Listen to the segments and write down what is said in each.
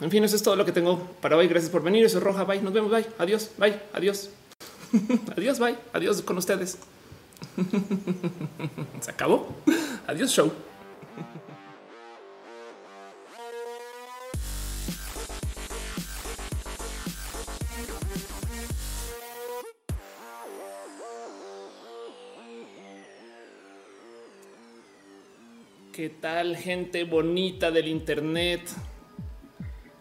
En fin, eso es todo lo que tengo para hoy. Gracias por venir. Eso es Roja. Bye. Nos vemos. Bye. Adiós. Bye. Adiós. Adiós. Bye. Adiós con ustedes. Se acabó. Adiós, show. ¿Qué tal gente bonita del Internet?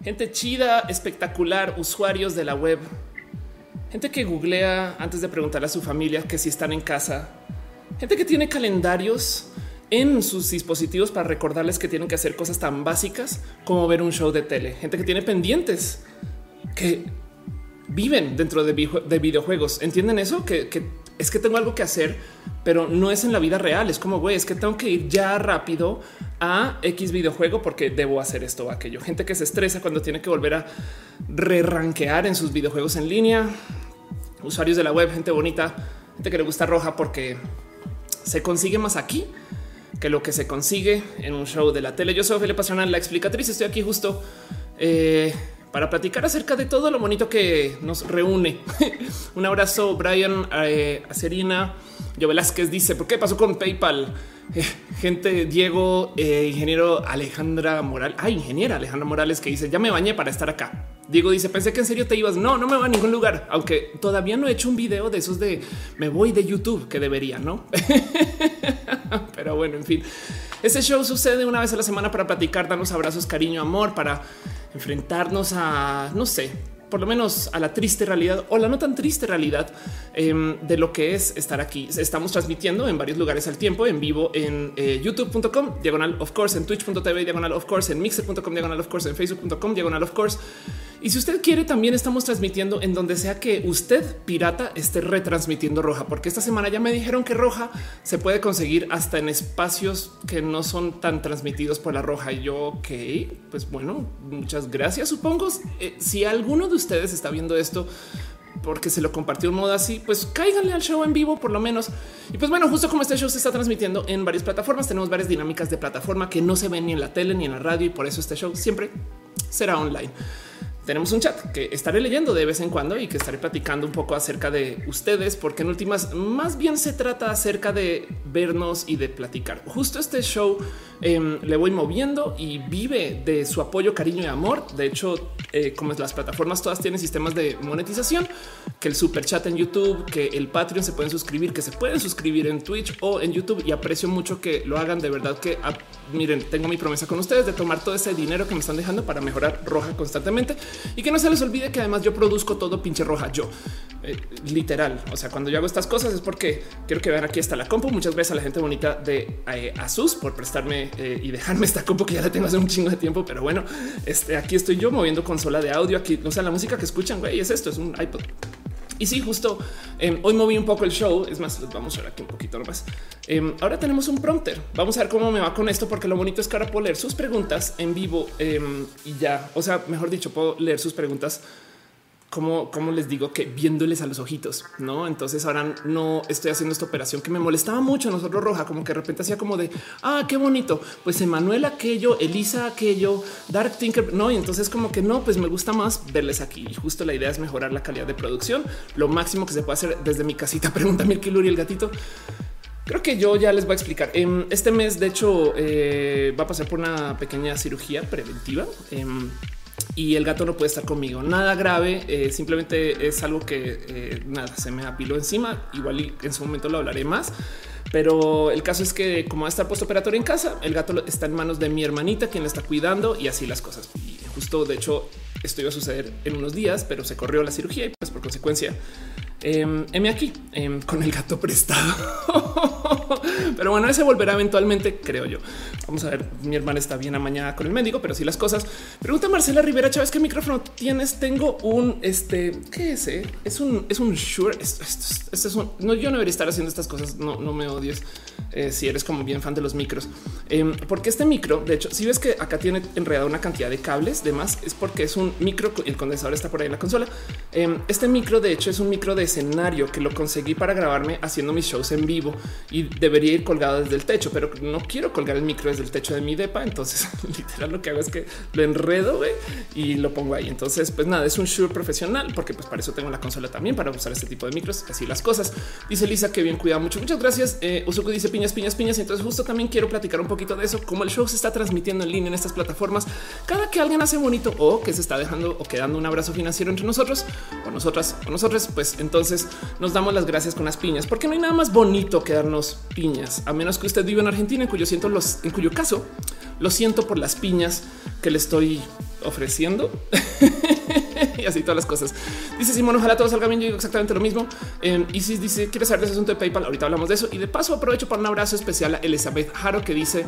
Gente chida, espectacular, usuarios de la web. Gente que googlea antes de preguntarle a su familia que si están en casa. Gente que tiene calendarios en sus dispositivos para recordarles que tienen que hacer cosas tan básicas como ver un show de tele. Gente que tiene pendientes que viven dentro de, videojuegos. ¿Entienden eso? Que, que es que tengo algo que hacer, pero no es en la vida real. Es como, güey, es que tengo que ir ya rápido a X videojuego porque debo hacer esto o aquello. Gente que se estresa cuando tiene que volver a re-ranquear en sus videojuegos en línea. Usuarios de la web, gente bonita, gente que le gusta roja porque se consigue más aquí que lo que se consigue en un show de la tele. Yo soy Ophelia Pasional, la explicatriz. Estoy aquí justo eh, para platicar acerca de todo lo bonito que nos reúne. Un abrazo, Brian, eh, a Serina. Yo Velázquez dice, ¿por qué pasó con PayPal? Eh, gente, Diego, eh, ingeniero Alejandra Morales. Ah, ingeniera Alejandra Morales que dice, ya me bañé para estar acá. Diego dice, pensé que en serio te ibas. No, no me voy a ningún lugar, aunque todavía no he hecho un video de esos de me voy de YouTube, que debería, ¿no? Pero bueno, en fin. Este show sucede una vez a la semana para platicar, darnos abrazos, cariño, amor, para enfrentarnos a, no sé, por lo menos a la triste realidad o la no tan triste realidad em, de lo que es estar aquí. Estamos transmitiendo en varios lugares al tiempo, en vivo en eh, youtube.com, diagonal of course, en twitch.tv, diagonal of course, en mixer.com, diagonal of course, en facebook.com, diagonal of course. Y si usted quiere, también estamos transmitiendo en donde sea que usted, pirata, esté retransmitiendo roja, porque esta semana ya me dijeron que roja se puede conseguir hasta en espacios que no son tan transmitidos por la roja. Y yo, ok, pues bueno, muchas gracias. Supongo eh, si alguno de ustedes está viendo esto, porque se lo compartió un modo así, pues cáiganle al show en vivo por lo menos. Y pues bueno, justo como este show se está transmitiendo en varias plataformas, tenemos varias dinámicas de plataforma que no se ven ni en la tele ni en la radio y por eso este show siempre será online tenemos un chat que estaré leyendo de vez en cuando y que estaré platicando un poco acerca de ustedes, porque en últimas más bien se trata acerca de vernos y de platicar. Justo este show em, le voy moviendo y vive de su apoyo, cariño y amor. De hecho, eh, como las plataformas todas tienen sistemas de monetización, que el super chat en YouTube, que el Patreon se pueden suscribir, que se pueden suscribir en Twitch o en YouTube y aprecio mucho que lo hagan de verdad que ah, miren, tengo mi promesa con ustedes de tomar todo ese dinero que me están dejando para mejorar roja constantemente y que no se les olvide que además yo produzco todo pinche roja yo eh, literal. O sea, cuando yo hago estas cosas es porque quiero que vean aquí está la compu. Muchas veces a la gente bonita de eh, Asus por prestarme eh, y dejarme esta compu que ya la tengo hace un chingo de tiempo. Pero bueno, este aquí estoy yo moviendo consola de audio aquí. O sea, la música que escuchan güey, es esto, es un iPod. Y sí, justo em, hoy moví un poco el show. Es más, vamos a ver aquí un poquito nomás. Em, ahora tenemos un prompter. Vamos a ver cómo me va con esto, porque lo bonito es que ahora puedo leer sus preguntas en vivo em, y ya. O sea, mejor dicho, puedo leer sus preguntas como, les digo que viéndoles a los ojitos, no? Entonces ahora no estoy haciendo esta operación que me molestaba mucho. Nosotros roja, como que de repente hacía como de ah, qué bonito. Pues Emanuel aquello, Elisa aquello, Dark Tinker. No, y entonces como que no, pues me gusta más verles aquí. Y justo la idea es mejorar la calidad de producción. Lo máximo que se puede hacer desde mi casita. Pregunta Milky y el gatito. Creo que yo ya les voy a explicar. Em, este mes, de hecho, eh, va a pasar por una pequeña cirugía preventiva. Em, y el gato no puede estar conmigo. Nada grave, eh, simplemente es algo que eh, nada se me apiló encima. Igual en su momento lo hablaré más. Pero el caso es que como va a estar postoperatorio en casa, el gato está en manos de mi hermanita, quien le está cuidando y así las cosas. Y justo de hecho esto iba a suceder en unos días, pero se corrió la cirugía y pues por consecuencia M aquí em, con el gato prestado. pero bueno, ese volverá eventualmente, creo yo. Vamos a ver. Mi hermana está bien amañada con el médico, pero sí las cosas. Pregunta Marcela Rivera Chávez, ¿qué micrófono tienes? Tengo un este, ¿qué es? Eh? Es un, es un Shure. Esto, es un, no, yo no debería estar haciendo estas cosas. No, no me odies eh, si eres como bien fan de los micros, em, porque este micro, de hecho, si ves que acá tiene enredado una cantidad de cables, demás es porque es un micro. El condensador está por ahí en la consola. Em, este micro, de hecho, es un micro de escenario que lo conseguí para grabarme haciendo mis shows en vivo y debería ir colgado desde el techo, pero no quiero colgar el micro desde el techo de mi depa. Entonces, literal, lo que hago es que lo enredo y lo pongo ahí. Entonces, pues nada, es un show profesional porque pues para eso tengo la consola también para usar este tipo de micros, así las cosas. Dice Lisa que bien cuidado mucho. Muchas gracias. Eh, Usuku dice piñas, piñas, piñas. Entonces, justo también quiero platicar un poquito de eso, cómo el show se está transmitiendo en línea en estas plataformas. Cada que alguien hace bonito o que se está dejando o quedando un abrazo financiero entre nosotros o nosotras o nosotros, pues entonces nos damos las gracias con las piñas, porque no hay nada más bonito que darnos piñas, a menos que usted vive en Argentina, en cuyo siento los, en cuyo caso lo siento por las piñas que le estoy ofreciendo. y así todas las cosas. Dice Simón, ojalá todo salga bien. Yo digo exactamente lo mismo. Eh, Isis dice, ¿quieres saber de ese asunto de PayPal? Ahorita hablamos de eso. Y de paso aprovecho para un abrazo especial a Elizabeth Haro que dice,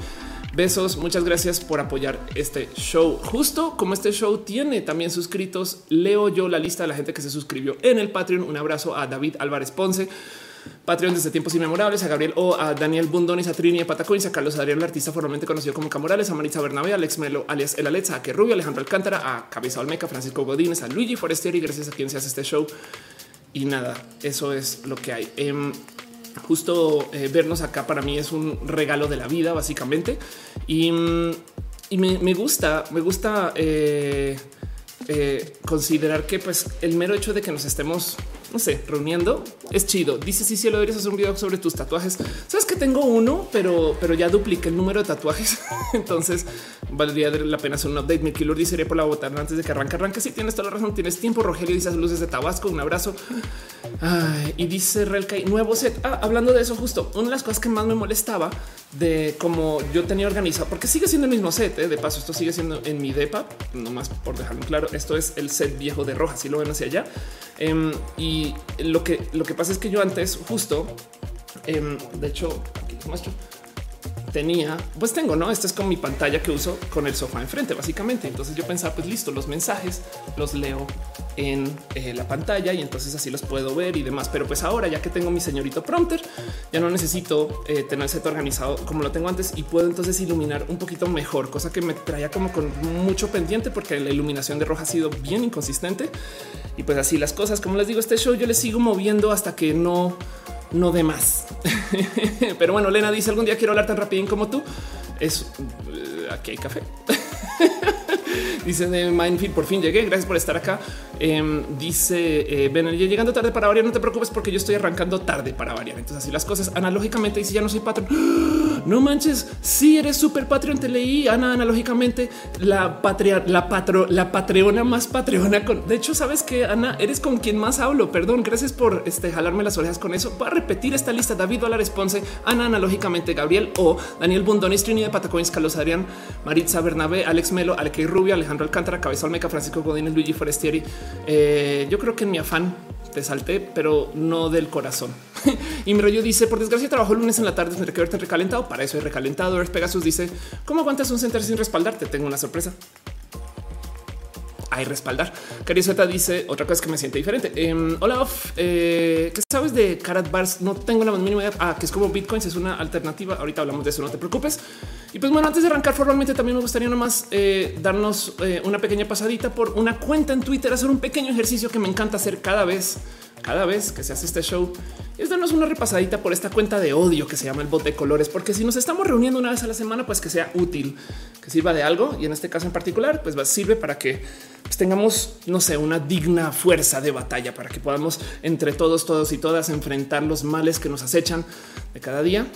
besos, muchas gracias por apoyar este show. Justo como este show tiene también suscritos, leo yo la lista de la gente que se suscribió en el Patreon. Un abrazo a David Álvarez Ponce. Patreon desde tiempos inmemorables, a Gabriel O, a Daniel Bundonis, a Trini, a Patacoins, a Carlos Adrián, el artista formalmente conocido como Camorales, a Maritza Bernabé, a Alex Melo, alias El Alexa, a Que Rubio, Alejandro Alcántara, a Cabeza Olmeca, Francisco Godínez, a Luigi Forestieri, gracias a quien se hace este show. Y nada, eso es lo que hay. Em, justo eh, vernos acá para mí es un regalo de la vida, básicamente. Y, mm, me, gusta, me gusta eh, eh, considerar que pues el mero hecho de que nos estemos no sé, reuniendo es chido. Dice si sí, lo deberías hacer un video sobre tus tatuajes. Sabes que tengo uno, pero, pero ya dupliqué el número de tatuajes. Entonces valdría la pena hacer un update. Mi killer dice por la botana antes de que arranque. Arranque. Si tienes toda la razón, tienes tiempo. Rogelio dice luces de Tabasco. Un abrazo. y dice Relkai nuevo set. Ah, hablando de eso, justo una de las cosas que más me molestaba de cómo yo tenía organizado, porque sigue siendo el mismo set. ¿eh? De paso, esto sigue siendo en mi depa, nomás por dejarlo claro. Esto es el set viejo de roja. Si lo ven hacia allá. Em, y lo que, lo que pasa es que yo antes justo, em, de hecho, aquí les muestro, tenía, pues tengo, no? Esta es con mi pantalla que uso con el sofá enfrente, básicamente. Entonces yo pensaba, pues listo, los mensajes los leo en eh, la pantalla y entonces así los puedo ver y demás. Pero pues ahora, ya que tengo mi señorito prompter, ya no necesito eh, tener set organizado como lo tengo antes y puedo entonces iluminar un poquito mejor, cosa que me traía como con mucho pendiente porque la iluminación de roja ha sido bien inconsistente. Y pues así las cosas, como les digo, este show yo le sigo moviendo hasta que no no de más. Pero bueno, Lena dice algún día quiero hablar tan rápido como tú. Es eh, aquí hay café. dice de Mindfield, por fin llegué. Gracias por estar acá. Em, dice eh, llegando tarde para variar. No te preocupes porque yo estoy arrancando tarde para variar. Entonces, así las cosas analógicamente dice ya no soy patrón. No manches. Si eres súper Patreon, te leí Ana analógicamente la patria, la patro, la patreona más patreona. Con de hecho, sabes que Ana eres con quien más hablo. Perdón, gracias por este, jalarme las orejas con eso. Para repetir esta lista, David la response Ana analógicamente, Gabriel O, Daniel Bundonis, Trini de Patacoins, Carlos Adrián, Maritza Bernabé, Alex Melo, Aleque Rubio, Alejandro Alcántara, Cabeza Olmeca, Francisco Godínez, Luigi Forestieri. Eh, yo creo que en mi afán te salté, pero no del corazón. y mi rollo dice: Por desgracia, trabajo el lunes en la tarde, tendré que verte recalentado. Para eso es recalentado. Earth Pegasus dice: ¿Cómo aguantas un center sin respaldarte? Tengo una sorpresa hay respaldar. Carizeta dice otra cosa que me siente diferente. Eh, hola, eh, ¿qué sabes de Carat Bars? No tengo la mínima idea. Ah, que es como Bitcoins, es una alternativa. Ahorita hablamos de eso, no te preocupes. Y pues bueno, antes de arrancar formalmente, también me gustaría nomás eh, darnos eh, una pequeña pasadita por una cuenta en Twitter, hacer un pequeño ejercicio que me encanta hacer cada vez cada vez que se hace este show es darnos una repasadita por esta cuenta de odio que se llama el bot de colores, porque si nos estamos reuniendo una vez a la semana, pues que sea útil, que sirva de algo. Y en este caso en particular, pues sirve para que pues, tengamos, no sé, una digna fuerza de batalla para que podamos entre todos, todos y todas enfrentar los males que nos acechan de cada día.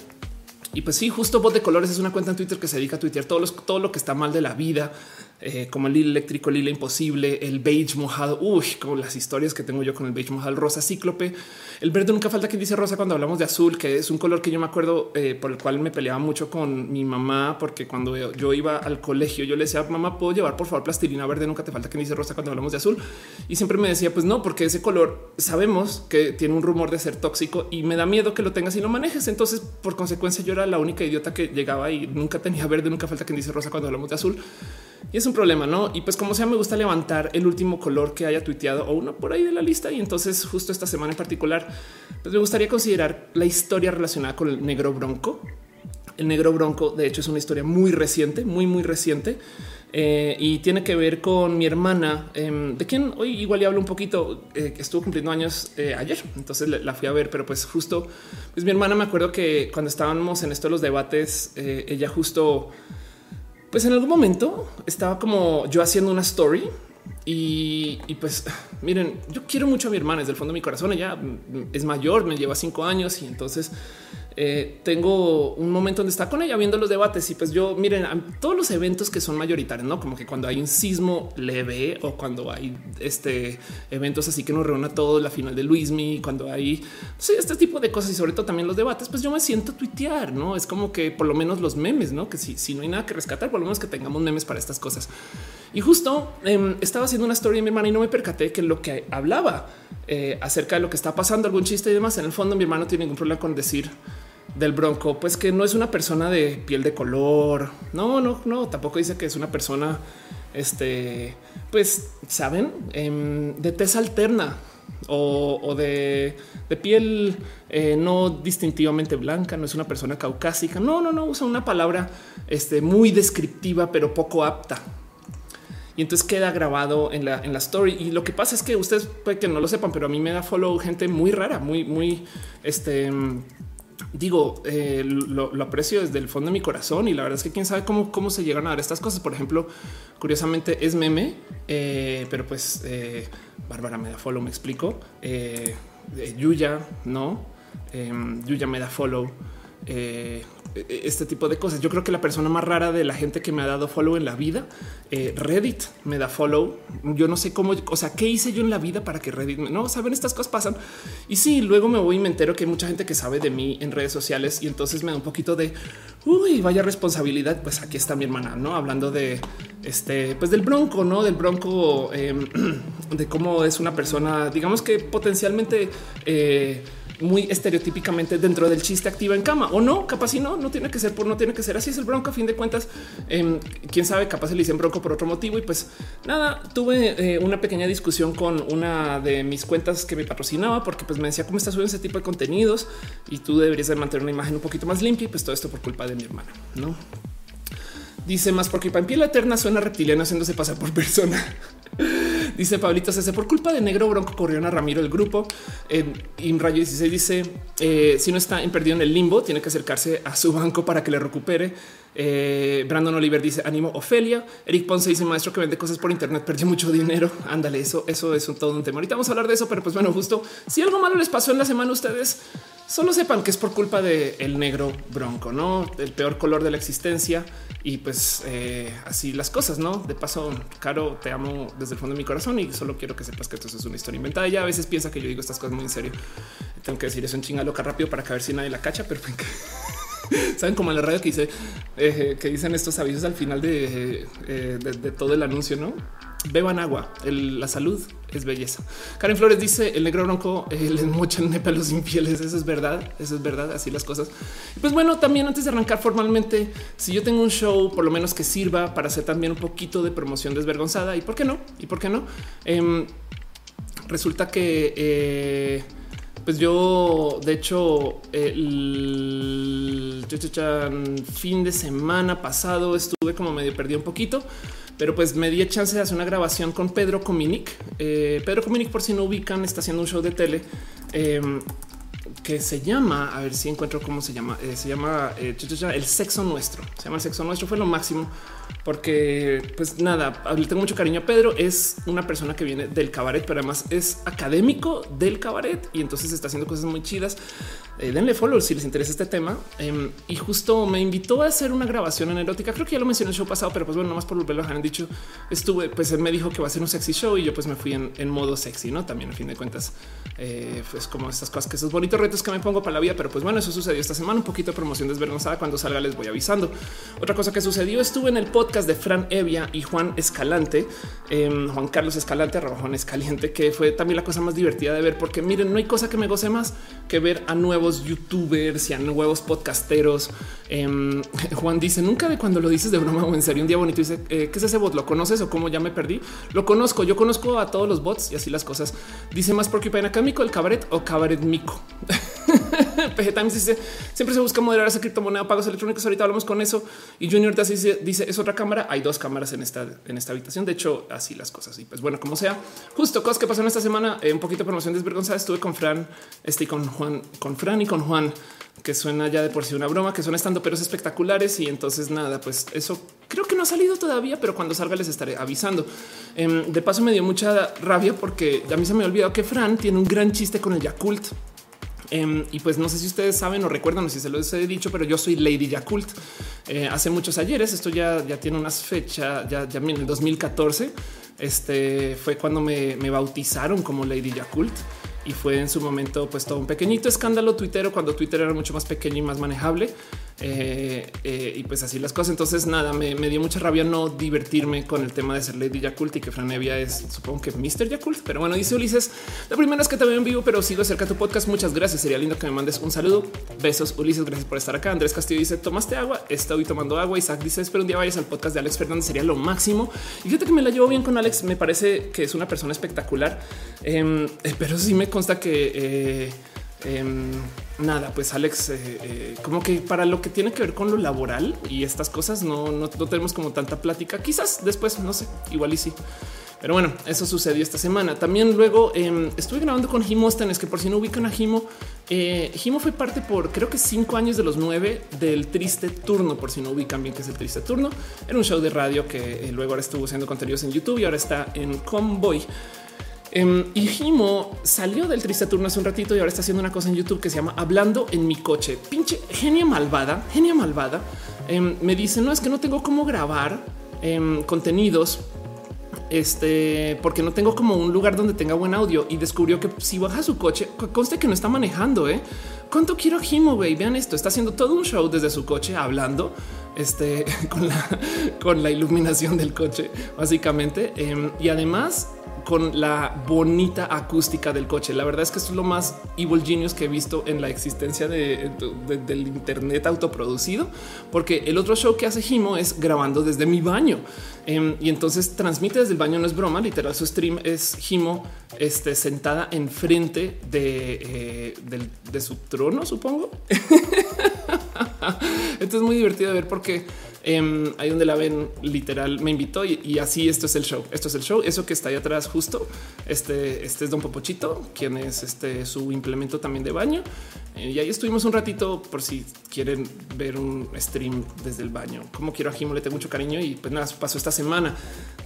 Y pues sí, justo bot de colores es una cuenta en Twitter que se dedica a tuitear todo, todo lo que está mal de la vida, eh, como el eléctrico, el hilo imposible, el beige mojado. Uy, como las historias que tengo yo con el beige mojado, el rosa cíclope, el verde. Nunca falta que dice rosa cuando hablamos de azul, que es un color que yo me acuerdo eh, por el cual me peleaba mucho con mi mamá, porque cuando yo iba al colegio, yo le decía, mamá, puedo llevar por favor plastilina verde. Nunca te falta que dice rosa cuando hablamos de azul. Y siempre me decía, pues no, porque ese color sabemos que tiene un rumor de ser tóxico y me da miedo que lo tengas y lo manejes. Entonces, por consecuencia, yo era la única idiota que llegaba y nunca tenía verde. Nunca falta que dice rosa cuando hablamos de azul. Y es un problema, ¿no? Y pues como sea, me gusta levantar el último color que haya tuiteado o uno por ahí de la lista. Y entonces justo esta semana en particular, pues me gustaría considerar la historia relacionada con el negro bronco. El negro bronco, de hecho, es una historia muy reciente, muy, muy reciente. eh, y tiene que ver con mi hermana, em, de quien hoy igual le hablo un poquito, eh, que estuvo cumpliendo años eh, ayer, entonces la fui a ver, pero pues justo, pues mi hermana me acuerdo que cuando estábamos en esto los debates, ella justo, pues en algún momento estaba como yo haciendo una story y, y, pues miren, yo quiero mucho a mi hermana desde el fondo de mi corazón. Ella es mayor, me lleva cinco años y entonces eh, tengo un momento donde está con ella viendo los debates y pues yo miren todos los eventos que son mayoritarios, no como que cuando hay un sismo leve o cuando hay este eventos así que nos reúna todo la final de Luismi, cuando hay este tipo de cosas y sobre todo también los debates, pues yo me siento a tuitear, no es como que por lo menos los memes, no que si, si no hay nada que rescatar, por lo menos que tengamos memes para estas cosas. Y justo em, estaba haciendo una historia de mi hermana y no me percaté que lo que hablaba eh, acerca de lo que está pasando, algún chiste y demás. En el fondo, mi hermano no tiene ningún problema con decir del Bronco, pues que no es una persona de piel de color. No, no, no. Tampoco dice que es una persona, este, pues saben, em, de tez alterna o, de, piel eh, no distintivamente blanca. No es una persona caucásica. No, no, no usa una palabra este, muy descriptiva, pero poco apta. Y entonces queda grabado en la, en la story. Y lo que pasa es que ustedes puede que no lo sepan, pero a mí me da follow gente muy rara, muy, muy, este, digo, eh, lo, aprecio desde el fondo de mi corazón y la verdad es que quién sabe cómo, cómo se llegan a dar estas cosas. Por ejemplo, curiosamente es meme, eh, pero pues eh, Bárbara me da follow, me explico. Yuya, no, Yuya me da follow. E, e, este tipo de cosas. Yo creo que la persona más rara de la gente que me ha dado follow en la vida, eh, Reddit me da follow. Yo no sé cómo, o sea, qué hice yo en la vida para que Reddit no saben estas cosas pasan. Y sí, luego me voy y me entero que hay mucha gente que sabe de mí en redes sociales y entonces me da un poquito de uy, vaya responsabilidad. Pues aquí está mi hermana, no hablando de este, pues del bronco, no del bronco, em, de cómo es una persona, digamos que potencialmente eh, muy estereotípicamente dentro del chiste activa en cama o no, capaz si no, no tiene que ser por no tiene que ser así. Es el bronco. A fin de cuentas, eh, quién sabe, capaz se le dicen bronco por otro motivo. Y pues nada, tuve eh, una pequeña discusión con una de mis cuentas que me patrocinaba porque pues me decía cómo está subiendo ese tipo de contenidos y tú deberías de mantener una imagen un poquito más limpia. Y pues todo esto por culpa de mi hermana, no? Dice más porque en piel eterna suena reptiliano haciéndose pasar por persona. Dice Pablito Cese, por culpa de Negro Bronco corrió a Ramiro el grupo. En Imrayo 16 dice, eh, si no está en perdido en el limbo, tiene que acercarse a su banco para que le recupere. Eh, Brandon Oliver dice, ánimo Ofelia. Eric Ponce dice, maestro que vende cosas por internet, perdió mucho dinero. Ándale, eso, eso es un, todo un tema. Ahorita vamos a hablar de eso, pero pues bueno, justo si algo malo les pasó en la semana ustedes, solo sepan que es por culpa de el negro bronco, no el peor color de la existencia. Y pues eh, así las cosas, no? De paso, Caro, te amo desde el fondo de mi corazón y solo quiero que sepas que esto es una historia inventada. Ella a veces piensa que yo digo estas cosas muy en serio. Tengo que decir eso en chinga loca rápido para que a ver si nadie la cacha, pero saben como en la radio que eh, que dicen estos avisos al final de, eh, de todo el anuncio, no? Beban agua. la salud es belleza. Karen Flores dice el negro bronco eh, les mochan nepe a los infieles. Eso es verdad. Eso es verdad. Así las cosas. Y pues bueno, también antes de arrancar formalmente, si yo tengo un show, por lo menos que sirva para hacer también un poquito de promoción desvergonzada y por qué no? Y por qué no? Em, resulta que eh, pues yo, de hecho, el fin de semana pasado estuve como medio perdido un poquito pero pues me di chance de hacer una grabación con Pedro Cominic. Eh, Pedro Cominic, por si no ubican, está haciendo un show de tele em, que se llama, a ver si encuentro cómo se llama, eh, se llama eh, El Sexo Nuestro. Se llama El Sexo Nuestro, fue lo máximo porque pues nada, le tengo mucho cariño a Pedro. Es una persona que viene del cabaret, pero además es académico del cabaret y entonces está haciendo cosas muy chidas. Eh, denle follow si les interesa este tema. Em, y justo me invitó a hacer una grabación en erótica. Creo que ya lo mencioné en el show pasado, pero pues bueno, nomás por volverlo a han dicho, estuve, pues él me dijo que va a ser un sexy show y yo pues me fui en, modo sexy, no? También a fin de cuentas, eh, pues como estas cosas que esos bonitos retos que me pongo para la vida. Pero pues bueno, eso sucedió esta semana. Un poquito de promoción desvergonzada. Cuando salga, les voy avisando. Otra cosa que sucedió, estuve en el podcast de Fran Evia y Juan Escalante, em, Juan Carlos Escalante, arroba Juan Escaliente, que fue también la cosa más divertida de ver, porque miren, no hay cosa que me goce más que ver a nuevos youtubers y a nuevos podcasteros. Em, Juan dice nunca de cuando lo dices de broma o en serio. Un día bonito dice eh, qué es ese bot? Lo conoces o cómo ya me perdí? Lo conozco. Yo conozco a todos los bots y así las cosas. Dice más porque acá Mico el cabaret o cabaret mico. PG Times dice siempre se busca moderar esa criptomoneda, pagos electrónicos. Ahorita hablamos con eso. Y Junior dice, dice es otra cámara. Hay dos cámaras en esta, en esta habitación. De hecho, así las cosas. Y pues bueno, como sea, justo cosas que pasaron esta semana. Eh, un poquito de promoción desvergonzada. Estuve con Fran, estoy con Juan, con Fran y con Juan que suena ya de por sí una broma, que son estando peros espectaculares. Y entonces nada, pues eso creo que no ha salido todavía, pero cuando salga les estaré avisando. Em, de paso me dio mucha rabia porque a mí se me ha olvidado que Fran tiene un gran chiste con el Yakult. Em, y pues no sé si ustedes saben o recuerdan o si se los he dicho, pero yo soy Lady Yakult. Eh, hace muchos ayeres, esto ya, ya tiene unas fechas, ya, ya en el 2014, este fue cuando me, me bautizaron como Lady Yakult y fue en su momento pues todo un pequeñito escándalo tuitero cuando Twitter era mucho más pequeño y más manejable. Eh, eh, y pues así las cosas. Entonces, nada, me, dio mucha rabia no divertirme con el tema de ser Lady Yakult y que Franevia es, supongo que Mr. Yakult. Pero bueno, dice Ulises, la primera vez que te veo en vivo, pero sigo cerca de tu podcast. Muchas gracias. Sería lindo que me mandes un saludo. Besos, Ulises. Gracias por estar acá. Andrés Castillo dice: Tomaste agua. Estoy tomando agua. Isaac dice: Espero un día vayas al podcast de Alex Fernández. Sería lo máximo. Y fíjate que me la llevo bien con Alex. Me parece que es una persona espectacular, em, eh, pero sí me consta que Em, nada, pues Alex, eh, eh, como que para lo que tiene que ver con lo laboral y estas cosas no, no, tenemos como tanta plática. Quizás después, no sé, igual y sí. Pero bueno, eso sucedió esta semana. También luego em, estuve grabando con Jimostanes, que por si no ubican a Jimo, eh, Jimo fue parte por creo que cinco años de los nueve del Triste Turno, por si no ubican bien que es el Triste Turno. Era un show de radio que luego ahora estuvo haciendo contenidos en YouTube y ahora está en Convoy. Em, y Jimo salió del triste turno hace un ratito y ahora está haciendo una cosa en YouTube que se llama Hablando en mi coche. Pinche genia malvada, genia malvada. Em, me dice, no es que no tengo cómo grabar em, contenidos este, porque no tengo como un lugar donde tenga buen audio y descubrió que si baja su coche, conste que no está manejando. ¿eh? ¿Cuánto quiero Jimo? Güey, vean esto. Está haciendo todo un show desde su coche hablando este, con, la, con la iluminación del coche, básicamente. y además con la bonita acústica del coche. La verdad es que esto es lo más evil genius que he visto en la existencia de, del Internet autoproducido, porque el otro show que hace Jimo es grabando desde mi baño em, y entonces transmite desde el baño. No es broma, literal. Su stream es Jimo este, sentada enfrente de, eh, de su trono, supongo. Esto es muy divertido de ver porque Em, ahí donde la ven, literal, me invitó y, así esto es el show. Esto es el show. Eso que está ahí atrás, justo este, este es Don Popochito, quien es este su implemento también de baño. Eh, y ahí estuvimos un ratito por si quieren ver un stream desde el baño. Como quiero a Jimo, le tengo mucho cariño y pues nada, pasó esta semana.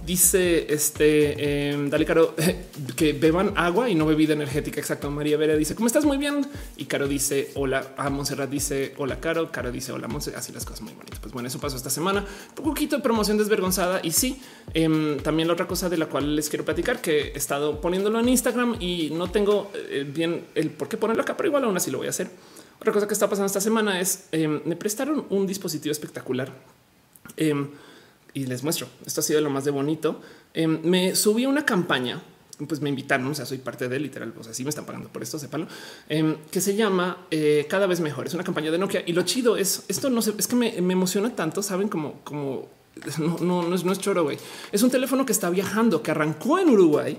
Dice este, em, dale Caro, que beban agua y no bebida energética. Exacto. María Vera dice, ¿cómo estás? Muy bien. Y Caro dice, hola. A Montserrat dice, hola Caro. Caro dice, hola Montserrat. Así las cosas muy bonitas. Pues bueno, eso pasó semana. Un poquito de promoción desvergonzada. Y sí, em, también la otra cosa de la cual les quiero platicar, que he estado poniéndolo en Instagram y no tengo eh, bien el por qué ponerlo acá, pero igual aún así lo voy a hacer. Otra cosa que está pasando esta semana es em, me prestaron un dispositivo espectacular em, y les muestro. Esto ha sido lo más de bonito. Me subí una campaña, pues me invitaron, o sea, soy parte de literal, pues así me están pagando por esto, sépanlo, que se llama eh, Cada vez mejor. Es una campaña de Nokia y lo chido es esto. No sé, es que me, emociona tanto. Saben como, como no, no, no es, no es choro, güey. Es un teléfono que está viajando, que arrancó en Uruguay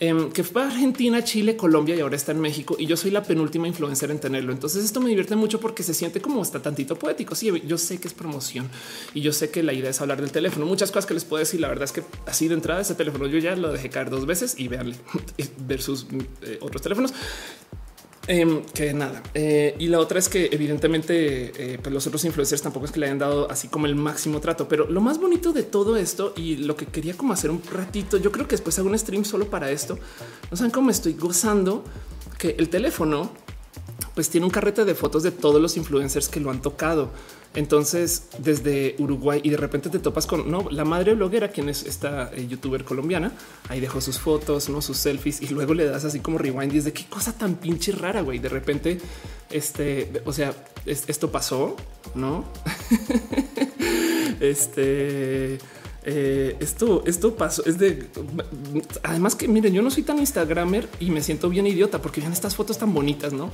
Em, que fue a Argentina, Chile, Colombia y ahora está en México. Y yo soy la penúltima influencer en tenerlo. Entonces esto me divierte mucho porque se siente como hasta tantito poético. Sí, yo sé que es promoción y yo sé que la idea es hablar del teléfono. Muchas cosas que les puedo decir. La verdad es que así de entrada ese teléfono yo ya lo dejé caer dos veces y veanle versus eh, otros teléfonos. Em, que nada. Eh, y la otra es que evidentemente eh, pues los otros influencers tampoco es que le hayan dado así como el máximo trato, pero lo más bonito de todo esto y lo que quería como hacer un ratito, yo creo que después hago un stream solo para esto. No saben cómo estoy gozando que el teléfono pues tiene un carrete de fotos de todos los influencers que lo han tocado. Entonces, desde Uruguay y de repente te topas con no, la madre bloguera, quien es esta eh, youtuber colombiana. Ahí dejó sus fotos, no sus selfies y luego le das así como rewind y es de qué cosa tan pinche rara. Güey, de repente, este, o sea, esto pasó, no? este, eh, esto, esto pasó. Es de además que miren, yo no soy tan Instagramer y me siento bien idiota porque vean estas fotos tan bonitas, no?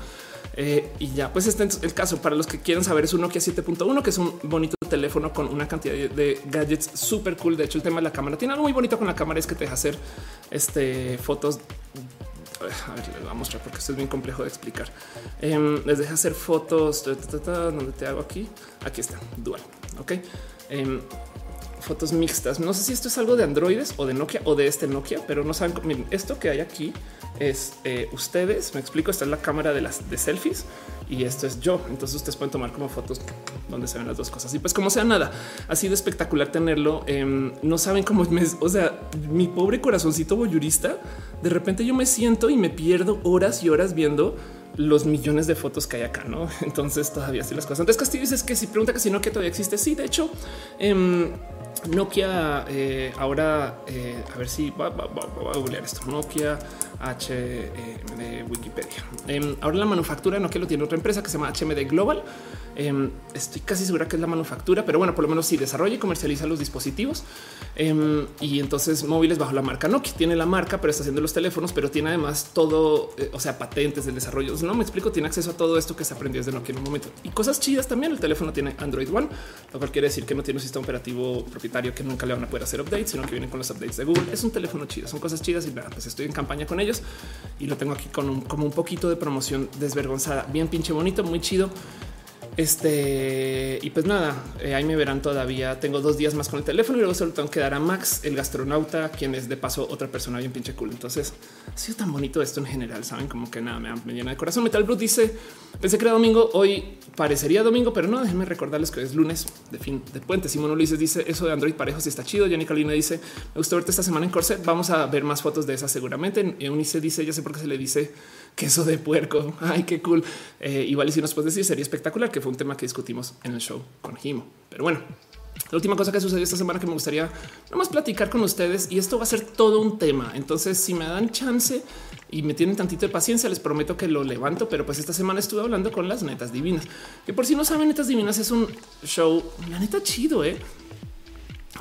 Eh, y ya, pues este es el caso. Para los que quieren saber, es un Nokia 7.1, que es un bonito teléfono con una cantidad de, gadgets súper cool. De hecho, el tema de la cámara tiene algo muy bonito con la cámara, es que te deja hacer este, fotos a ver, les voy a mostrar porque esto es bien complejo de explicar. Em, les deja hacer fotos. ¿Dónde te hago aquí? Aquí está, dual. Ok. Em, fotos mixtas. No sé si esto es algo de androides o de Nokia o de este Nokia, pero no saben. Miren, esto que hay aquí es eh, ustedes. Me explico. Esta es la cámara de las de selfies y esto es yo. Entonces ustedes pueden tomar como fotos donde se ven las dos cosas. Y pues como sea nada, ha sido espectacular tenerlo. Em, no saben cómo me, o sea, mi pobre corazoncito boyurista. De repente yo me siento y me pierdo horas y horas viendo los millones de fotos que hay acá, ¿no? Entonces todavía así las cosas. Entonces Castillo dices que si pregunta que si no que todavía existe. Sí, de hecho, eh, Nokia eh, ahora, eh, a ver si voy a googlear esto. Nokia H eh, Wikipedia. Em, ahora la manufactura Nokia lo tiene otra empresa que se llama HMD Global. Em, estoy casi segura que es la manufactura, pero bueno, por lo menos sí desarrolla y comercializa los dispositivos. Em, y entonces móviles bajo la marca Nokia tiene la marca, pero está haciendo los teléfonos, pero tiene además todo, o sea, patentes del desarrollo. No me explico, tiene acceso a todo esto que se aprendió desde Nokia en un momento y cosas chidas también. El teléfono tiene Android One, lo cual quiere decir que no tiene un sistema operativo propietario que nunca le van a poder hacer updates, sino que vienen con los updates de Google. Es un teléfono chido, son cosas chidas y nada, pues estoy en campaña con ellos y lo tengo aquí con como un poquito de promoción desvergonzada, bien pinche bonito, muy chido. Este y pues nada, eh, ahí me verán todavía. Tengo dos días más con el teléfono y luego solo tengo que dar a Max, el gastronauta, quien es de paso otra persona bien pinche cool. Entonces ha sido tan bonito esto en general. Saben como que nada me, llena de corazón. Metal Brut dice: Pensé que era domingo. Hoy parecería domingo, pero no. Déjenme recordarles que hoy es lunes de fin de puente. Simón Ulises dice eso de Android parejos está chido. Jenny Carolina dice: Me gustó verte esta semana en Corset. Vamos a ver más fotos de esas seguramente. Unice dice: Ya sé por qué se le dice queso de puerco. Ay, qué cool. Eh, igual si nos puedes decir, sería espectacular, que fue un tema que discutimos en el show con Jimo. Pero bueno, la última cosa que sucedió esta semana que me gustaría nomás platicar con ustedes y esto va a ser todo un tema. Entonces, si me dan chance y me tienen tantito de paciencia, les prometo que lo levanto. Pero pues esta semana estuve hablando con las netas divinas, que por si no saben, netas divinas es un show, la neta chido, eh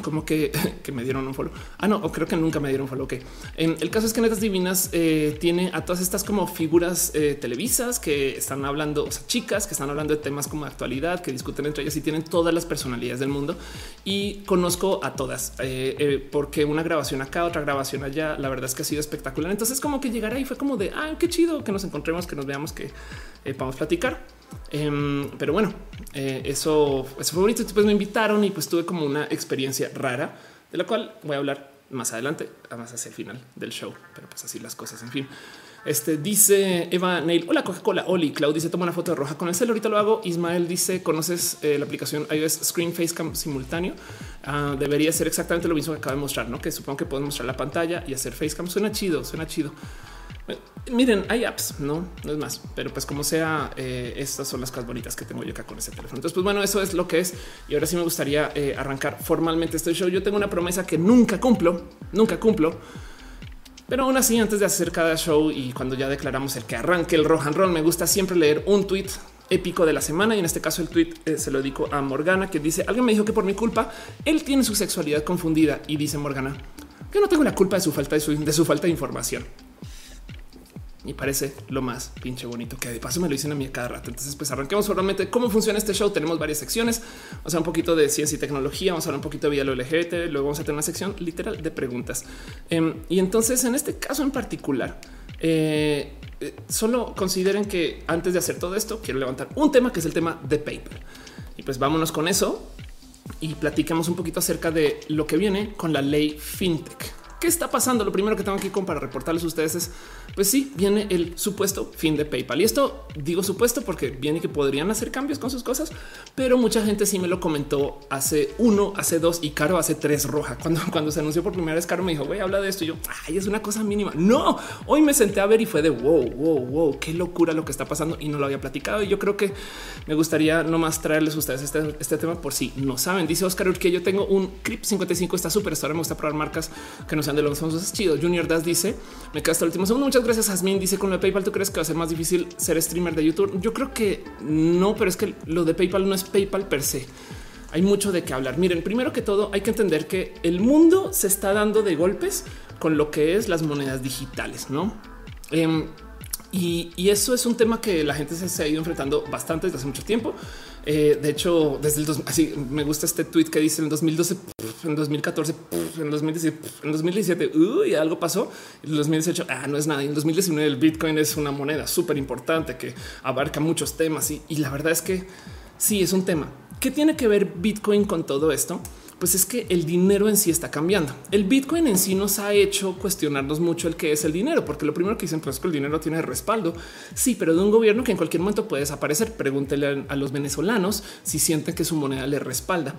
como que, que, me dieron un follow. Ah, no, o creo que nunca me dieron follow. En el caso es que Netas Divinas eh, tiene a todas estas como figuras eh, televisas que están hablando, o sea, chicas que están hablando de temas como actualidad, que discuten entre ellas y tienen todas las personalidades del mundo. Y conozco a todas eh, porque una grabación acá, otra grabación allá. La verdad es que ha sido espectacular. Entonces, como que llegar ahí fue como de ah, qué chido que nos encontremos, que nos veamos, que podamos platicar. Em, pero bueno, eh, eso, eso, fue bonito. Pues me invitaron y pues tuve como una experiencia rara de la cual voy a hablar más adelante, además hacia el final del show. Pero pues así las cosas. En fin, este dice Eva Neil. Hola, Coca-Cola. Oli, Clau dice toma una foto de roja con el cel. Ahorita lo hago. Ismael dice conoces eh, la aplicación iOS Screen Facecam simultáneo. Ah, debería ser exactamente lo mismo que acabo de mostrar, no? Que supongo que podemos mostrar la pantalla y hacer facecam. Suena chido, suena chido. Miren, hay apps, no, no es más, pero pues como sea, eh, estas son las cosas bonitas que tengo yo acá con ese teléfono. Entonces, pues bueno, eso es lo que es. Y ahora sí me gustaría eh, arrancar formalmente este show. Yo tengo una promesa que nunca cumplo, nunca cumplo. Pero aún así, antes de hacer cada show y cuando ya declaramos el que arranque el rock and roll, me gusta siempre leer un tweet épico de la semana. Y en este caso, el tweet eh, se lo dedico a Morgana, que dice: Alguien me dijo que por mi culpa él tiene su sexualidad confundida. Y dice Morgana que no tengo la culpa de su falta de su falta de información y parece lo más pinche bonito que de paso me lo dicen a mí cada rato. Entonces, pues arranquemos formalmente cómo funciona este show. Tenemos varias secciones. Vamos a un poquito de ciencia y tecnología, vamos a hablar un poquito de lo LGBT, luego vamos a tener una sección literal de preguntas. Em, y entonces, en este caso en particular, eh, eh, solo consideren que antes de hacer todo esto, quiero levantar un tema que es el tema de paper. Y pues vámonos con eso y platicamos un poquito acerca de lo que viene con la ley FinTech. ¿Qué está pasando? Lo primero que tengo aquí para reportarles a ustedes es pues sí, viene el supuesto fin de PayPal. Y esto digo supuesto porque viene que podrían hacer cambios con sus cosas, pero mucha gente sí me lo comentó hace uno, hace dos y Caro hace tres roja. Cuando, cuando se anunció por primera vez, Caro me dijo, güey, habla de esto. Y yo, ay, es una cosa mínima. No, hoy me senté a ver y fue de wow, wow, wow, qué locura lo que está pasando y no lo había platicado. Y yo creo que me gustaría nomás traerles a ustedes este, este tema por si no saben. Dice Oscar que yo tengo un Crip 55, está súper. Ahora me gusta probar marcas que no sean de los famosos. Es chido. Junior Das dice, me queda hasta el último segundo. Muchas gracias. Asmin dice con lo de PayPal, ¿tú crees que va a ser más difícil ser streamer de YouTube? Yo creo que no, pero es que lo de PayPal no es PayPal per se. Hay mucho de qué hablar. Miren, primero que todo, hay que entender que el mundo se está dando de golpes con lo que es las monedas digitales, no? Em, y, eso es un tema que la gente se, ha ido enfrentando bastante desde hace mucho tiempo. Eh, de hecho, desde el así me gusta este tweet que dice en 2012, en 2014, en 2017, en 2017, uy, algo pasó. En 2018, ah, no es nada. en 2019, el Bitcoin es una moneda súper importante que abarca muchos temas y, y la verdad es que sí es un tema. ¿Qué tiene que ver Bitcoin con todo esto? Pues es que el dinero en sí está cambiando. El Bitcoin en sí nos ha hecho cuestionarnos mucho el que es el dinero, porque lo primero que dicen pues, es que el dinero tiene respaldo. Sí, pero de un gobierno que en cualquier momento puede desaparecer. Pregúntele a los venezolanos si sienten que su moneda le respalda.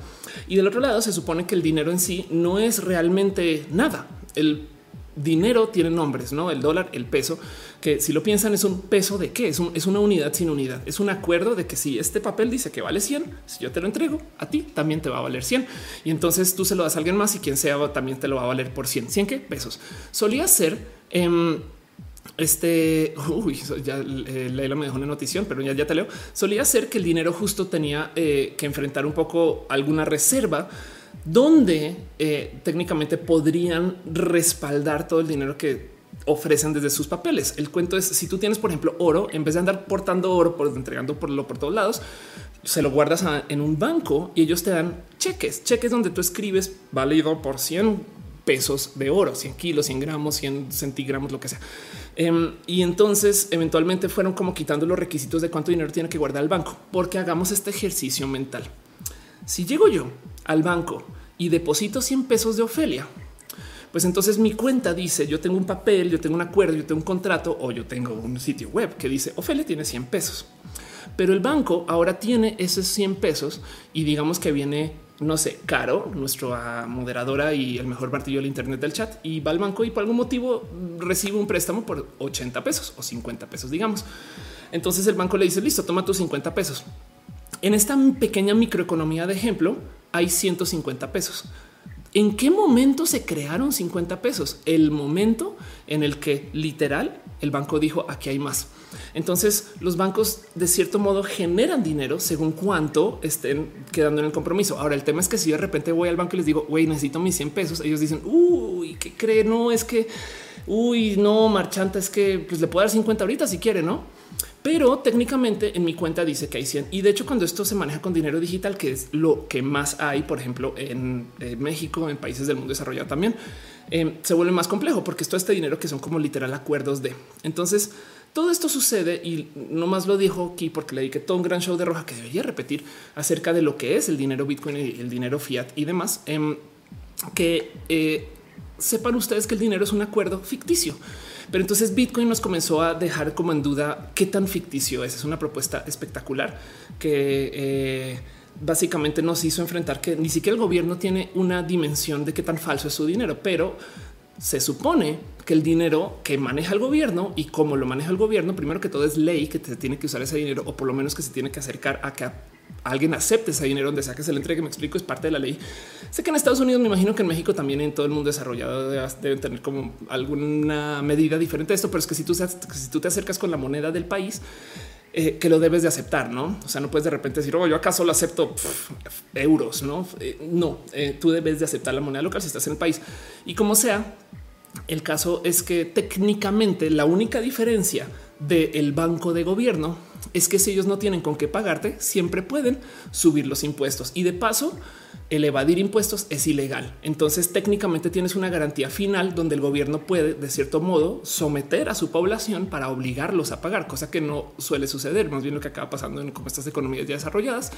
Y del otro lado se supone que el dinero en sí no es realmente nada. El dinero tiene nombres, no el dólar, el peso, que si lo piensan es un peso de qué es, es una unidad sin unidad. Es un acuerdo de que si este papel dice que vale 100, si yo te lo entrego a ti también te va a valer 100 y entonces tú se lo das a alguien más y quien sea también te lo va a valer por 100. 100 qué pesos solía ser. Eh, este uy, ya eh, Leila me dejó una notición, pero ya, ya te leo. Solía ser que el dinero justo tenía eh, que enfrentar un poco alguna reserva donde eh, técnicamente podrían respaldar todo el dinero que ofrecen desde sus papeles. El cuento es si tú tienes, por ejemplo, oro, en vez de andar portando oro, por entregando por por todos lados, se lo guardas en un banco y ellos te dan cheques, cheques donde tú escribes válido por 100 pesos de oro, 100 kilos, 100 gramos, 100 centigramos, lo que sea. Em, y entonces eventualmente fueron como quitando los requisitos de cuánto dinero tiene que guardar el banco, porque hagamos este ejercicio mental. Si llego yo al banco y deposito 100 pesos de Ofelia, pues entonces mi cuenta dice yo tengo un papel, yo tengo un acuerdo, yo tengo un contrato o yo tengo un sitio web que dice Ofelia tiene 100 pesos. Pero el banco ahora tiene esos 100 pesos y digamos que viene, no sé, Caro, nuestra moderadora y el mejor martillo del Internet del chat, y va al banco y por algún motivo recibe un préstamo por 80 pesos o 50 pesos, digamos. Entonces el banco le dice, listo, toma tus 50 pesos. En esta pequeña microeconomía de ejemplo, hay 150 pesos. ¿En qué momento se crearon 50 pesos? El momento en el que literal el banco dijo aquí hay más. Entonces los bancos de cierto modo generan dinero según cuánto estén quedando en el compromiso. Ahora el tema es que si de repente voy al banco y les digo, güey, necesito mis 100 pesos, ellos dicen, uy, ¿qué cree? No, es que, uy, no, marchanta, es que pues le puedo dar 50 ahorita si quiere, ¿no? Pero técnicamente en mi cuenta dice que hay 100. Y de hecho, cuando esto se maneja con dinero digital, que es lo que más hay, por ejemplo, en México, en países del mundo desarrollado también, eh, se vuelve más complejo porque esto este dinero que son como literal acuerdos de. Entonces, todo esto sucede y no más lo dijo aquí porque le dediqué todo un gran show de roja que debería repetir acerca de lo que es el dinero Bitcoin y el dinero fiat y demás. Em, que eh, sepan ustedes que el dinero es un acuerdo ficticio. Pero entonces Bitcoin nos comenzó a dejar como en duda qué tan ficticio es. Es una propuesta espectacular que eh, básicamente nos hizo enfrentar que ni siquiera el gobierno tiene una dimensión de qué tan falso es su dinero, pero se supone que el dinero que maneja el gobierno y cómo lo maneja el gobierno, primero que todo es ley que se tiene que usar ese dinero o por lo menos que se tiene que acercar a que alguien acepte ese dinero donde sea que se le entregue. Me explico, es parte de la ley. Sé que en Estados Unidos, me imagino que en México también en todo el mundo desarrollado deben tener como alguna medida diferente de esto, pero es que si tú, si tú te acercas con la moneda del país, eh, que lo debes de aceptar, no? O sea, no puedes de repente decir, oh, yo acaso lo acepto euros, no? Eh, no, eh, tú debes de aceptar la moneda local si estás en el país y como sea. El caso es que técnicamente la única diferencia del banco de gobierno es que si ellos no tienen con qué pagarte, siempre pueden subir los impuestos. Y de paso el evadir impuestos es ilegal. Entonces técnicamente tienes una garantía final donde el gobierno puede de cierto modo someter a su población para obligarlos a pagar, cosa que no suele suceder. Más bien lo que acaba pasando en como estas economías ya desarrolladas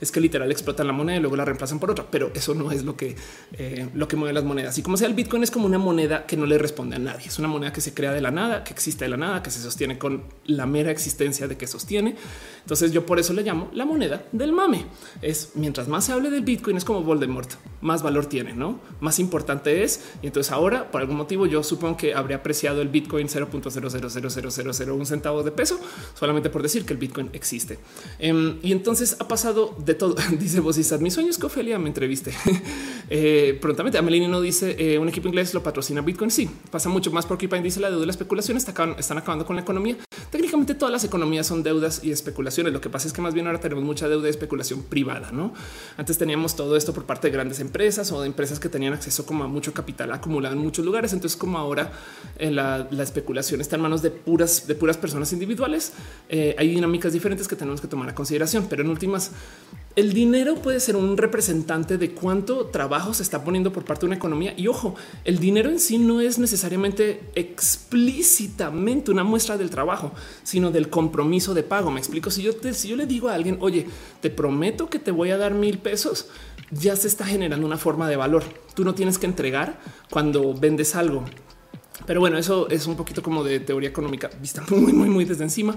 es que literal explotan la moneda y luego la reemplazan por otra, pero eso no es lo que eh, lo que mueve las monedas. Y como sea, el Bitcoin es como una moneda que no le responde a nadie. Es una moneda que se crea de la nada, que existe de la nada, que se sostiene con la mera existencia de que sostiene. Entonces yo por eso le llamo la moneda del mame. Es mientras más se hable del Bitcoin es como Voldemort, más valor tiene, no más importante es. Y entonces ahora, por algún motivo, yo supongo que habría apreciado el Bitcoin 0.0000001 centavo de peso solamente por decir que el Bitcoin existe. Em, y entonces ha pasado de todo. dice Bosizad, mis sueños que Ofelia me entreviste eh, prontamente. Amelini no dice eh, un equipo inglés lo patrocina Bitcoin. Sí, pasa mucho más porque dice la deuda de la especulación está están acabando con la economía básicamente todas las economías son deudas y especulaciones. Lo que pasa es que más bien ahora tenemos mucha deuda y especulación privada, ¿no? Antes teníamos todo esto por parte de grandes empresas o de empresas que tenían acceso como a mucho capital acumulado en muchos lugares. Entonces, como ahora en la, especulación está en manos de puras, de puras personas individuales, eh, hay dinámicas diferentes que tenemos que tomar a consideración. Pero en últimas, el dinero puede ser un representante de cuánto trabajo se está poniendo por parte de una economía. Y ojo, el dinero en sí no es necesariamente explícitamente una muestra del trabajo, sino del compromiso de pago. Me explico. Si yo, te, si yo le digo a alguien, oye, te prometo que te voy a dar mil pesos, ya se está generando una forma de valor. Tú no tienes que entregar cuando vendes algo. Pero bueno, eso es un poquito como de teoría económica vista muy, muy, muy desde encima.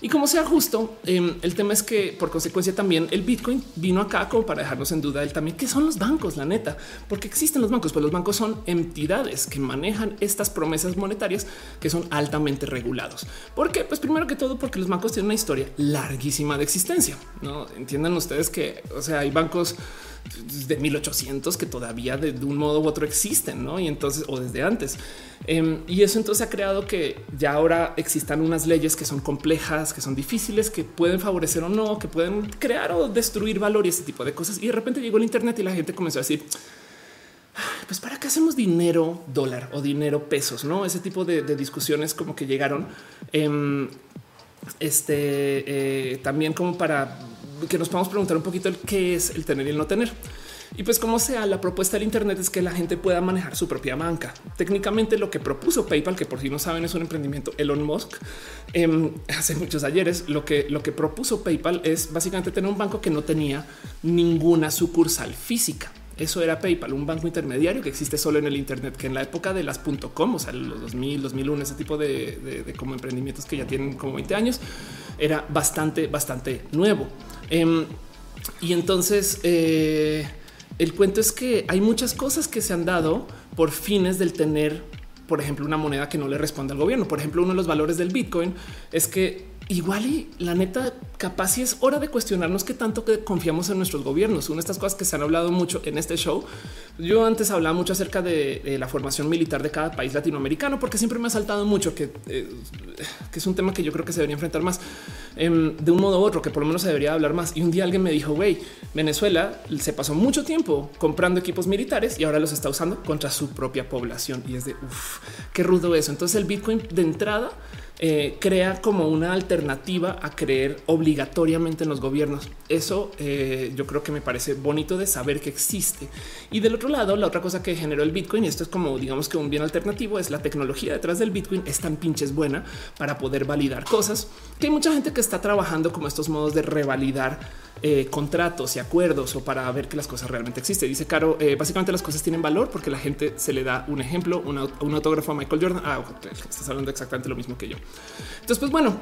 Y como sea justo, em, el tema es que por consecuencia también el Bitcoin vino acá como para dejarnos en duda el también qué son los bancos, la neta, porque existen los bancos, pues los bancos son entidades que manejan estas promesas monetarias que son altamente regulados. ¿Por qué? Pues primero que todo porque los bancos tienen una historia larguísima de existencia. No entiendan ustedes que, o sea, hay bancos de 1800 que todavía de, un modo u otro existen, ¿no? Y entonces, o desde antes. Em, y eso entonces ha creado que ya ahora existan unas leyes que son complejas, que son difíciles, que pueden favorecer o no, que pueden crear o destruir valor y ese tipo de cosas. Y de repente llegó el Internet y la gente comenzó a decir, pues para qué hacemos dinero dólar o dinero pesos, no? Ese tipo de, discusiones como que llegaron. Em, este eh, también como para que nos podamos preguntar un poquito el qué es el tener y el no tener. Y pues como sea, la propuesta del Internet es que la gente pueda manejar su propia banca. Técnicamente lo que propuso PayPal, que por si no saben es un emprendimiento Elon Musk, em, hace muchos ayeres, lo que, lo que propuso PayPal es básicamente tener un banco que no tenía ninguna sucursal física. Eso era PayPal, un banco intermediario que existe solo en el Internet, que en la época de las .com, o sea, los 2000, 2001, ese tipo de, como emprendimientos que ya tienen como 20 años, era bastante, bastante nuevo. Em, y entonces eh, el cuento es que hay muchas cosas que se han dado por fines del tener, por ejemplo, una moneda que no le responde al gobierno. Por ejemplo, uno de los valores del Bitcoin es que igual y la neta capaz si es hora de cuestionarnos qué tanto confiamos en nuestros gobiernos. Una de estas cosas que se han hablado mucho en este show. Yo antes hablaba mucho acerca de, la formación militar de cada país latinoamericano, porque siempre me ha saltado mucho que, eh, que es un tema que yo creo que se debería enfrentar más em, de un modo u otro, que por lo menos se debería hablar más. Y un día alguien me dijo, güey, Venezuela se pasó mucho tiempo comprando equipos militares y ahora los está usando contra su propia población. Y es de uff, qué rudo eso. Entonces el Bitcoin de entrada eh, crea como una alternativa a creer obligatoriamente en los gobiernos. Eso eh, yo creo que me parece bonito de saber que existe. Y del otro lado, la otra cosa que generó el Bitcoin, y esto es como digamos que un bien alternativo, es la tecnología detrás del Bitcoin es tan pinches buena para poder validar cosas que hay mucha gente que está trabajando como estos modos de revalidar eh, contratos y acuerdos o para ver que las cosas realmente existen. Dice Caro, básicamente las cosas tienen valor porque la gente se le da un ejemplo, un, autógrafo a Michael Jordan. Ah, estás hablando exactamente lo mismo que yo. Entonces, pues bueno,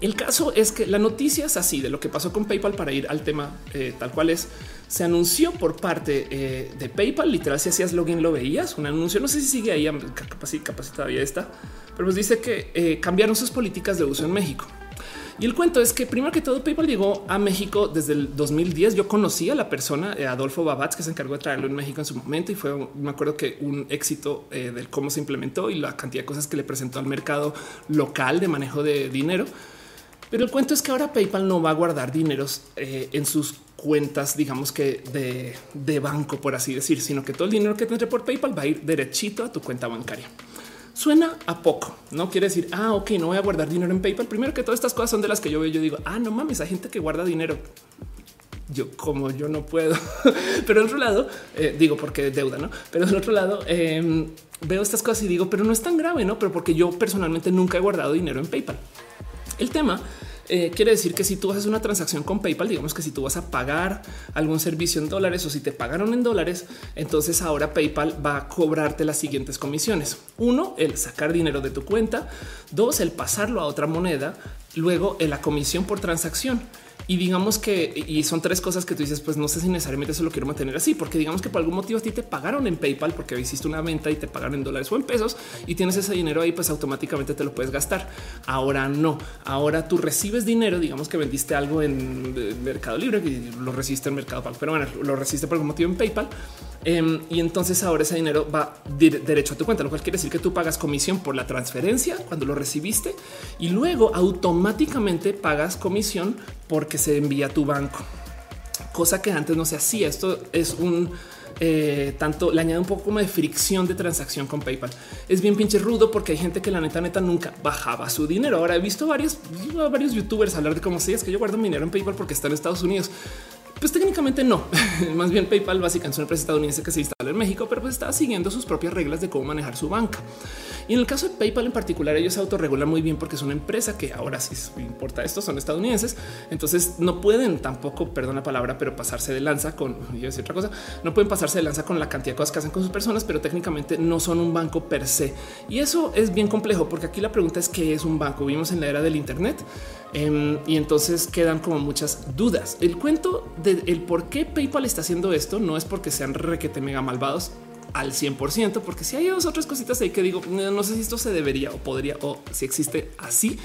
el caso es que la noticia es así de lo que pasó con PayPal para ir al tema eh, tal cual es. Se anunció por parte de PayPal, literal, si hacías login lo veías, un anuncio, no sé si sigue ahí, capaz, capaz todavía está, pero pues dice que cambiaron sus políticas de uso en México. Y el cuento es que primero que todo PayPal llegó a México desde el 2010. Yo conocí a la persona, eh, Adolfo Babatz, que se encargó de traerlo en México en su momento y fue, me acuerdo que un éxito eh, del cómo se implementó y la cantidad de cosas que le presentó al mercado local de manejo de dinero. Pero el cuento es que ahora PayPal no va a guardar dineros eh, en sus cuentas, digamos que de, banco, por así decir, sino que todo el dinero que tendré por PayPal va a ir derechito a tu cuenta bancaria. Suena a poco, no quiere decir, ah, ok, no voy a guardar dinero en PayPal. Primero que todas estas cosas son de las que yo veo, yo digo, ah, no mames, hay gente que guarda dinero. Yo como yo no puedo, pero en otro lado eh, digo porque deuda, no? Pero en otro lado em, veo estas cosas y digo, pero no es tan grave, no? Pero porque yo personalmente nunca he guardado dinero en PayPal. El tema eh, quiere decir que si tú haces una transacción con PayPal, digamos que si tú vas a pagar algún servicio en dólares o si te pagaron en dólares, entonces ahora PayPal va a cobrarte las siguientes comisiones. Uno, el sacar dinero de tu cuenta. Dos, el pasarlo a otra moneda. Luego, la comisión por transacción. Y digamos que, y son tres cosas que tú dices, pues no sé si necesariamente eso lo quiero mantener así, porque digamos que por algún motivo a ti te pagaron en PayPal porque hiciste una venta y te pagaron en dólares o en pesos y tienes ese dinero ahí, pues automáticamente te lo puedes gastar. Ahora no, ahora tú recibes dinero, digamos que vendiste algo en Mercado Libre y lo recibiste en Mercado Pago, pero bueno, lo recibiste por algún motivo en PayPal. Em, y entonces ahora ese dinero va derecho a tu cuenta, lo cual quiere decir que tú pagas comisión por la transferencia cuando lo recibiste y luego automáticamente pagas comisión porque se envía a tu banco, cosa que antes no se hacía. Esto es un eh, tanto le añade un poco como de fricción de transacción con PayPal. Es bien pinche rudo porque hay gente que la neta neta nunca bajaba su dinero. Ahora he visto varios, varios youtubers hablar de cómo si es que yo guardo mi dinero en PayPal porque está en Estados Unidos. Pues técnicamente no. Más bien PayPal básicamente es una empresa estadounidense que se instala en México, pero pues está siguiendo sus propias reglas de cómo manejar su banca. Y en el caso de PayPal en particular, ellos se autorregulan muy bien porque es una empresa que ahora sí importa esto, son estadounidenses. Entonces no pueden tampoco, perdón la palabra, pero pasarse de lanza con, yo otra cosa, no pueden pasarse de lanza con la cantidad de cosas que hacen con sus personas, pero técnicamente no son un banco per se. Y eso es bien complejo porque aquí la pregunta es qué es un banco. Vivimos en la era del Internet Em, y entonces quedan como muchas dudas. El cuento del por qué PayPal está haciendo esto no es porque sean requete mega malvados al 100%, porque si hay dos otras cositas ahí que digo, no sé si esto se debería o podría o si existe así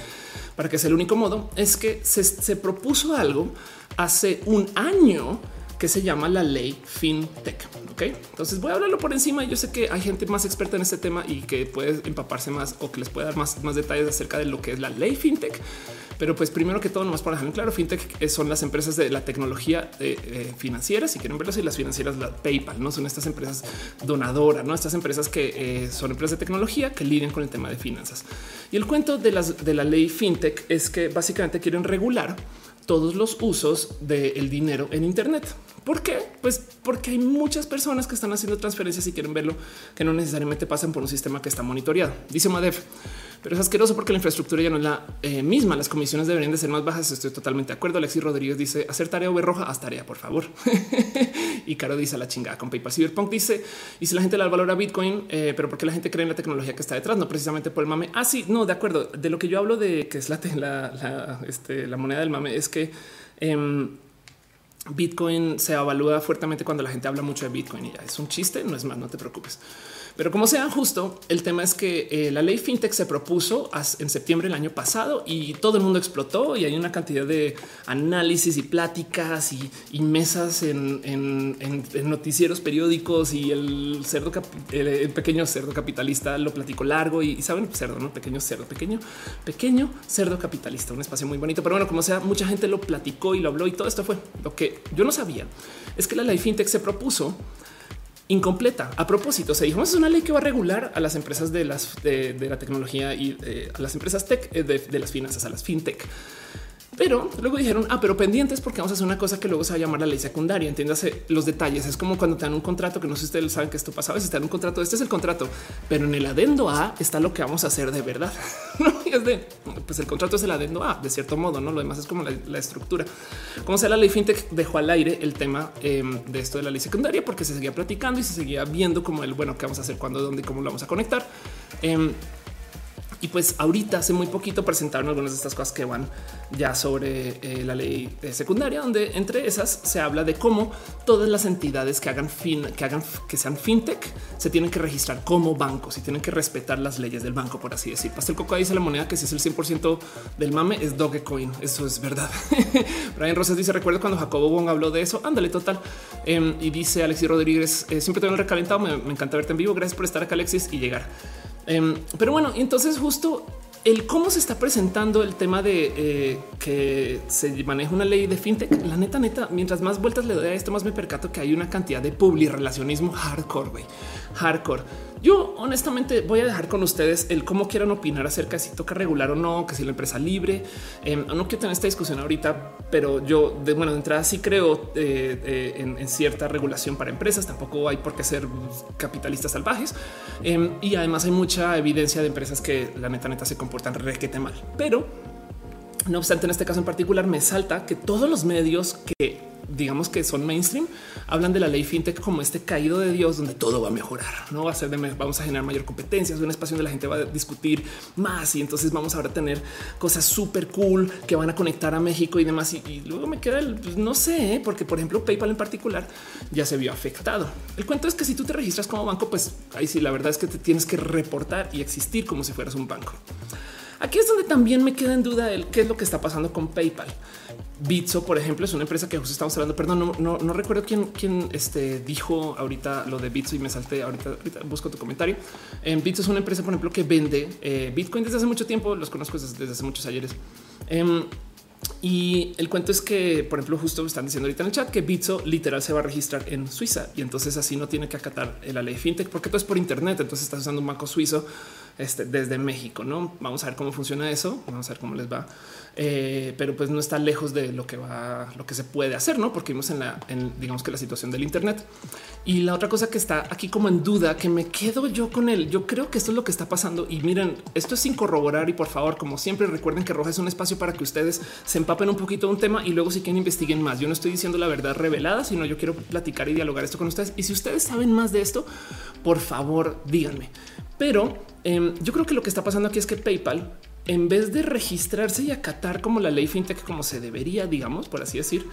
para que sea el único modo, es que se, se propuso algo hace un año que se llama la ley FinTech. Ok, entonces voy a hablarlo por encima. Yo sé que hay gente más experta en este tema y que puede empaparse más o que les puede dar más, más detalles acerca de lo que es la ley FinTech. Pero pues primero que todo, nomás para dejar claro, fintech son las empresas de la tecnología eh, eh, financiera, si quieren verlo, y las financieras, la PayPal, no son estas empresas donadoras, no estas empresas que eh, son empresas de tecnología que lidian con el tema de finanzas. Y el cuento de, las, de la ley fintech es que básicamente quieren regular todos los usos del dinero en Internet. ¿Por qué? Pues porque hay muchas personas que están haciendo transferencias y quieren verlo que no necesariamente pasan por un sistema que está monitoreado. Dice Madev pero es asqueroso porque la infraestructura ya no es la eh, misma. Las comisiones deberían de ser más bajas. Estoy totalmente de acuerdo. Alexis Rodríguez dice hacer tarea o roja, haz tarea, por favor. y Caro dice la chingada con PayPal. Cyberpunk dice y si la gente la valora Bitcoin, eh, pero porque la gente cree en la tecnología que está detrás, no precisamente por el mame. Ah, sí, no, de acuerdo. De lo que yo hablo de que es la, la, este, la moneda del mame es que em, Bitcoin se evalúa fuertemente cuando la gente habla mucho de Bitcoin y ya es un chiste, no es más, no te preocupes. Pero como sea justo, el tema es que eh, la ley fintech se propuso en septiembre del año pasado y todo el mundo explotó y hay una cantidad de análisis y pláticas y, mesas en, noticieros periódicos y el cerdo, el, pequeño cerdo capitalista lo platicó largo y, saben cerdo, no pequeño cerdo, pequeño, pequeño cerdo capitalista, un espacio muy bonito. Pero bueno, como sea, mucha gente lo platicó y lo habló y todo esto fue lo que yo no sabía. Es que la ley fintech se propuso incompleta. A propósito, se dijo es una ley que va a regular a las empresas de las de, la tecnología y eh, a las empresas tech eh, de, las finanzas, a las fintech. Pero luego dijeron, ah, pero pendientes porque vamos a hacer una cosa que luego se va a llamar la ley secundaria. Entiéndase los detalles. Es como cuando te dan un contrato que no sé si ustedes saben que esto pasa. A veces te dan un contrato. Este es el contrato, pero en el adendo A está lo que vamos a hacer de verdad. no es de pues el contrato es el adendo A de cierto modo. No lo demás es como la, estructura. Como sea, la ley fintech dejó al aire el tema em, de esto de la ley secundaria porque se seguía platicando y se seguía viendo como el bueno, qué vamos a hacer, cuándo, dónde y cómo lo vamos a conectar. Em, y pues ahorita hace muy poquito presentaron algunas de estas cosas que van ya sobre eh, la ley eh, secundaria, donde entre esas se habla de cómo todas las entidades que hagan fin, que hagan que sean fintech, se tienen que registrar como bancos y tienen que respetar las leyes del banco, por así decir. Pastel Coco dice la moneda que si es el 100% del mame es Dogecoin. Eso es verdad. Brian Rosas dice: Recuerdo cuando Jacobo Wong habló de eso. Ándale, total. Em, y dice Alexis Rodríguez: eh, Siempre tengo el recalentado. Me, me encanta verte en vivo. Gracias por estar acá, Alexis, y llegar. Em, pero bueno, entonces justo el cómo se está presentando el tema de eh, que se maneja una ley de fintech. La neta, neta, mientras más vueltas le doy a esto, más me percato que hay una cantidad de publi relacionismo hardcore, güey, hardcore. Yo honestamente voy a dejar con ustedes el cómo quieran opinar acerca de si toca regular o no, que si la empresa libre. Em, no quiero tener esta discusión ahorita, pero yo de bueno de entrada sí creo eh, eh, en, cierta regulación para empresas. Tampoco hay por qué ser capitalistas salvajes em, y además hay mucha evidencia de empresas que la neta neta se comportan requete mal. Pero no obstante, en este caso en particular me salta que todos los medios que digamos que son mainstream, hablan de la ley fintech como este caído de Dios donde todo va a mejorar, no va a ser de vamos a generar mayor competencia, un espacio donde la gente va a discutir más y entonces vamos ahora a tener cosas súper cool que van a conectar a México y demás. Y, luego me queda el pues, no sé, ¿eh? porque por ejemplo PayPal en particular ya se vio afectado. El cuento es que si tú te registras como banco, pues ahí sí, la verdad es que te tienes que reportar y existir como si fueras un banco. Aquí es donde también me queda en duda el qué es lo que está pasando con PayPal. Bitso, por ejemplo, es una empresa que justo estamos hablando. Perdón, no, recuerdo quién, quién este, dijo ahorita lo de Bitso y me salté. Ahorita, ahorita busco tu comentario. En Bitso es una empresa, por ejemplo, que vende eh, Bitcoin desde hace mucho tiempo. Los conozco desde, hace muchos ayeres. Em, y el cuento es que, por ejemplo, justo están diciendo ahorita en el chat que Bitso literal se va a registrar en Suiza y entonces así no tiene que acatar la ley fintech porque todo es por Internet. Entonces estás usando un banco suizo este, desde México. No vamos a ver cómo funciona eso. Vamos a ver cómo les va. Eh, pero pues no está lejos de lo que va, lo que se puede hacer, no? Porque vimos en la, digamos que la situación del Internet. Y la otra cosa que está aquí como en duda, que me quedo yo con él. Yo creo que esto es lo que está pasando. Y miren, esto es sin corroborar. Y por favor, como siempre, recuerden que Roja es un espacio para que ustedes se empapen un poquito de un tema y luego si quieren investiguen más. Yo no estoy diciendo la verdad revelada, sino yo quiero platicar y dialogar esto con ustedes. Y si ustedes saben más de esto, por favor, díganme. Pero em, yo creo que lo que está pasando aquí es que PayPal en vez de registrarse y acatar como la ley fintech como se debería, digamos, por así decir,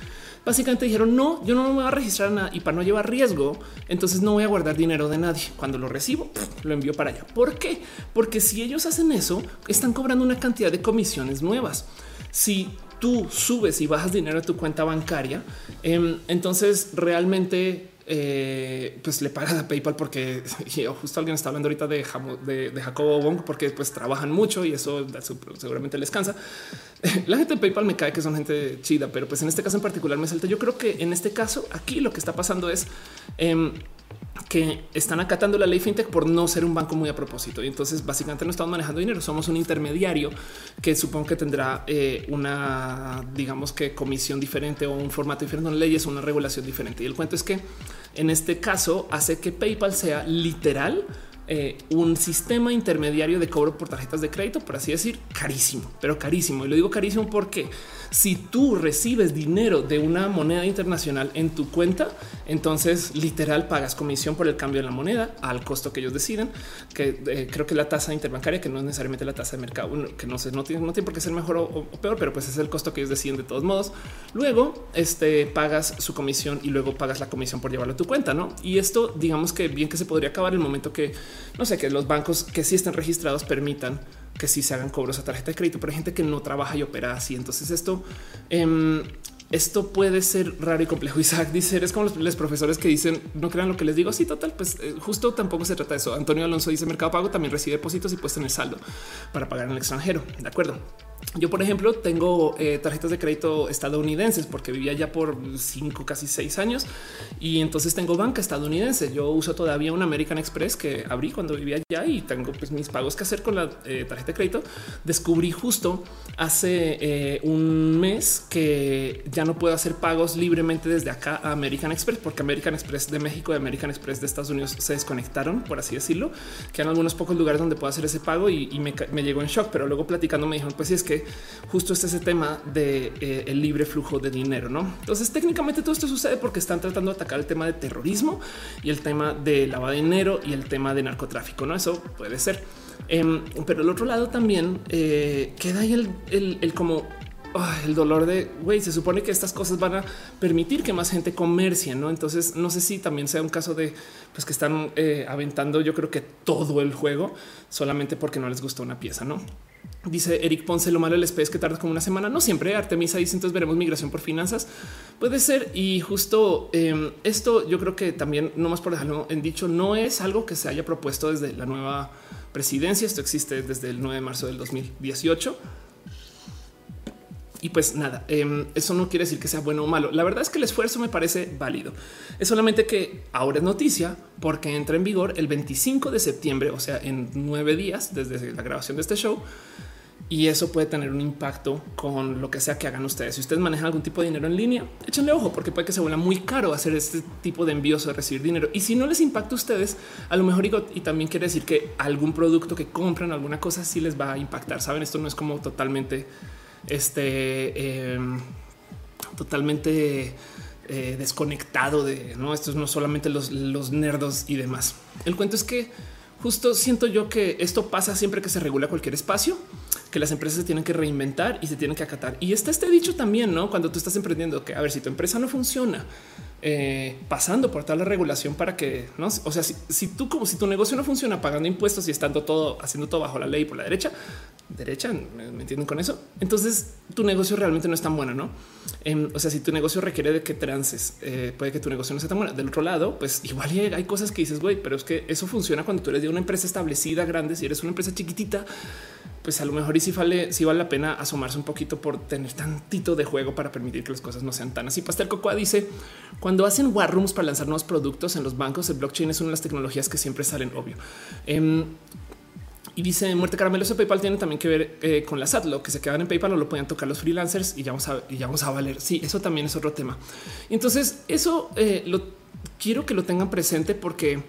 básicamente dijeron no, yo no me voy a registrar nada y para no llevar riesgo, entonces no voy a guardar dinero de nadie. Cuando lo recibo, lo envío para allá. ¿Por qué? Porque si ellos hacen eso, están cobrando una cantidad de comisiones nuevas. Si tú subes y bajas dinero a tu cuenta bancaria, em, entonces realmente eh, pues le pagas a PayPal porque justo alguien está hablando ahorita de, de, Jacobo Wong porque pues trabajan mucho y eso seguramente les cansa. La gente de PayPal me cae que son gente chida, pero pues en este caso en particular me salta. Yo creo que en este caso aquí lo que está pasando es em, que están acatando la ley fintech por no ser un banco muy a propósito. Y entonces básicamente no estamos manejando dinero, somos un intermediario que supongo que tendrá eh, una, digamos que comisión diferente o un formato diferente, una leyes, una regulación diferente. Y el cuento es que en este caso hace que PayPal sea literal eh, un sistema intermediario de cobro por tarjetas de crédito, por así decir, carísimo, pero carísimo. Y lo digo carísimo porque si tú recibes dinero de una moneda internacional en tu cuenta, entonces literal pagas comisión por el cambio de la moneda al costo que ellos deciden, que eh, creo que la tasa interbancaria, que no es necesariamente la tasa de mercado, que no sé, no tiene, por qué ser mejor o, peor, pero pues es el costo que ellos deciden de todos modos. Luego este, pagas su comisión y luego pagas la comisión por llevarlo a tu cuenta, ¿no? Y esto digamos que bien que se podría acabar el momento que no sé, que los bancos que sí están registrados permitan que sí se hagan cobros a tarjeta de crédito, pero hay gente que no trabaja y opera así. Entonces esto, em, esto puede ser raro y complejo. Isaac dice, eres como los, profesores que dicen, no crean lo que les digo. Sí, total, pues eh, justo tampoco se trata de eso. Antonio Alonso dice, Mercado Pago también recibe depósitos y puesta en el saldo para pagar en el extranjero. De acuerdo. Yo, por ejemplo, tengo eh, tarjetas de crédito estadounidenses porque vivía ya por cinco, casi seis años y entonces tengo banca estadounidense. Yo uso todavía un American Express que abrí cuando vivía allá y tengo pues, mis pagos que hacer con la eh, tarjeta de crédito. Descubrí justo hace eh, un mes que ya no puedo hacer pagos libremente desde acá a American Express porque American Express de México y American Express de Estados Unidos se desconectaron, por así decirlo. que en algunos pocos lugares donde puedo hacer ese pago y, me, llegó en shock, pero luego platicando me dijeron, pues sí, es que justo este es ese tema de eh, el libre flujo de dinero, ¿no? Entonces técnicamente todo esto sucede porque están tratando de atacar el tema de terrorismo y el tema de lavado de dinero y el tema de narcotráfico, ¿no? Eso puede ser. Em, pero el otro lado también eh, queda ahí el, como el dolor de güey, se supone que estas cosas van a permitir que más gente comercie, no? Entonces, no sé si también sea un caso de pues que están eh, aventando, yo creo que todo el juego solamente porque no les gustó una pieza, no? Dice Eric Ponce, lo malo del SP es que tarda como una semana. No siempre Artemisa dice entonces veremos migración por finanzas. Puede ser. Y justo em, esto yo creo que también, no más por dejarlo en dicho, no es algo que se haya propuesto desde la nueva presidencia. Esto existe desde el 9 de marzo del 2018. Y pues nada, em, eso no quiere decir que sea bueno o malo. La verdad es que el esfuerzo me parece válido. Es solamente que ahora es noticia porque entra en vigor el 25 de septiembre, o sea, en nueve días desde la grabación de este show y eso puede tener un impacto con lo que sea que hagan ustedes. Si ustedes manejan algún tipo de dinero en línea, échenle ojo porque puede que se vuelva muy caro hacer este tipo de envíos o recibir dinero. Y si no les impacta a ustedes, a lo mejor y también quiere decir que algún producto que compran, alguna cosa sí les va a impactar. Saben, esto no es como totalmente este, em, totalmente eh, desconectado de no, esto no solamente los, los nerdos y demás. El cuento es que justo siento yo que esto pasa siempre que se regula cualquier espacio, que las empresas se tienen que reinventar y se tienen que acatar. Y está este dicho también, no cuando tú estás emprendiendo que a ver si tu empresa no funciona, eh, pasando por toda la regulación para que no, o sea, si, tú como si tu negocio no funciona pagando impuestos y estando todo haciendo todo bajo la ley por la derecha, derecha, ¿me, entienden con eso? Entonces tu negocio realmente no es tan bueno, no? Em, o sea, si tu negocio requiere de que trances, eh, puede que tu negocio no sea tan bueno. Del otro lado, pues igual hay cosas que dices, güey, pero es que eso funciona cuando tú eres de una empresa establecida grande. Si eres una empresa chiquitita, pues a lo mejor y si vale, si vale la pena asomarse un poquito por tener tantito de juego para permitir que las cosas no sean tan así. Pastel Cocoa dice cuando hacen war rooms para lanzar nuevos productos en los bancos, el blockchain es una de las tecnologías que siempre salen obvio. Em, y dice muerte caramelo. Ese PayPal tiene también que ver eh, con la SAT, lo que se quedan en PayPal no lo podían tocar los freelancers y ya vamos a, ya vamos a valer. Sí, eso también es otro tema. Entonces, eso eh, lo quiero que lo tengan presente porque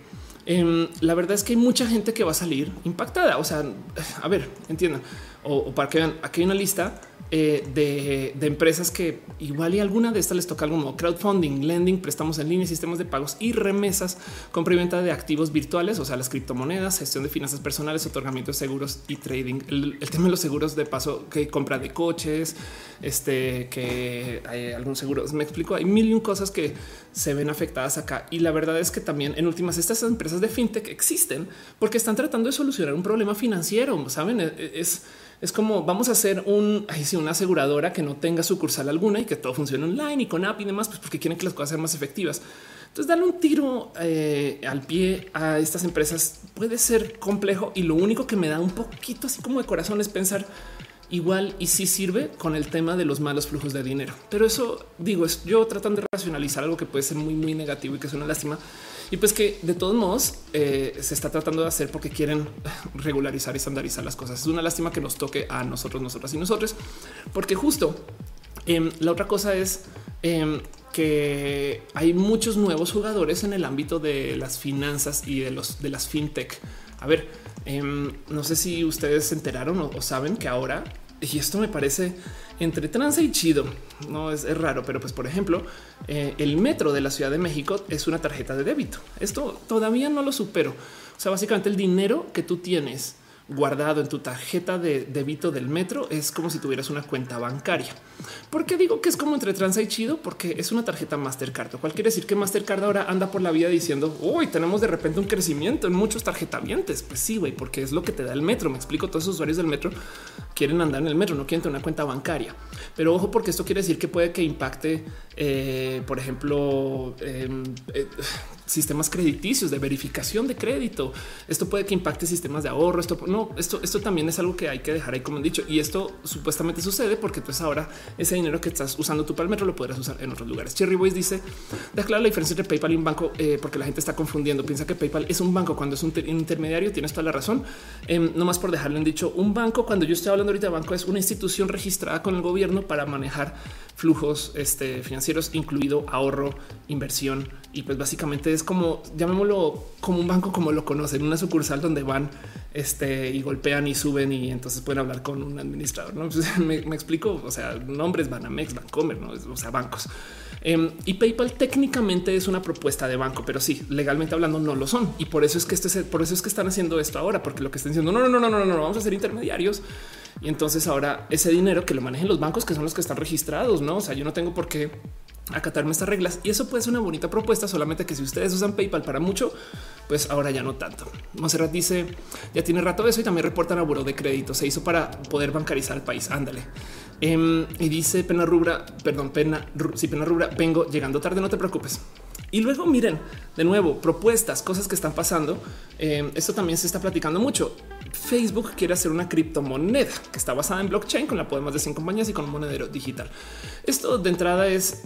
Em, la verdad es que hay mucha gente que va a salir impactada. O sea, a ver, entiendan, o, para que vean, aquí hay una lista eh, de, empresas que igual y alguna de estas les toca algo crowdfunding, lending, préstamos en línea, sistemas de pagos y remesas, compra y venta de activos virtuales, o sea, las criptomonedas, gestión de finanzas personales, otorgamiento de seguros y trading. El, tema de los seguros de paso, que compra de coches, este, que hay algún seguro. Me explico, hay mil y un cosas que se ven afectadas acá. Y la verdad es que también en últimas estas empresas de fintech existen porque están tratando de solucionar un problema financiero. Saben, e, e, es es como vamos a hacer un, una aseguradora que no tenga sucursal alguna y que todo funcione online y con app y demás, pues porque quieren que las cosas sean más efectivas. Entonces, darle un tiro eh, al pie a estas empresas puede ser complejo y lo único que me da un poquito así como de corazón es pensar igual y si sirve con el tema de los malos flujos de dinero. Pero eso digo, es yo tratando de racionalizar algo que puede ser muy, muy negativo y que es una lástima y pues que de todos modos eh, se está tratando de hacer porque quieren regularizar y estandarizar las cosas. Es una lástima que nos toque a nosotros, nosotras y nosotros, porque justo em, la otra cosa es em, que hay muchos nuevos jugadores en el ámbito de las finanzas y de los de las fintech. A ver, em, no sé si ustedes se enteraron o saben que ahora y esto me parece entre trance y chido. No es, raro, pero pues por ejemplo, eh, el metro de la Ciudad de México es una tarjeta de débito. Esto todavía no lo supero. O sea, básicamente el dinero que tú tienes guardado en tu tarjeta de débito del metro es como si tuvieras una cuenta bancaria. ¿Por qué digo que es como entre transa y chido? Porque es una tarjeta Mastercard, cual quiere decir que Mastercard ahora anda por la vida diciendo hoy tenemos de repente un crecimiento en muchos tarjetavientes. Pues sí, güey, porque es lo que te da el metro. Me explico, todos los usuarios del metro quieren andar en el metro, no quieren tener una cuenta bancaria. Pero ojo, porque esto quiere decir que puede que impacte, eh, por ejemplo, em, eh, sistemas crediticios de verificación de crédito. Esto puede que impacte sistemas de ahorro. Esto no, esto, esto también es algo que hay que dejar ahí, como han dicho. Y esto supuestamente sucede porque pues ahora ese dinero que estás usando tú para el metro lo podrás usar en otros lugares. Cherry Boys dice deja clara la diferencia entre PayPal y un banco eh, porque la gente está confundiendo. Piensa que PayPal es un banco cuando es un intermediario. Tienes toda la razón. Eh, no más por dejarle en dicho un banco. Cuando yo estoy hablando ahorita de banco, es una institución registrada con el gobierno para manejar flujos este, financieros, incluido ahorro, inversión. Y pues básicamente es como llamémoslo como un banco como lo conocen, una sucursal donde van este, y golpean y suben y entonces pueden hablar con un administrador. ¿no? Pues, me, explico. O sea, nombres Banamex, Bancomer, ¿no? o sea, bancos. Em, y PayPal técnicamente es una propuesta de banco, pero sí, legalmente hablando no lo son. Y por eso es que este, por eso es que están haciendo esto ahora, porque lo que están diciendo no, no, no, no, no, no, vamos a ser intermediarios. Y entonces ahora ese dinero que lo manejen los bancos, que son los que están registrados, no? O sea, yo no tengo por qué acatarme estas reglas y eso puede ser una bonita propuesta, solamente que si ustedes usan PayPal para mucho, pues ahora ya no tanto. Monserrat dice ya tiene rato eso y también reportan a buro de crédito. Se hizo para poder bancarizar el país. Ándale. Em, y dice Pena Rubra, perdón, Pena, si Pena Rubra, vengo llegando tarde, no te preocupes. Y luego miren de nuevo propuestas, cosas que están pasando. Em, esto también se está platicando mucho. Facebook quiere hacer una criptomoneda que está basada en blockchain con la de más de 100 compañías y con un monedero digital. Esto de entrada es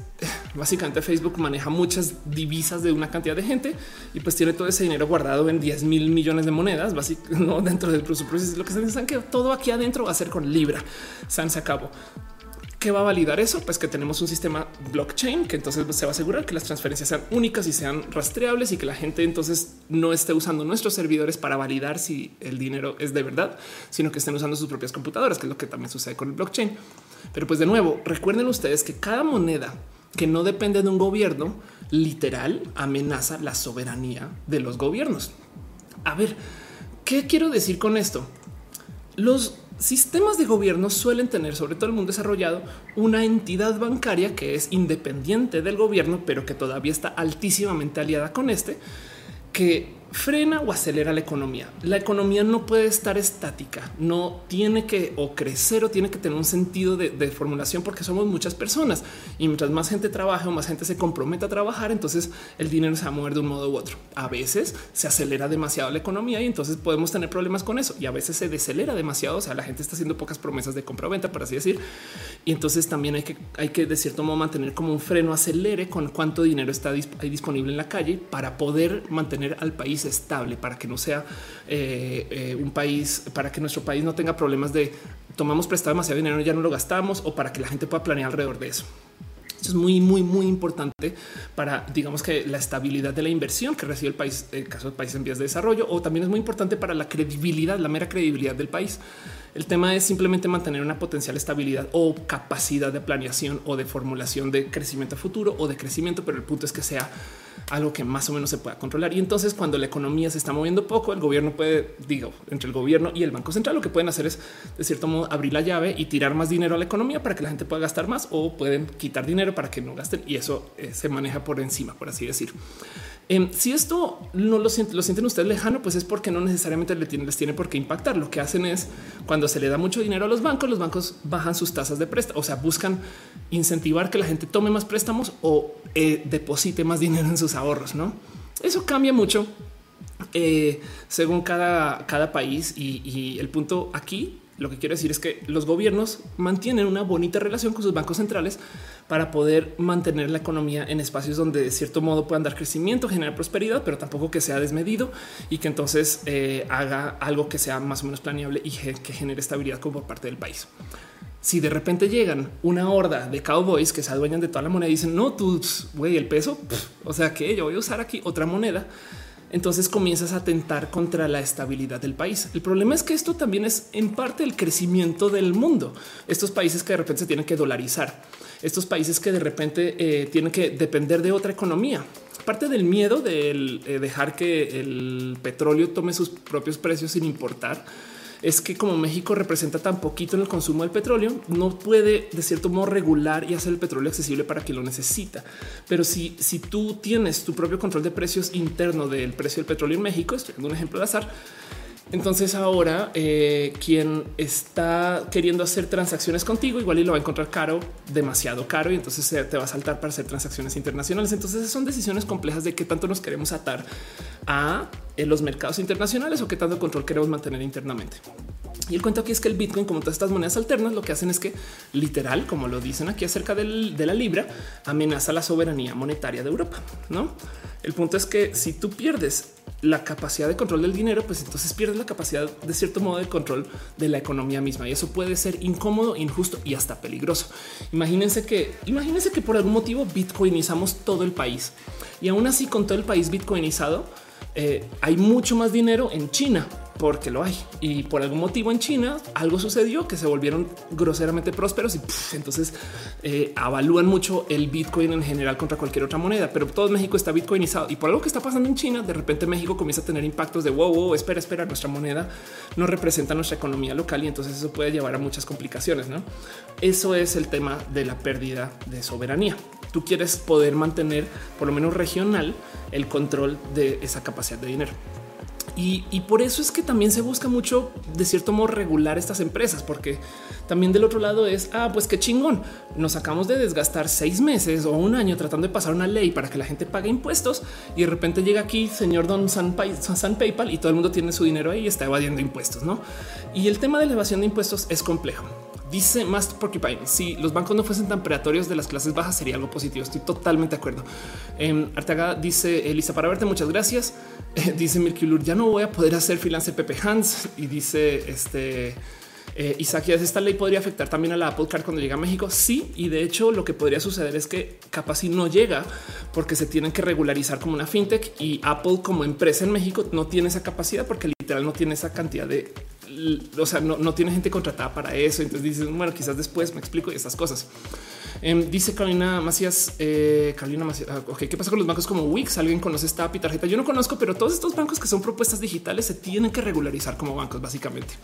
básicamente Facebook maneja muchas divisas de una cantidad de gente y pues tiene todo ese dinero guardado en 10 mil millones de monedas, básicamente no dentro del presupuesto. Lo que se piensan que todo aquí adentro va a ser con Libra. San se acabó. ¿Qué va a validar eso? Pues que tenemos un sistema blockchain que entonces se va a asegurar que las transferencias sean únicas y sean rastreables y que la gente entonces no esté usando nuestros servidores para validar si el dinero es de verdad, sino que estén usando sus propias computadoras, que es lo que también sucede con el blockchain. Pero pues de nuevo, recuerden ustedes que cada moneda que no depende de un gobierno, literal amenaza la soberanía de los gobiernos. A ver, ¿qué quiero decir con esto? Los sistemas de gobierno suelen tener, sobre todo el mundo desarrollado, una entidad bancaria que es independiente del gobierno, pero que todavía está altísimamente aliada con este, que frena o acelera la economía. La economía no puede estar estática, no tiene que o crecer o tiene que tener un sentido de, formulación porque somos muchas personas y mientras más gente trabaja o más gente se compromete a trabajar, entonces el dinero se va a mover de un modo u otro. A veces se acelera demasiado la economía y entonces podemos tener problemas con eso y a veces se decelera demasiado. O sea, la gente está haciendo pocas promesas de compra o venta, por así decir. Y entonces también hay que, hay que de cierto modo mantener como un freno acelere con cuánto dinero está ahí disponible en la calle para poder mantener al país estable, para que no sea eh, eh, un país, para que nuestro país no tenga problemas de tomamos prestado demasiado dinero y ya no lo gastamos o para que la gente pueda planear alrededor de eso. Esto es muy, muy, muy importante para, digamos que la estabilidad de la inversión que recibe el país, en caso de países en vías de desarrollo, o también es muy importante para la credibilidad, la mera credibilidad del país. El tema es simplemente mantener una potencial estabilidad o capacidad de planeación o de formulación de crecimiento futuro o de crecimiento, pero el punto es que sea algo que más o menos se pueda controlar. Y entonces cuando la economía se está moviendo poco, el gobierno puede, digo, entre el gobierno y el Banco Central, lo que pueden hacer es de cierto modo abrir la llave y tirar más dinero a la economía para que la gente pueda gastar más o pueden quitar dinero para que no gasten y eso eh, se maneja por encima, por así decir. Em, si esto no lo sienten, ustedes lejano, pues es porque no necesariamente les tiene, les tiene por qué impactar. Lo que hacen es cuando se le da mucho dinero a los bancos, los bancos bajan sus tasas de préstamo, o sea, buscan incentivar que la gente tome más préstamos o eh, deposite más dinero en sus ahorros. No, eso cambia mucho eh, según cada, cada país y el punto aquí lo que quiero decir es que los gobiernos mantienen una bonita relación con sus bancos centrales para poder mantener la economía en espacios donde de cierto modo puedan dar crecimiento, generar prosperidad, pero tampoco que sea desmedido y que entonces eh, haga algo que sea más o menos planeable y que genere estabilidad como por parte del país. Si de repente llegan una horda de cowboys que se adueñan de toda la moneda y dicen no, tú, güey, el peso, o sea que yo voy a usar aquí otra moneda entonces comienzas a atentar contra la estabilidad del país. El problema es que esto también es en parte el crecimiento del mundo. Estos países que de repente se tienen que dolarizar, estos países que de repente eh, tienen que depender de otra economía. Parte del miedo de eh, dejar que el petróleo tome sus propios precios sin importar es que como México representa tan poquito en el consumo del petróleo, no puede de cierto modo regular y hacer el petróleo accesible para quien lo necesita. Pero si, si tú tienes tu propio control de precios interno del precio del petróleo en México, estoy dando un ejemplo de azar, entonces ahora eh, quien está queriendo hacer transacciones contigo igual y lo va a encontrar caro, demasiado caro y entonces te va a saltar para hacer transacciones internacionales. Entonces son decisiones complejas de qué tanto nos queremos atar a eh, los mercados internacionales o qué tanto control queremos mantener internamente. Y el cuento aquí es que el Bitcoin, como todas estas monedas alternas, lo que hacen es que literal, como lo dicen aquí acerca de la libra, amenaza la soberanía monetaria de Europa. No, el punto es que si tú pierdes la capacidad de control del dinero, pues entonces pierdes la capacidad de cierto modo de control de la economía misma y eso puede ser incómodo, injusto y hasta peligroso. Imagínense que, imagínense que por algún motivo bitcoinizamos todo el país y aún así con todo el país bitcoinizado eh, hay mucho más dinero en China porque lo hay. Y por algún motivo en China algo sucedió que se volvieron groseramente prósperos y entonces eh, avalúan mucho el Bitcoin en general contra cualquier otra moneda. Pero todo México está bitcoinizado y por algo que está pasando en China, de repente México comienza a tener impactos de wow, wow, espera, espera, nuestra moneda no representa nuestra economía local y entonces eso puede llevar a muchas complicaciones. ¿no? Eso es el tema de la pérdida de soberanía. Tú quieres poder mantener por lo menos regional el control de esa capacidad de dinero. Y, por eso es que también se busca mucho de cierto modo regular estas empresas, porque también del otro lado es, ah, pues qué chingón, nos acabamos de desgastar seis meses o un año tratando de pasar una ley para que la gente pague impuestos y de repente llega aquí señor Don San, San PayPal y todo el mundo tiene su dinero ahí y está evadiendo impuestos, ¿no? Y el tema de la evasión de impuestos es complejo. Dice Master Porcupine, si los bancos no fuesen tan predatorios de las clases bajas sería algo positivo. Estoy totalmente de acuerdo. Eh, Arteaga dice, Elisa, para verte, muchas gracias. dice Milkilur, ya no voy a poder hacer freelance Pepe Hans. Y dice, este... Eh, Isaac, esta ley podría afectar también a la Apple Card cuando llega a México. Sí, y de hecho lo que podría suceder es que capaz si no llega porque se tienen que regularizar como una fintech y Apple como empresa en México no tiene esa capacidad porque literal no tiene esa cantidad de o sea, no, no tiene gente contratada para eso. Entonces dicen, bueno, quizás después me explico estas cosas. Em, dice Carolina Macías, eh, Carolina Macías, ah, ok, ¿qué pasa con los bancos como Wix? ¿Alguien conoce esta API tarjeta? Yo no conozco, pero todos estos bancos que son propuestas digitales se tienen que regularizar como bancos, básicamente.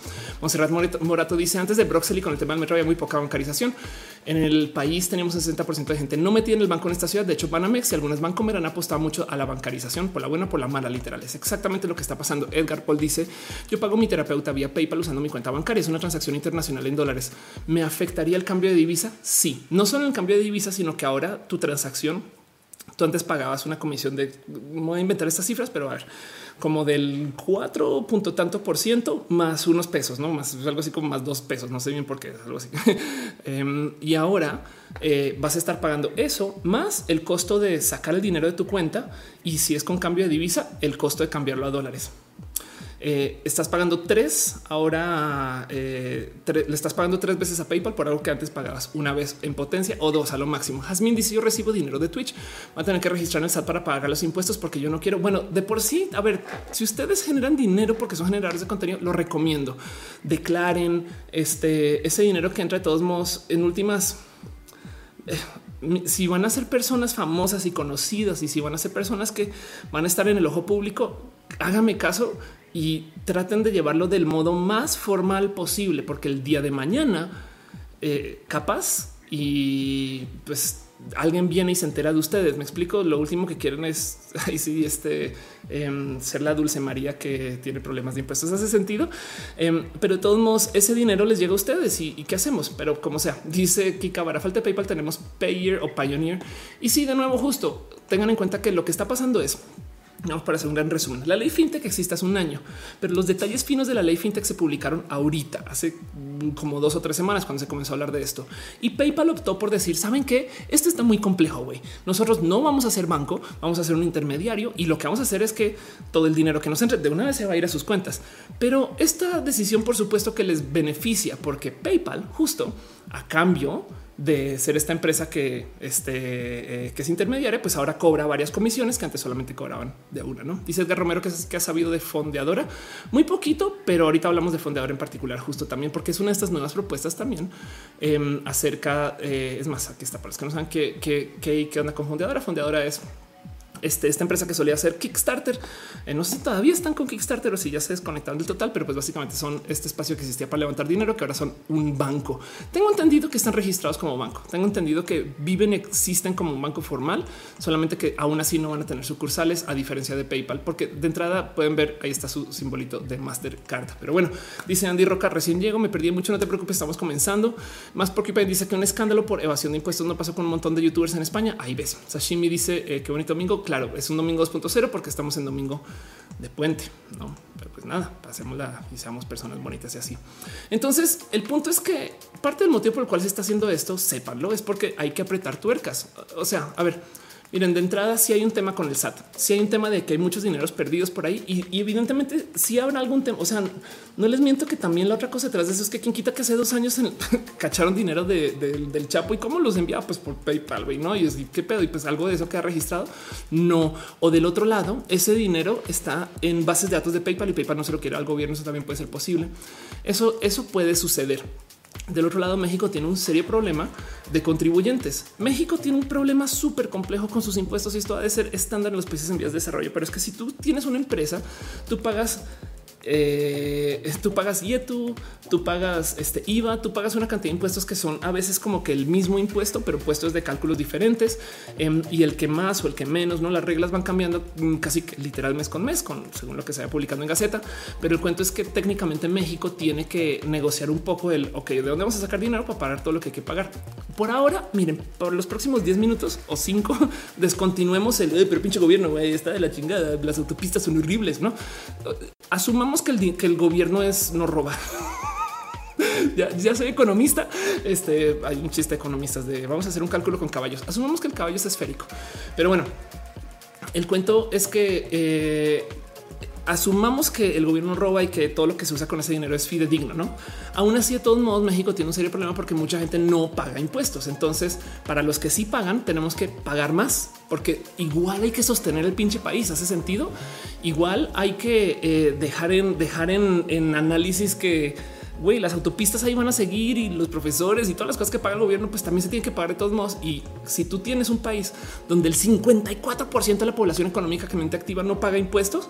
Monserrat Morato, dice, antes de Broxel y con el tema del metro había muy poca bancarización. En el país teníamos un 60% de gente no metida en el banco en esta ciudad. De hecho, Banamex y algunas Bancomer han apostado mucho a la bancarización, por la buena, por la mala, literal. Es exactamente lo que está pasando. Edgar Paul dice, yo pago mi terapeuta vía PayPal usando mi cuenta bancaria. Es una transacción internacional en dólares. ¿Me afectaría el cambio de divisa? Sí, no solo el cambio de divisa, sino que ahora tu transacción, tú antes pagabas una comisión de, voy a inventar estas cifras, pero a ver, como del 4 punto tanto por ciento más unos pesos, no más algo así como más dos pesos. No sé bien por qué algo así. Em, y ahora eh, vas a estar pagando eso más el costo de sacar el dinero de tu cuenta. Y si es con cambio de divisa, el costo de cambiarlo a dólares. Eh, estás pagando tres, ahora eh, le estás pagando tres veces a PayPal por algo que antes pagabas una vez en potencia o dos a lo máximo. Jasmine dice yo recibo dinero de Twitch, va a tener que registrar en el SAT para pagar los impuestos porque yo no quiero. Bueno, de por sí, a ver, si ustedes generan dinero porque son generadores de contenido, lo recomiendo. Declaren este ese dinero que entra de todos modos en últimas. Eh, si van a ser personas famosas y conocidas y si van a ser personas que van a estar en el ojo público, hágame caso y traten de llevarlo del modo más formal posible, porque el día de mañana, eh, capaz y pues alguien viene y se entera de ustedes. Me explico. Lo último que quieren es ahí sí, este em, ser la dulce María que tiene problemas de impuestos. Hace sentido, em, pero de todos modos, ese dinero les llega a ustedes y, qué hacemos. Pero como sea, dice Kika, para falta de PayPal tenemos Payer o Pioneer. Y sí, de nuevo, justo tengan en cuenta que lo que está pasando es Vamos para hacer un gran resumen. La ley fintech existe hace un año, pero los detalles finos de la ley fintech se publicaron ahorita, hace como dos o tres semanas cuando se comenzó a hablar de esto. Y PayPal optó por decir, saben que esto está muy complejo. güey. Nosotros no vamos a ser banco, vamos a ser un intermediario y lo que vamos a hacer es que todo el dinero que nos entre de una vez se va a ir a sus cuentas. Pero esta decisión, por supuesto, que les beneficia porque PayPal, justo a cambio, de ser esta empresa que, este, eh, que es intermediaria, pues ahora cobra varias comisiones que antes solamente cobraban de una. No dice Edgar Romero que, es, que ha sabido de fondeadora muy poquito, pero ahorita hablamos de fondeadora en particular, justo también porque es una de estas nuevas propuestas también em, acerca. Eh, es más, aquí está para los que no saben qué, qué, qué, qué onda con fondeadora. Fondeadora es este, esta empresa que solía hacer Kickstarter. Eh, no sé si todavía están con Kickstarter o si ya se desconectaron del total, pero pues básicamente son este espacio que existía para levantar dinero, que ahora son un banco. Tengo entendido que están registrados como banco. Tengo entendido que viven, existen como un banco formal, solamente que aún así no van a tener sucursales, a diferencia de PayPal, porque de entrada pueden ver ahí está su simbolito de Mastercard. Pero bueno, dice Andy Roca, recién llego, me perdí mucho, no te preocupes, estamos comenzando. Más porque dice que un escándalo por evasión de impuestos no pasó con un montón de youtubers en España. Ahí ves. Sashimi dice eh, qué bonito domingo claro, es un domingo 2.0 porque estamos en domingo de puente, no? Pero pues nada, pasémosla y seamos personas bonitas y así. Entonces, el punto es que parte del motivo por el cual se está haciendo esto, sépanlo, es porque hay que apretar tuercas. O sea, a ver, Miren, de entrada, si hay un tema con el SAT, si hay un tema de que hay muchos dineros perdidos por ahí y, evidentemente si habrá algún tema. O sea, no les miento que también la otra cosa detrás de eso es que quien quita que hace dos años cacharon dinero del Chapo y cómo los enviaba pues por PayPal, no? Y es qué pedo y pues algo de eso que ha registrado. No. O del otro lado, ese dinero está en bases de datos de PayPal y PayPal no se lo quiere al gobierno. Eso también puede ser posible. Eso, eso puede suceder. Del otro lado, México tiene un serio problema de contribuyentes. México tiene un problema súper complejo con sus impuestos y esto ha de ser estándar en los países en vías de desarrollo. Pero es que si tú tienes una empresa, tú pagas eh, tú pagas IETU, tú pagas este IVA, tú pagas una cantidad de impuestos que son a veces como que el mismo impuesto, pero puestos de cálculos diferentes em, y el que más o el que menos, no las reglas van cambiando mm, casi literal mes con mes, con según lo que se vaya publicando en Gaceta. Pero el cuento es que técnicamente México tiene que negociar un poco el ok, de dónde vamos a sacar dinero para pagar todo lo que hay que pagar. Por ahora, miren, por los próximos 10 minutos o 5 descontinuemos el pero pinche gobierno está de la chingada. Las autopistas son horribles, no asumamos que el, gobierno es no robar. ya, soy economista. Este hay un chiste de economistas de vamos a hacer un cálculo con caballos. Asumamos que el caballo es esférico, pero bueno, el cuento es que eh, asumamos que el gobierno roba y que todo lo que se usa con ese dinero es fidedigno, no? Aún así, de todos modos, México tiene un serio problema porque mucha gente no paga impuestos. Entonces, para los que sí pagan, tenemos que pagar más porque igual hay que sostener el pinche país. Hace sentido. Igual hay que eh, dejar en dejar en, análisis que güey, las autopistas ahí van a seguir y los profesores y todas las cosas que paga el gobierno, pues también se tienen que pagar de todos modos. Y si tú tienes un país donde el 54% de la población económicamente activa no paga impuestos,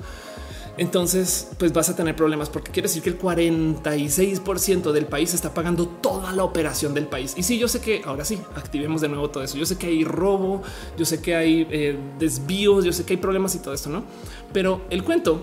entonces pues vas a tener problemas porque quiere decir que el 46% del país está pagando toda la operación del país. Y sí, yo sé que ahora sí, activemos de nuevo todo eso. Yo sé que hay robo, yo sé que hay eh, desvíos, yo sé que hay problemas y todo esto, ¿no? Pero el cuento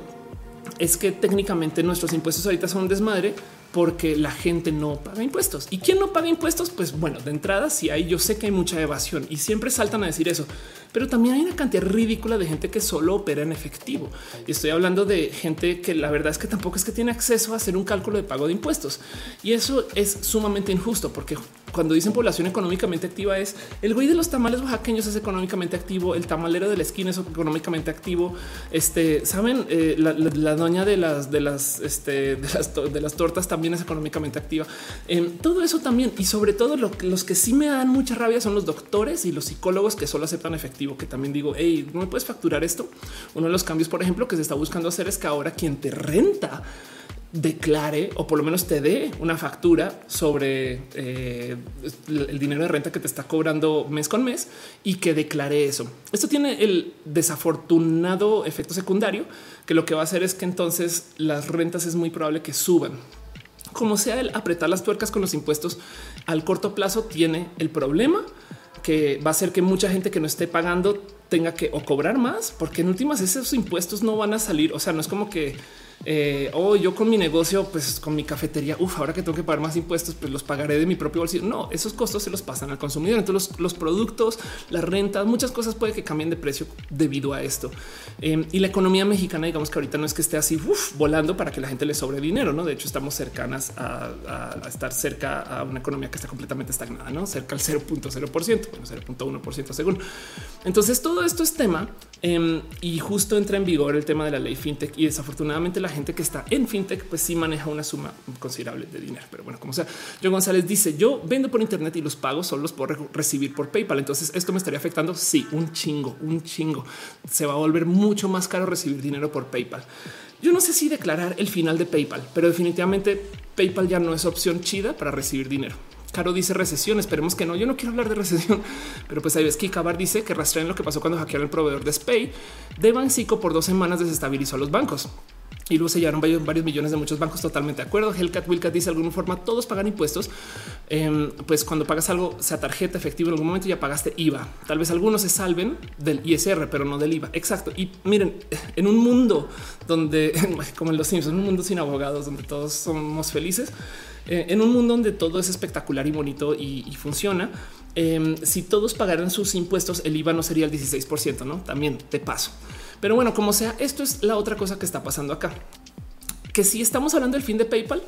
es que técnicamente nuestros impuestos ahorita son un desmadre porque la gente no paga impuestos. ¿Y quién no paga impuestos? Pues bueno, de entrada, si hay, yo sé que hay mucha evasión y siempre saltan a decir eso, pero también hay una cantidad ridícula de gente que solo opera en efectivo. Y estoy hablando de gente que la verdad es que tampoco es que tiene acceso a hacer un cálculo de pago de impuestos. Y eso es sumamente injusto porque cuando dicen población económicamente activa es el güey de los tamales oaxaqueños es económicamente activo, el tamalero de la esquina es económicamente activo. Este saben, eh, la, doña de las de las, este, de las, tortas también es económicamente activa. en todo eso también y sobre todo los que sí me dan mucha rabia son los doctores y los psicólogos que solo aceptan efectivo que también digo, hey, no me puedes facturar esto. Uno de los cambios, por ejemplo, que se está buscando hacer es que ahora quien te renta declare o por lo menos te dé una factura sobre eh, el dinero de renta que te está cobrando mes con mes y que declare eso. Esto tiene el desafortunado efecto secundario que lo que va a hacer es que entonces las rentas es muy probable que suban. Como sea el apretar las tuercas con los impuestos al corto plazo tiene el problema que va a hacer que mucha gente que no esté pagando tenga que o cobrar más, porque en últimas esos impuestos no van a salir. O sea, no es como que eh, o oh, yo con mi negocio, pues con mi cafetería, uf, ahora que tengo que pagar más impuestos, pues los pagaré de mi propio bolsillo. No, esos costos se los pasan al consumidor. Entonces los, productos, las rentas, muchas cosas puede que cambien de precio debido a esto. Em, y la economía mexicana, digamos que ahorita no es que esté así volando para que la gente le sobre dinero, no? De hecho, estamos cercanas a, estar cerca a una economía que está completamente estagnada, no cerca al 0.0%, bueno, 0.1% según. Entonces todo esto es tema em, y justo entra en vigor el tema de la ley fintech y desafortunadamente la gente que está en fintech, pues sí maneja una suma considerable de dinero. Pero bueno, como sea, John González dice: Yo vendo por Internet y los pagos solo los puedo recibir por PayPal. Entonces, esto me estaría afectando. Sí, un chingo, un chingo. Se va a volver mucho más caro recibir dinero por PayPal. Yo no sé si declarar el final de PayPal, pero definitivamente PayPal ya no es opción chida para recibir dinero. Caro dice recesión. Esperemos que no. Yo no quiero hablar de recesión, pero pues ahí ves que Cabar dice que rastrean lo que pasó cuando hackearon el proveedor de Spay de Bancico por dos semanas desestabilizó a los bancos y luego sellaron varios, varios millones de muchos bancos totalmente de acuerdo. Hellcat Wilcat dice de alguna forma todos pagan impuestos. Em, pues cuando pagas algo, sea tarjeta efectivo, en algún momento ya pagaste IVA. Tal vez algunos se salven del ISR, pero no del IVA. Exacto. Y miren, en un mundo donde, como en los Simpsons, en un mundo sin abogados, donde todos somos felices, eh, en un mundo donde todo es espectacular y bonito y, funciona. Em, si todos pagaran sus impuestos, el IVA no sería el 16%, no? También te paso. Pero bueno, como sea, esto es la otra cosa que está pasando acá. Que si estamos hablando del fin de PayPal,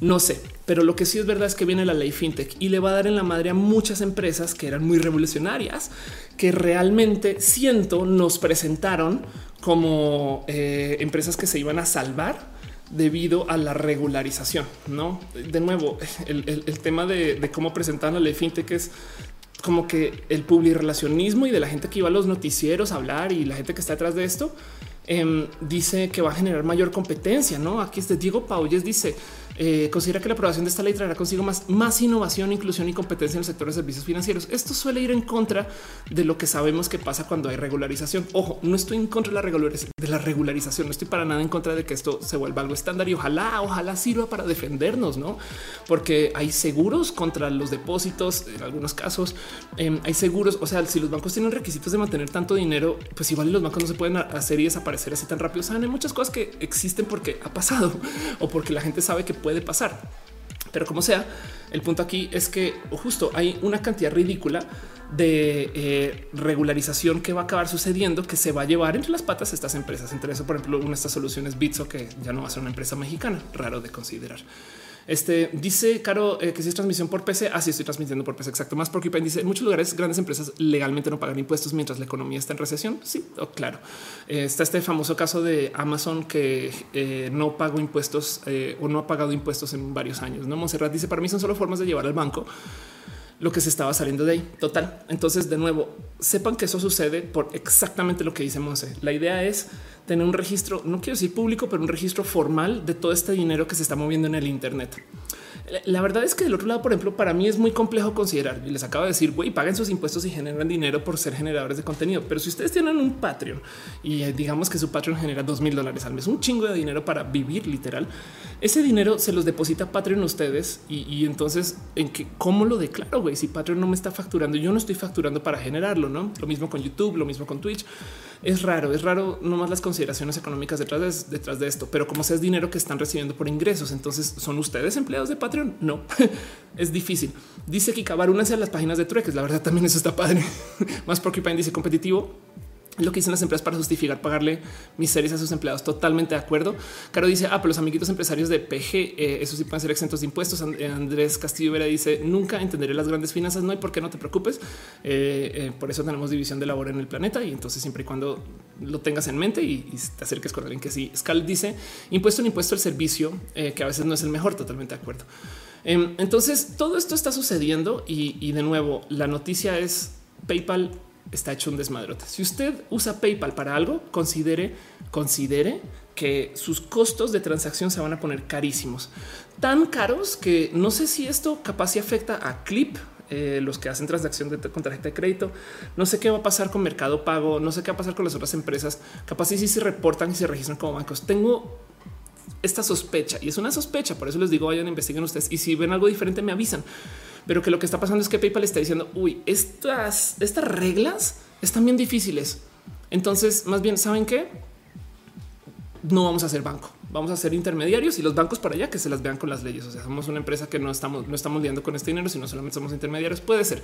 no sé, pero lo que sí es verdad es que viene la ley fintech y le va a dar en la madre a muchas empresas que eran muy revolucionarias, que realmente siento nos presentaron como eh, empresas que se iban a salvar debido a la regularización. No, de nuevo, el, tema de, de, cómo presentan la ley fintech es como que el relacionismo y de la gente que iba a los noticieros a hablar y la gente que está detrás de esto em, dice que va a generar mayor competencia. No, aquí es de Diego Paulles dice eh, considera que la aprobación de esta ley traerá consigo más, innovación, inclusión y competencia en el sector de servicios financieros. Esto suele ir en contra de lo que sabemos que pasa cuando hay regularización. Ojo, no estoy en contra de la, regularización, no estoy para nada en contra de que esto se vuelva algo estándar y ojalá, ojalá sirva para defendernos, no? Porque hay seguros contra los depósitos en algunos casos, em, hay seguros. O sea, si los bancos tienen requisitos de mantener tanto dinero, pues igual los bancos no se pueden hacer y desaparecer así tan rápido. Saben, hay muchas cosas que existen porque ha pasado o porque la gente sabe que puede puede pasar. Pero como sea, el punto aquí es que justo hay una cantidad ridícula de eh, regularización que va a acabar sucediendo, que se va a llevar entre las patas estas empresas. Entre eso, por ejemplo, una de estas soluciones Bitso, que ya no va a ser una empresa mexicana, raro de considerar. Este dice Caro eh, que si es transmisión por PC, así estoy transmitiendo por PC. Exacto. Más porque dice en muchos lugares grandes empresas legalmente no pagan impuestos mientras la economía está en recesión. Sí, oh, claro. Eh, está este famoso caso de Amazon que eh, no pagó impuestos o no ha pagado impuestos en varios años. No Monserrat dice para mí son solo formas de llevar al banco lo que se estaba saliendo de ahí. Total. Entonces, de nuevo, sepan que eso sucede por exactamente lo que dice Monse. La idea es tener un registro, no quiero decir público, pero un registro formal de todo este dinero que se está moviendo en el Internet. La verdad es que del otro lado, por ejemplo, para mí es muy complejo considerar y les acabo de decir, güey, paguen sus impuestos y generan dinero por ser generadores de contenido. Pero si ustedes tienen un Patreon y eh, digamos que su Patreon genera dos mil dólares al mes, un chingo de dinero para vivir literal, ese dinero se los deposita Patreon a ustedes y, entonces en que cómo lo declaro, güey, si Patreon no me está facturando, yo no estoy facturando para generarlo, no? Lo mismo con YouTube, lo mismo con Twitch. Es raro, es raro nomás las consideraciones económicas detrás de, detrás de esto, pero como sea es dinero que están recibiendo por ingresos, entonces son ustedes empleados de Patreon. No es difícil. Dice que cavar una a las páginas de trueques. La verdad también eso está padre. Más porque dice competitivo lo que dicen las empresas para justificar pagarle miserias a sus empleados. Totalmente de acuerdo. Caro dice, ah, pero los amiguitos empresarios de PG, eh, eso sí pueden ser exentos de impuestos. Eh, Andrés Castillo Vera dice, nunca entenderé las grandes finanzas, no hay por qué no te preocupes. Eh, por eso tenemos división de labor en el planeta y entonces siempre y cuando lo tengas en mente y, te acerques con alguien que sí. Scal dice, impuesto en impuesto el servicio, que a veces no es el mejor, totalmente de acuerdo. Em, entonces, todo esto está sucediendo y de nuevo, la noticia es PayPal está hecho un desmadrote. Si usted usa PayPal para algo, considere, considere que sus costos de transacción se van a poner carísimos, tan caros que no sé si esto capaz si afecta a Clip, eh, los que hacen transacción con tarjeta de crédito. No sé qué va a pasar con Mercado Pago, no sé qué va a pasar con las otras empresas. Capaz si se reportan y se registran como bancos. Tengo esta sospecha y es una sospecha. Por eso les digo, vayan, investiguen ustedes y si ven algo diferente, me avisan pero que lo que está pasando es que PayPal está diciendo, uy, estas, estas reglas están bien difíciles. Entonces, más bien, ¿saben qué? No vamos a ser banco, vamos a ser intermediarios y los bancos para allá que se las vean con las leyes. O sea, somos una empresa que no estamos, no estamos liando con este dinero, sino solamente somos intermediarios. Puede ser.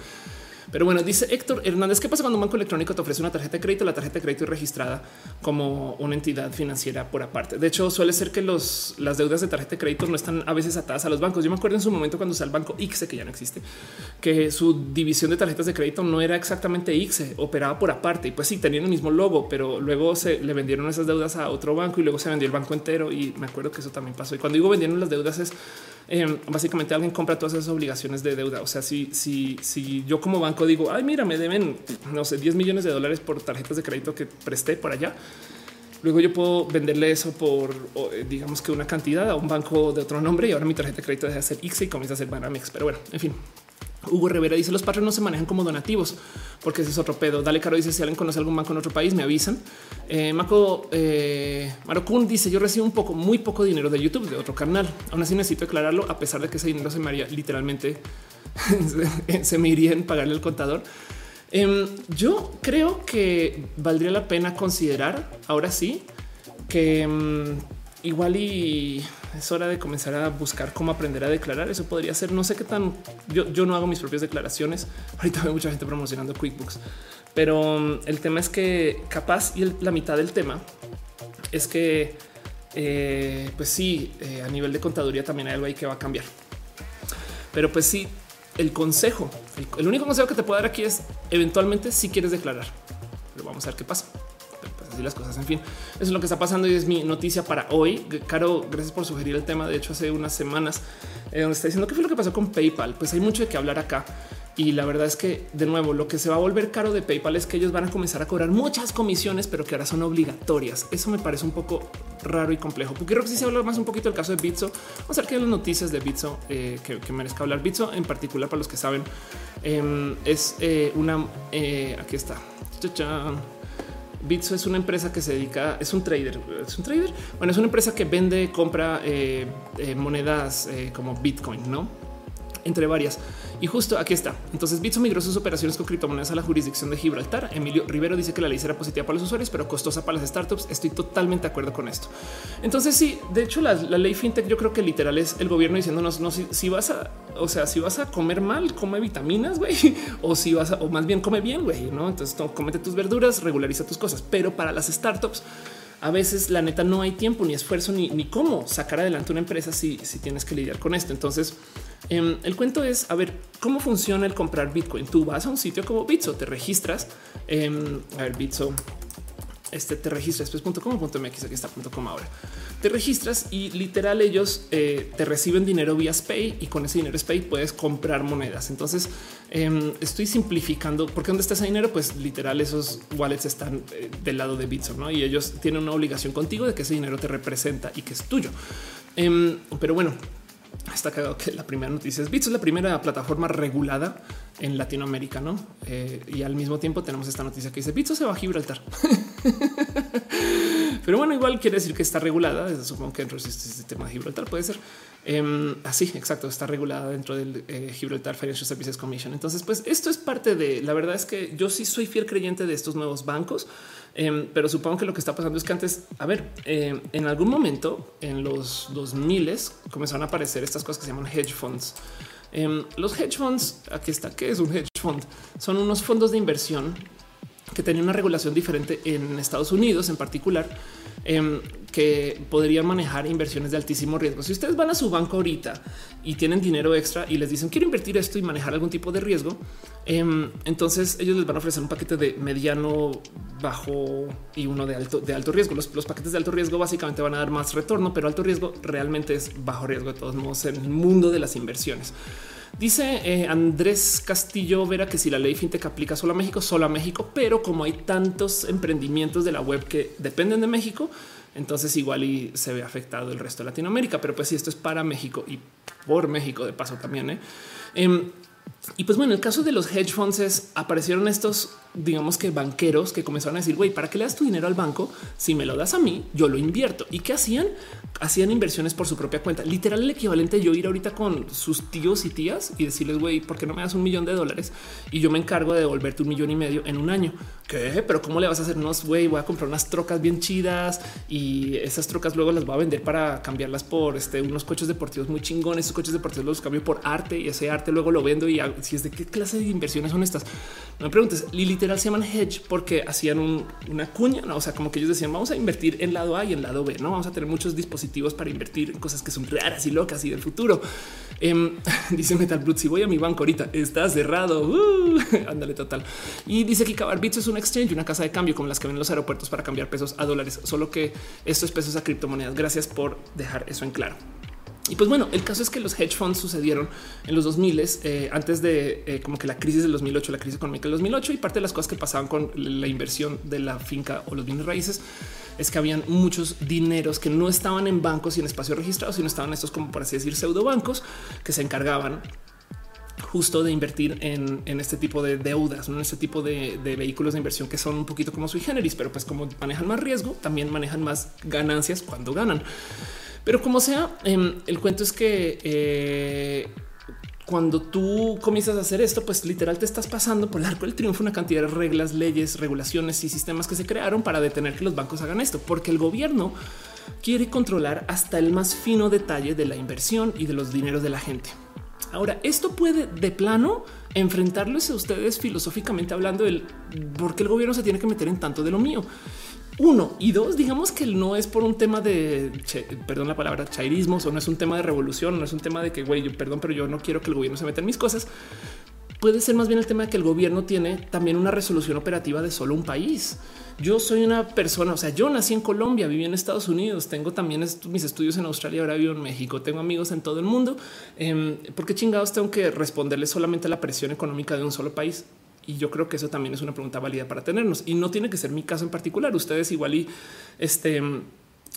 Pero bueno, dice Héctor Hernández, ¿qué pasa cuando un banco electrónico te ofrece una tarjeta de crédito? La tarjeta de crédito es registrada como una entidad financiera por aparte. De hecho, suele ser que los, las deudas de tarjeta de crédito no están a veces atadas a los bancos. Yo me acuerdo en su momento cuando usaba el banco ICSE, que ya no existe, que su división de tarjetas de crédito no era exactamente ICSE, operaba por aparte. Y pues sí, tenían el mismo logo, pero luego se le vendieron esas deudas a otro banco y luego se vendió el banco entero. Y me acuerdo que eso también pasó. Y cuando digo vendieron las deudas es Em, básicamente alguien compra todas esas obligaciones de deuda. O sea, si, si, si yo como banco digo, ay, mira, me deben, no sé, 10 millones de dólares por tarjetas de crédito que presté por allá. Luego yo puedo venderle eso por, eh, digamos que una cantidad a un banco de otro nombre y ahora mi tarjeta de crédito deja de ser X y comienza a ser Banamex. Pero bueno, en fin, Hugo Rivera dice los patrones no se manejan como donativos porque ese es otro pedo. Dale Caro dice si alguien conoce algún banco en otro país me avisan. Eh, Marco eh, Marocún dice yo recibo un poco, muy poco dinero de YouTube de otro canal. Aún así necesito declararlo a pesar de que ese dinero se me haría literalmente se me iría en pagarle al contador. Em, yo creo que valdría la pena considerar ahora sí que em, igual y es hora de comenzar a buscar cómo aprender a declarar. Eso podría ser, no sé qué tan, yo, no hago mis propias declaraciones. Ahorita veo mucha gente promocionando QuickBooks, pero um, el tema es que capaz y la mitad del tema es que, eh, pues sí, eh, a nivel de contaduría también hay algo ahí que va a cambiar. Pero pues sí, el consejo, el, único consejo que te puedo dar aquí es eventualmente si quieres declarar, pero vamos a ver qué pasa así las cosas. En fin, eso es lo que está pasando y es mi noticia para hoy. Caro, gracias por sugerir el tema. De hecho, hace unas semanas eh, donde está diciendo qué fue lo que pasó con PayPal. Pues hay mucho de qué hablar acá. Y la verdad es que, de nuevo, lo que se va a volver caro de PayPal es que ellos van a comenzar a cobrar muchas comisiones, pero que ahora son obligatorias. Eso me parece un poco raro y complejo, porque creo que se habla más un poquito del caso de Bitso. Vamos a ver qué hay las noticias de Bitso eh, que, merezca hablar. Bitso, en particular, para los que saben, em, es eh, una. aquí está. Bitso es una empresa que se dedica, es un trader, es un trader. Bueno, es una empresa que vende, compra eh, eh, monedas eh, como Bitcoin, no? Entre varias. Y justo aquí está. Entonces Bitso migró sus operaciones con criptomonedas a la jurisdicción de Gibraltar. Emilio Rivero dice que la ley será positiva para los usuarios, pero costosa para las startups. Estoy totalmente de acuerdo con esto. Entonces sí, de hecho la, ley fintech yo creo que literal es el gobierno diciéndonos no si, vas a, o sea, si vas a comer mal, come vitaminas, güey, o si vas a, o más bien come bien, güey, no? Entonces comete tus verduras, regulariza tus cosas, pero para las startups a veces la neta no hay tiempo ni esfuerzo ni, ni cómo sacar adelante una empresa si, si tienes que lidiar con esto. Entonces, em, el cuento es a ver cómo funciona el comprar Bitcoin. Tú vas a un sitio como Bitso, te registras. Em, a ver, Bitso este te registras después.com.mx aquí está.com ahora te registras y literal ellos eh, te reciben dinero vía Spay y con ese dinero Spay puedes comprar monedas. Entonces em, estoy simplificando porque dónde está ese dinero, pues literal esos wallets están eh, del lado de Bitso ¿no? y ellos tienen una obligación contigo de que ese dinero te representa y que es tuyo. Pero bueno, está cagado que la primera noticia es Bitso es la primera plataforma regulada en Latinoamérica, no? Eh, y al mismo tiempo tenemos esta noticia que dice Bitso se va a Gibraltar. Pero bueno, igual quiere decir que está regulada. Supongo que dentro de este sistema de Gibraltar puede ser em, así. Exacto, está regulada dentro del eh, Gibraltar Financial Services Commission. Entonces, pues esto es parte de la verdad es que yo sí soy fiel creyente de estos nuevos bancos, em, pero supongo que lo que está pasando es que antes, a ver, em, en algún momento en los 2000 comenzaron a aparecer estas cosas que se llaman hedge funds. los hedge funds, aquí está, ¿qué es un hedge fund? Son unos fondos de inversión que tenía una regulación diferente en Estados Unidos en particular, em, que podrían manejar inversiones de altísimo riesgo. Si ustedes van a su banco ahorita y tienen dinero extra y les dicen quiero invertir esto y manejar algún tipo de riesgo, em, entonces ellos les van a ofrecer un paquete de mediano, bajo y uno de alto, de alto riesgo. Los, los paquetes de alto riesgo básicamente van a dar más retorno, pero alto riesgo realmente es bajo riesgo de todos modos en el mundo de las inversiones. Dice eh, Andrés Castillo Vera que si la ley fintech aplica solo a México, solo a México, pero como hay tantos emprendimientos de la web que dependen de México, entonces igual y se ve afectado el resto de Latinoamérica. Pero pues si esto es para México y por México de paso también. ¿eh? Em, y pues bueno, en el caso de los hedge funds aparecieron estos, digamos que banqueros que comenzaron a decir, güey, ¿para qué le das tu dinero al banco? Si me lo das a mí, yo lo invierto. ¿Y qué hacían? Hacían inversiones por su propia cuenta. Literal el equivalente yo ir ahorita con sus tíos y tías y decirles, güey, ¿por qué no me das un millón de dólares? Y yo me encargo de devolverte un millón y medio en un año. ¿Qué? Pero ¿cómo le vas a hacer? No, güey, voy a comprar unas trocas bien chidas y esas trocas luego las voy a vender para cambiarlas por este, unos coches deportivos muy chingones. Esos coches deportivos los cambio por arte y ese arte luego lo vendo y si es de qué clase de inversiones son estas. No me preguntes, literal se llaman hedge porque hacían una cuña, o sea, como que ellos decían vamos a invertir en lado A y en lado B, no vamos a tener muchos dispositivos para invertir en cosas que son raras y locas y del futuro. Em, dice Metal Brute, si voy a mi banco ahorita está cerrado. Uh, ándale total. Y dice que Bits es un exchange, una casa de cambio como las que ven en los aeropuertos para cambiar pesos a dólares, solo que esto es pesos a criptomonedas. Gracias por dejar eso en claro. Y pues bueno, el caso es que los hedge funds sucedieron en los 2000 eh, antes de eh, como que la crisis del 2008, la crisis económica del 2008 y parte de las cosas que pasaban con la inversión de la finca o los bienes raíces es que habían muchos dineros que no estaban en bancos y en espacios registrados, sino estaban estos como por así decir pseudo bancos que se encargaban justo de invertir en, este tipo de deudas, en este tipo de, de, vehículos de inversión que son un poquito como sui generis, pero pues como manejan más riesgo, también manejan más ganancias cuando ganan. Pero como sea, em, el cuento es que eh, cuando tú comienzas a hacer esto, pues literal te estás pasando por el arco del triunfo una cantidad de reglas, leyes, regulaciones y sistemas que se crearon para detener que los bancos hagan esto, porque el gobierno quiere controlar hasta el más fino detalle de la inversión y de los dineros de la gente. Ahora, esto puede de plano enfrentarles a ustedes filosóficamente hablando del por qué el gobierno se tiene que meter en tanto de lo mío. Uno y dos, digamos que no es por un tema de perdón la palabra chairismo o no es un tema de revolución, no es un tema de que güey, perdón, pero yo no quiero que el gobierno se meta en mis cosas. Puede ser más bien el tema de que el gobierno tiene también una resolución operativa de solo un país. Yo soy una persona, o sea, yo nací en Colombia, viví en Estados Unidos, tengo también mis estudios en Australia, ahora vivo en México, tengo amigos en todo el mundo. Eh, ¿Por qué chingados tengo que responderle solamente a la presión económica de un solo país? Y yo creo que eso también es una pregunta válida para tenernos. Y no tiene que ser mi caso en particular. Ustedes igual y este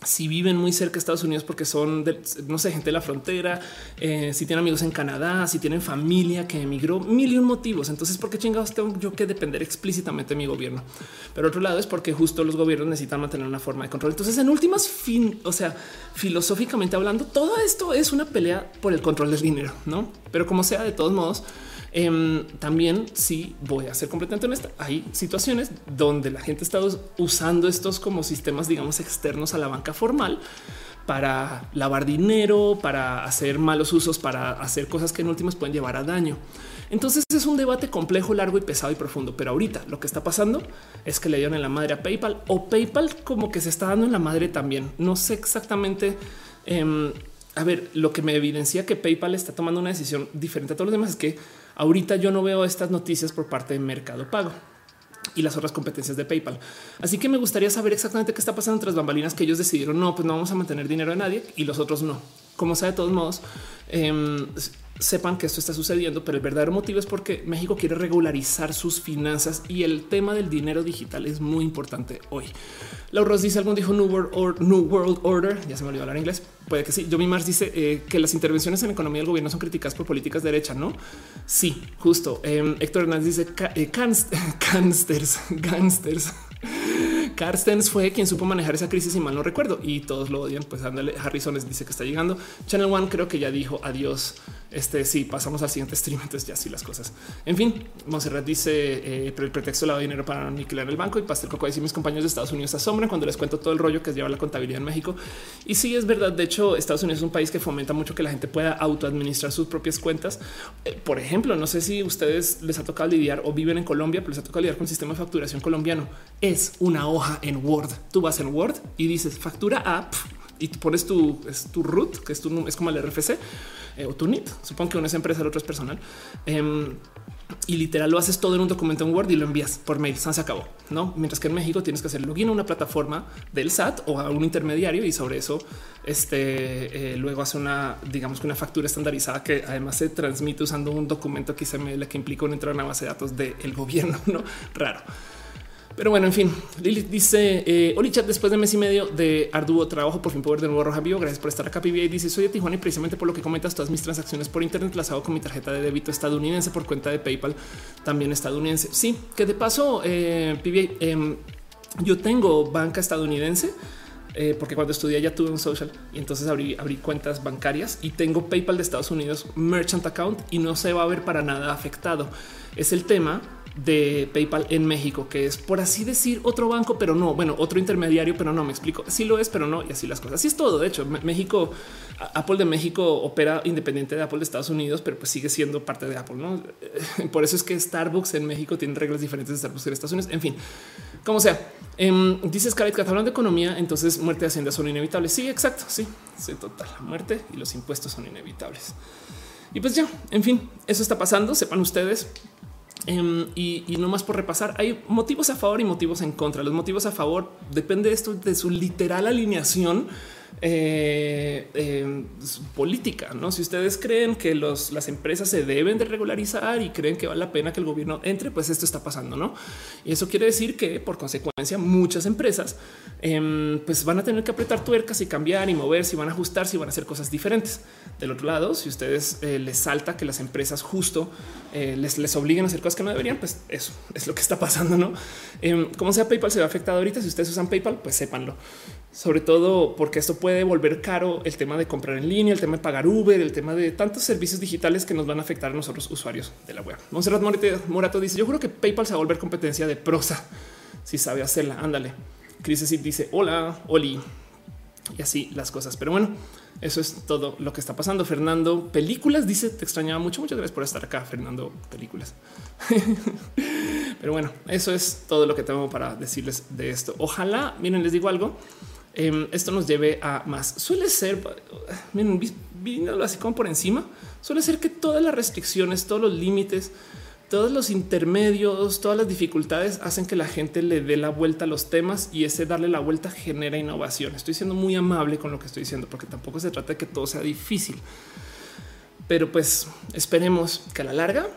si viven muy cerca de Estados Unidos porque son, de, no sé, gente de la frontera, eh, si tienen amigos en Canadá, si tienen familia que emigró, mil y un motivos. Entonces, ¿por qué chingados tengo yo que depender explícitamente de mi gobierno? Pero otro lado es porque justo los gobiernos necesitan mantener una forma de control. Entonces, en últimas fin, o sea, filosóficamente hablando, todo esto es una pelea por el control del dinero, no? Pero como sea, de todos modos, Em, también sí voy a ser completamente honesta. Hay situaciones donde la gente está usando estos como sistemas, digamos, externos a la banca formal para lavar dinero, para hacer malos usos, para hacer cosas que en últimas pueden llevar a daño. Entonces es un debate complejo, largo y pesado y profundo. Pero ahorita lo que está pasando es que le dieron en la madre a PayPal o PayPal como que se está dando en la madre también. No sé exactamente. Em, a ver, lo que me evidencia que PayPal está tomando una decisión diferente a todos los demás es que ahorita yo no veo estas noticias por parte de Mercado Pago y las otras competencias de PayPal. Así que me gustaría saber exactamente qué está pasando entre las bambalinas que ellos decidieron no, pues no vamos a mantener dinero a nadie y los otros no. Como sea, de todos modos, eh, sepan que esto está sucediendo, pero el verdadero motivo es porque México quiere regularizar sus finanzas y el tema del dinero digital es muy importante hoy. Laura dice algún dijo New World, New World Order. Ya se me olvidó hablar inglés. Puede que sí. Joey Mars dice eh, que las intervenciones en economía del gobierno son criticadas por políticas de derecha. No, sí, justo. Eh, Héctor Hernández dice eh, gangsters, gangsters. Carstens fue quien supo manejar esa crisis y mal no recuerdo y todos lo odian. Pues ándale, Harrison dice que está llegando. Channel One creo que ya dijo adiós. Este sí, pasamos al siguiente stream. Entonces ya sí las cosas. En fin, Monserrat dice eh, el pretexto de dinero para aniquilar el banco y Pastel Coco dice mis compañeros de Estados Unidos asombran cuando les cuento todo el rollo que lleva la contabilidad en México. Y sí, es verdad. De hecho, Estados Unidos es un país que fomenta mucho que la gente pueda autoadministrar sus propias cuentas. Eh, por ejemplo, no sé si ustedes les ha tocado lidiar o viven en Colombia, pero les ha tocado lidiar con el sistema de facturación colombiano. Es una hoja en Word. Tú vas en Word y dices factura a y pones tu, tu root, que es, tu, es como el RFC eh, o tu NIT. Supongo que uno es empresa, el otro es personal. Em, y literal lo haces todo en un documento en Word y lo envías por mail. Se acabó, no? Mientras que en México tienes que hacer login a una plataforma del SAT o a un intermediario y sobre eso, este eh, luego hace una, digamos que una factura estandarizada que además se transmite usando un documento XML que implica una entrada en una base de datos del gobierno. No raro. Pero bueno, en fin, Lilith dice eh, Oli chat después de mes y medio de arduo trabajo, por fin poder de nuevo Roja Vivo. Gracias por estar acá. y dice soy de Tijuana y precisamente por lo que comentas todas mis transacciones por internet las hago con mi tarjeta de débito estadounidense por cuenta de PayPal también estadounidense. Sí, que de paso, eh, em, yo tengo banca estadounidense. Eh, porque cuando estudié ya tuve un social y entonces abrí, abrí cuentas bancarias y tengo PayPal de Estados Unidos, merchant account y no se va a ver para nada afectado. Es el tema de PayPal en México, que es por así decir otro banco, pero no, bueno, otro intermediario, pero no me explico. Sí lo es, pero no, y así las cosas. Así es todo. De hecho, México, Apple de México opera independiente de Apple de Estados Unidos, pero pues sigue siendo parte de Apple. No por eso es que Starbucks en México tiene reglas diferentes de Starbucks en Estados Unidos. En fin, como sea, eh, dice Scarlett que hablando de economía, entonces muerte de hacienda son inevitables. Sí, exacto. Sí, sí, total. La muerte y los impuestos son inevitables. Y pues ya, en fin, eso está pasando. Sepan ustedes, Em, y, no más por repasar, hay motivos a favor y motivos en contra. Los motivos a favor depende de esto de su literal alineación eh, em, política. No, si ustedes creen que las empresas se deben de regularizar y creen que vale la pena que el gobierno entre, pues esto está pasando. No, y eso quiere decir que por consecuencia muchas empresas em, pues van a tener que apretar tuercas y cambiar y moverse y van a ajustarse y van a hacer cosas diferentes. Del otro lado, si ustedes eh, les salta que las empresas justo eh, les, les obliguen a hacer cosas que no deberían, pues eso es lo que está pasando. No, em, como sea, PayPal se ve afectado ahorita. Si ustedes usan PayPal, pues sépanlo, sobre todo porque esto puede volver caro el tema de comprar en línea, el tema de pagar Uber, el tema de tantos servicios digitales que nos van a afectar a nosotros usuarios de la web. Monserrat Morato dice: Yo creo que PayPal se va a volver competencia de prosa si sabe hacerla. Ándale. Chris dice: Hola, Oli y así las cosas. Pero bueno, eso es todo lo que está pasando. Fernando, películas dice: Te extrañaba mucho. Muchas gracias por estar acá, Fernando. Películas. Pero bueno, eso es todo lo que tengo para decirles de esto. Ojalá, miren, les digo algo. Em, esto nos lleve a más. Suele ser, miren, viéndolo así como por encima, suele ser que todas las restricciones, todos los límites, todos los intermedios, todas las dificultades hacen que la gente le dé la vuelta a los temas y ese darle la vuelta genera innovación. Estoy siendo muy amable con lo que estoy diciendo porque tampoco se trata de que todo sea difícil. Pero pues esperemos que a la larga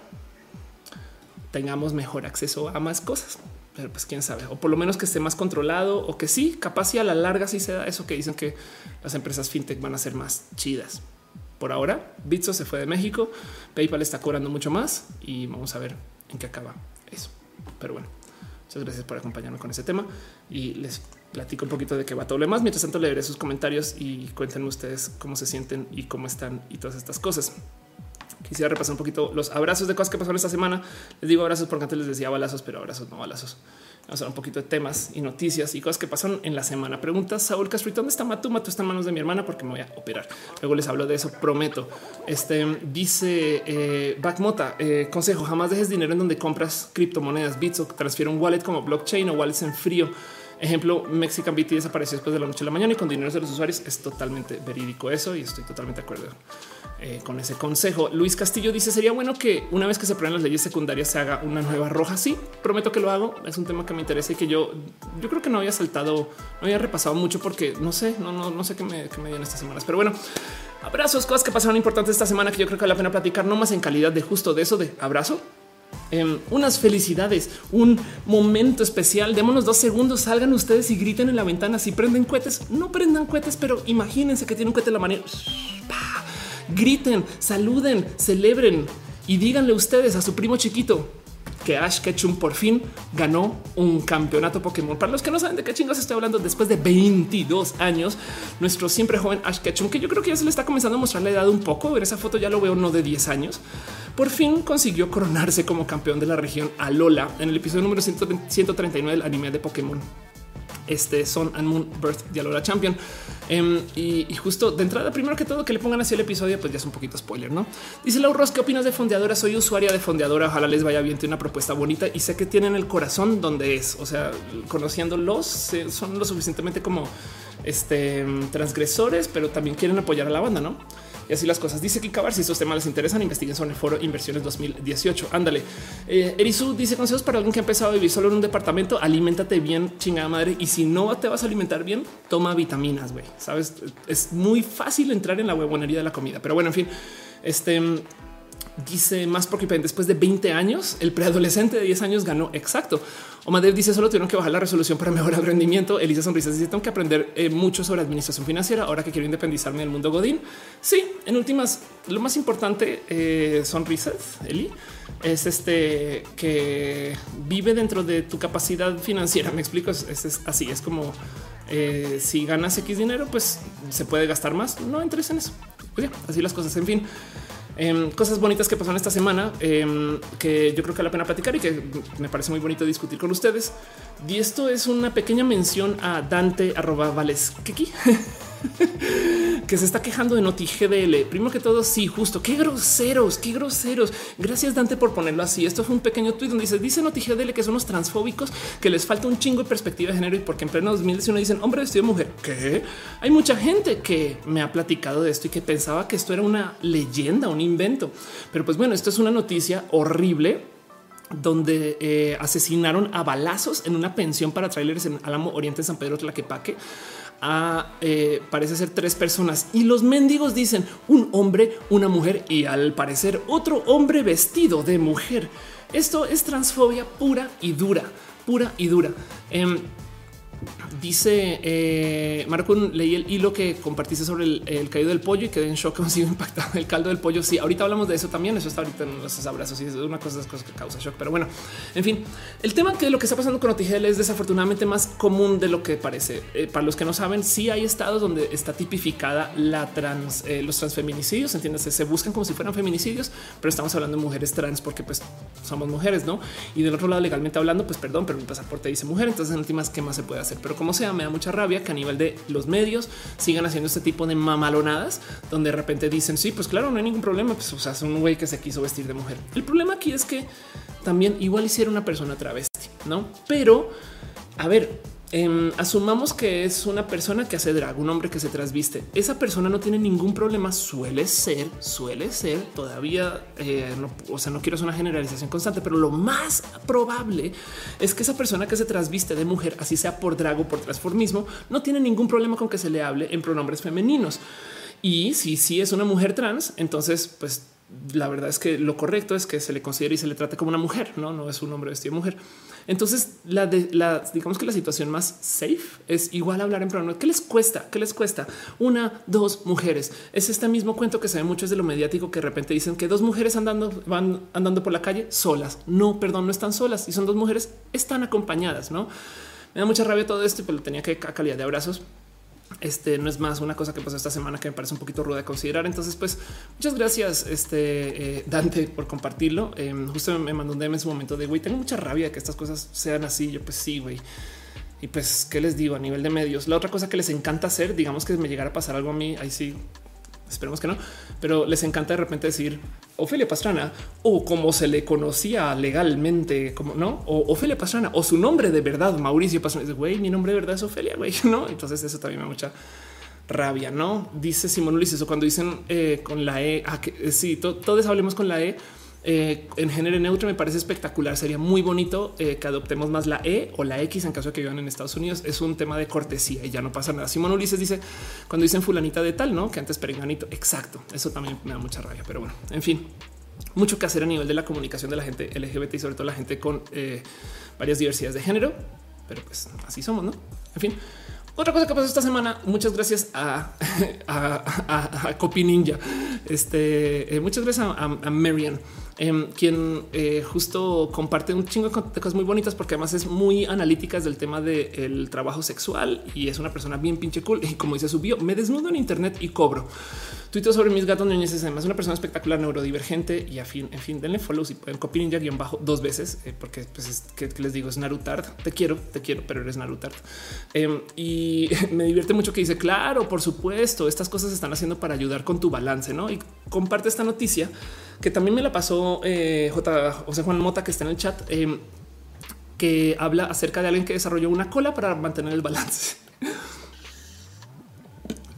tengamos mejor acceso a más cosas. Pero pues quién sabe, o por lo menos que esté más controlado o que sí, capaz y a la larga sí se da eso que dicen que las empresas fintech van a ser más chidas. Por ahora, Bitso se fue de México, PayPal está cobrando mucho más y vamos a ver en qué acaba eso. Pero bueno, muchas gracias por acompañarme con ese tema y les platico un poquito de qué va todo lo demás. Mientras tanto, leeré sus comentarios y cuéntenme ustedes cómo se sienten y cómo están y todas estas cosas. quisiera repasar un poquito los abrazos de cosas que pasaron esta semana. Les digo abrazos porque antes les decía balazos, pero abrazos no balazos. A un poquito de temas y noticias y cosas que pasaron en la semana. Pregunta Saúl Castro, ¿dónde está Matu? Matu está en manos de mi hermana porque me voy a operar. Luego les hablo de eso, prometo. Este dice eh, Backmota, eh, consejo, jamás dejes dinero en donde compras criptomonedas, bits o transfiere un wallet como blockchain o wallets en frío. Ejemplo, Mexican BT desapareció después de la noche a la mañana y con dinero de los usuarios. Es totalmente verídico eso y estoy totalmente de acuerdo eh, con ese consejo. Luis Castillo dice sería bueno que una vez que se aprueben las leyes secundarias se haga una nueva roja. Sí, prometo que lo hago. Es un tema que me interesa y que yo, yo creo que no había saltado, no había repasado mucho porque no sé, no, no, no sé qué me, dio estas semanas, pero bueno, abrazos, cosas que pasaron importantes esta semana que yo creo que vale la pena platicar, no más en calidad de justo de eso de abrazo Em, unas felicidades, un momento especial. Démonos dos segundos, salgan ustedes y griten en la ventana. Si prenden cohetes, no prendan cohetes, pero imagínense que tiene un cohete en la manera. Griten, saluden, celebren y díganle ustedes a su primo chiquito que Ash Ketchum por fin ganó un campeonato Pokémon. Para los que no saben de qué chingos estoy hablando, después de 22 años, nuestro siempre joven Ash Ketchum, que yo creo que ya se le está comenzando a mostrar la edad un poco. En esa foto ya lo veo no de 10 años por fin consiguió coronarse como campeón de la región Alola en el episodio número 139 del anime de Pokémon. Este son and Moon Birth de Alola Champion. Em, y, justo de entrada, primero que todo, que le pongan así el episodio, pues ya es un poquito spoiler, no? Dice Lauros, ¿qué opinas de Fondeadora? Soy usuaria de Fondeadora. Ojalá les vaya bien. Tiene una propuesta bonita y sé que tienen el corazón donde es. O sea, conociéndolos, son lo suficientemente como este transgresores, pero también quieren apoyar a la banda, no? Y así las cosas. Dice que acabar si estos temas les interesan, investiguen sobre el foro Inversiones 2018. Ándale. Eh, Erisu dice consejos para alguien que ha empezado a vivir solo en un departamento. Aliméntate bien, chingada madre. Y si no te vas a alimentar bien, toma vitaminas. Sabes, es muy fácil entrar en la huevonería de la comida, pero bueno, en fin, este dice más porque después de 20 años, el preadolescente de 10 años ganó exacto. Omadev dice solo tuvieron que bajar la resolución para mejorar el rendimiento. Elisa Sonrisas dice tengo que aprender eh, mucho sobre administración financiera ahora que quiero independizarme del mundo Godín. Sí, en últimas, lo más importante eh, sonrisas, Eli, es este que vive dentro de tu capacidad financiera. Me explico, es, así, es como eh, si ganas X dinero, pues se puede gastar más. No entres en eso. Pues así las cosas. En fin, Em, cosas bonitas que pasaron esta semana em, que yo creo que vale la pena platicar y que me parece muy bonito discutir con ustedes. Y esto es una pequeña mención a Dante arroba Vales que se está quejando de Noti GDL. Primero que todo, sí, justo. Qué groseros, qué groseros. Gracias, Dante, por ponerlo así. Esto fue un pequeño tweet donde dice: Dice Noti GDL que son unos transfóbicos, que les falta un chingo de perspectiva de género y porque en pleno 2019 dicen hombre vestido de mujer. Que hay mucha gente que me ha platicado de esto y que pensaba que esto era una leyenda, un invento. Pero pues bueno, esto es una noticia horrible donde eh, asesinaron a balazos en una pensión para trailers en Álamo Oriente San Pedro Tlaquepaque eh, parece ser tres personas y los mendigos dicen un hombre, una mujer y al parecer otro hombre vestido de mujer. Esto es transfobia pura y dura, pura y dura. Em, Dice eh, Marco, leí el hilo que compartiste sobre el, caído del pollo y quedé en shock cómo sido impactado el caldo del pollo. Sí, ahorita hablamos de eso también. Eso está ahorita en los abrazos y es una cosa, de las cosas que causa shock. Pero bueno, en fin, el tema que lo que está pasando con OTGL es desafortunadamente más común de lo que parece. Eh, para los que no saben, sí hay estados donde está tipificada la trans, eh, los transfeminicidios. Entiendes, se buscan como si fueran feminicidios, pero estamos hablando de mujeres trans porque pues somos mujeres, no? Y del otro lado, legalmente hablando, pues perdón, pero mi pasaporte dice mujer. Entonces, en últimas, ¿qué más se puede hacer? Pero como sea, me da mucha rabia que a nivel de los medios sigan haciendo este tipo de mamalonadas donde de repente dicen sí, pues claro, no hay ningún problema. Pues o sea, es un güey que se quiso vestir de mujer. El problema aquí es que también igual hiciera una persona travesti, no? Pero a ver, Em, asumamos que es una persona que hace drag, un hombre que se trasviste. Esa persona no tiene ningún problema. Suele ser, suele ser todavía. Eh, o sea, no quiero hacer una generalización constante, pero lo más probable es que esa persona que se trasviste de mujer, así sea por drag o por transformismo, no tiene ningún problema con que se le hable en pronombres femeninos. Y si sí es una mujer trans, entonces, pues la verdad es que lo correcto es que se le considere y se le trate como una mujer, no, no es un hombre vestido de mujer. Entonces, la, de, la digamos que la situación más safe es igual hablar en pronombre. ¿Qué les cuesta? ¿Qué les cuesta? Una, dos mujeres. Es este mismo cuento que se ve mucho de lo mediático que de repente dicen que dos mujeres andando van andando por la calle solas. No, perdón, no están solas. Y son dos mujeres, están acompañadas. No me da mucha rabia todo esto, pero tenía que calidad de abrazos. Este no es más una cosa que pasó esta semana que me parece un poquito ruda de considerar. Entonces, pues muchas gracias, este eh, Dante, por compartirlo. Em, justo me mandó un DM en su momento de güey, tengo mucha rabia de que estas cosas sean así. Yo, pues sí, güey. Y pues, ¿qué les digo a nivel de medios? La otra cosa que les encanta hacer, digamos que me llegara a pasar algo a mí, ahí sí, esperemos que no, pero les encanta de repente decir Ofelia Pastrana o como se le conocía legalmente, como no, o Ofelia Pastrana o su nombre de verdad, Mauricio Pastrana. Güey, mi nombre de verdad es Ofelia, güey, no? Entonces, eso también me da mucha rabia, no? Dice Simón Luis, eso cuando dicen eh, con la E, ah, que eh, sí, todos hablemos con la E eh, en género neutro me parece espectacular. Sería muy bonito eh, que adoptemos más la E o la X en caso de que vivan en Estados Unidos. Es un tema de cortesía y ya no pasa nada. Simón Ulises dice cuando dicen fulanita de tal, no que antes perenganito. Exacto. Eso también me da mucha rabia, pero bueno, en fin, mucho que hacer a nivel de la comunicación de la gente LGBT y sobre todo la gente con eh, varias diversidades de género, pero pues así somos, no? En fin, otra cosa que pasó esta semana, muchas gracias a, a, Copy Ninja. Este, muchas gracias a, a Marian Em, quien eh, justo comparte un chingo de cosas muy bonitas porque además es muy analíticas del tema del trabajo sexual y es una persona bien pinche cool. Y como dice su bio, me desnudo en Internet y cobro. Tuito sobre mis gatos es además una persona espectacular, neurodivergente y afín. En fin, denle follow si pueden copiar ninja guion bajo dos veces, eh, porque pues es que, les digo, es Narutart. Te quiero, te quiero, pero eres Narutart. Em, y me divierte mucho que dice, claro, por supuesto, estas cosas se están haciendo para ayudar con tu balance, ¿no? Y comparte esta noticia que también me la pasó eh, J. José Juan Mota, que está en el chat, em, que habla acerca de alguien que desarrolló una cola para mantener el balance.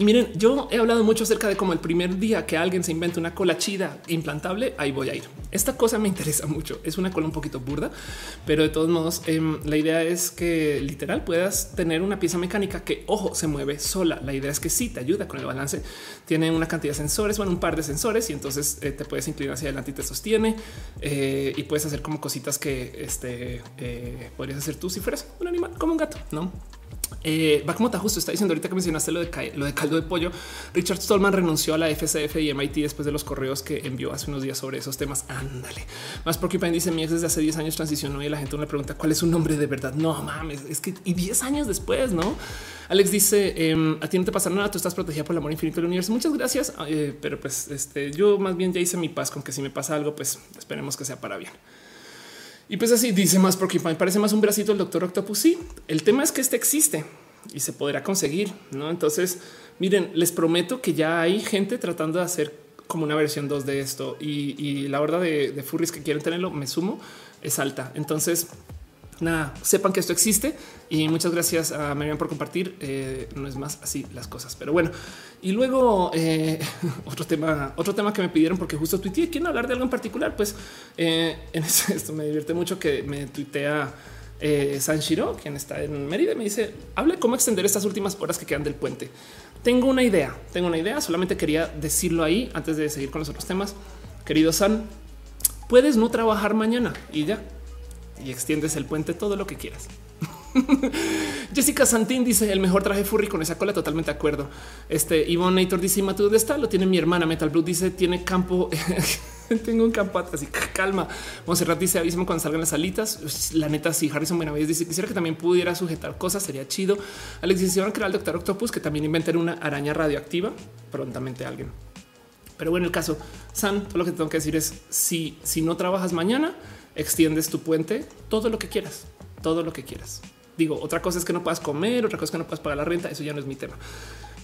Y miren, yo he hablado mucho acerca de cómo el primer día que alguien se inventa una cola chida implantable, ahí voy a ir. Esta cosa me interesa mucho. Es una cola un poquito burda, pero de todos modos, em, la idea es que literal puedas tener una pieza mecánica que, ojo, se mueve sola. La idea es que sí te ayuda con el balance. Tiene una cantidad de sensores, bueno, un par de sensores y entonces eh, te puedes inclinar hacia adelante y te sostiene eh, y puedes hacer como cositas que este, eh, podrías hacer tú si fueras un animal como un gato, no? Eh, Bakmota justo está diciendo ahorita que mencionaste lo de, lo de caldo de pollo. Richard Stallman renunció a la FCF y MIT después de los correos que envió hace unos días sobre esos temas. Ándale. Más Porcupine dice mi ex desde hace 10 años transicionó y la gente le pregunta cuál es su nombre de verdad. No mames, es que y 10 años después, no? Alex dice em, a ti no te pasa nada, tú estás protegida por el amor infinito del universo. Muchas gracias, eh, pero pues este, yo más bien ya hice mi paz con que si me pasa algo, pues esperemos que sea para bien. Y pues así dice más porque parece más un bracito el doctor Octopus. Sí, el tema es que este existe y se podrá conseguir. No, entonces miren, les prometo que ya hay gente tratando de hacer como una versión 2 de esto y, la verdad de, de furries que quieren tenerlo, me sumo, es alta. Entonces, nada, sepan que esto existe y muchas gracias a Marian por compartir. Eh, no es más así las cosas, pero bueno. Y luego eh, otro tema, otro tema que me pidieron porque justo tuiteé quieren hablar de algo en particular. Pues eh, en esto me divierte mucho que me tuitea Sanshiro, quien está en Mérida, me dice hable cómo extender estas últimas horas que quedan del puente. Tengo una idea, tengo una idea. Solamente quería decirlo ahí antes de seguir con los otros temas. Querido San, puedes no trabajar mañana y ya y extiendes el puente todo lo que quieras. Jessica Santín dice el mejor traje furry con esa cola. Totalmente de acuerdo. Este Ivonne Nator dice: ¿Tú dónde está? Lo tiene mi hermana. Metal Blue dice: Tiene campo. Tengo un campo así. Calma. Monserrat dice: Avísame cuando salgan las alitas. La neta, sí. Harrison Benavides dice: Quisiera que también pudiera sujetar cosas. Sería chido. Alex dice: van a crear al doctor Octopus que también inventen una araña radioactiva. Prontamente alguien. Pero bueno, el caso San, todo lo que tengo que decir es: si, si no trabajas mañana, extiendes tu puente, todo lo que quieras, todo lo que quieras. Digo, otra cosa es que no puedas comer, otra cosa es que no puedas pagar la renta. Eso ya no es mi tema.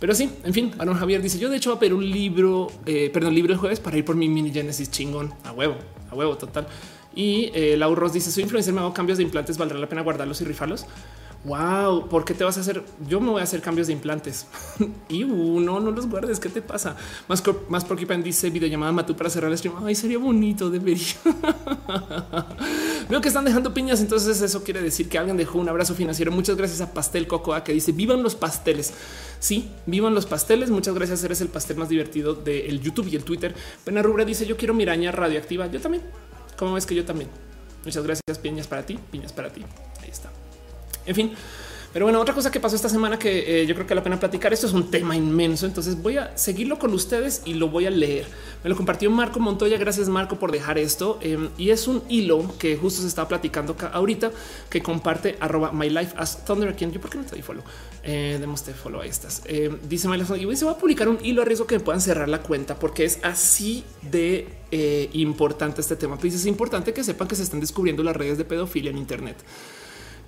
Pero sí, en fin, Aaron Javier dice: Yo de hecho voy a pedir un libro, eh, perdón, libro de jueves para ir por mi mini Genesis chingón a huevo, a huevo total. Y eh, Lau Ross dice: Soy influencer, me hago cambios de implantes, valdrá la pena guardarlos y rifarlos. Wow, ¿por qué te vas a hacer? Yo me voy a hacer cambios de implantes y no, no los guardes. ¿Qué te pasa? Más, más Porcupine dice videollamada Matú para cerrar el stream. Ay, sería bonito, debería. Veo que están dejando piñas. Entonces, eso quiere decir que alguien dejó un abrazo financiero. Muchas gracias a Pastel Cocoa que dice vivan los pasteles. Sí, vivan los pasteles. Muchas gracias. Eres el pastel más divertido del YouTube y el Twitter. Pena Rubra dice yo quiero miraña radioactiva. Yo también. ¿Cómo ves que yo también? Muchas gracias. Piñas para ti, piñas para ti. Ahí. En fin, Pero bueno, otra cosa que pasó esta semana que eh, yo creo que vale la pena platicar. Esto es un tema inmenso, entonces voy a seguirlo con ustedes y lo voy a leer. Me lo compartió Marco Montoya. Gracias, Marco, por dejar esto. Em, y es un hilo que justo se estaba platicando acá ahorita que comparte arroba my life as thunder. Aquí yo, ¿por qué no te doy follow? Eh, démosle follow a estas. Eh, dice my life y se va a publicar un hilo a riesgo que me puedan cerrar la cuenta porque es así de eh, importante este tema. Pues es importante que sepan que se están descubriendo las redes de pedofilia en Internet.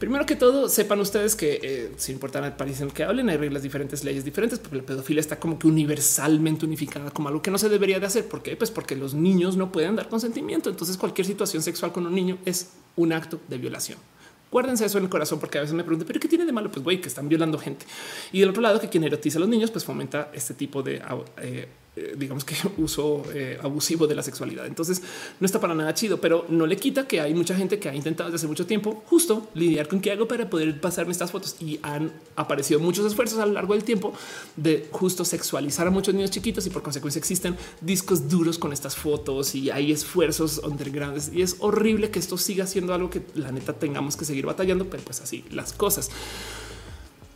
Primero que todo, sepan ustedes que eh, sin importar la aparición que hablen, hay reglas diferentes, leyes diferentes, porque la pedofilia está como que universalmente unificada como algo que no se debería de hacer. ¿Por qué? Pues porque los niños no pueden dar consentimiento. Entonces cualquier situación sexual con un niño es un acto de violación. Guárdense eso en el corazón porque a veces me preguntan, pero ¿qué tiene de malo? Pues güey, que están violando gente. Y del otro lado, que quien erotiza a los niños, pues fomenta este tipo de eh, eh, digamos que uso eh, abusivo de la sexualidad. Entonces no está para nada chido, pero no le quita que hay mucha gente que ha intentado desde hace mucho tiempo justo lidiar con qué hago para poder pasarme estas fotos y han aparecido muchos esfuerzos a lo largo del tiempo de justo sexualizar a muchos niños chiquitos y por consecuencia existen discos duros con estas fotos y hay esfuerzos undergrounds y es horrible que esto siga siendo algo que la neta tengamos que seguir batallando, pero pues así las cosas.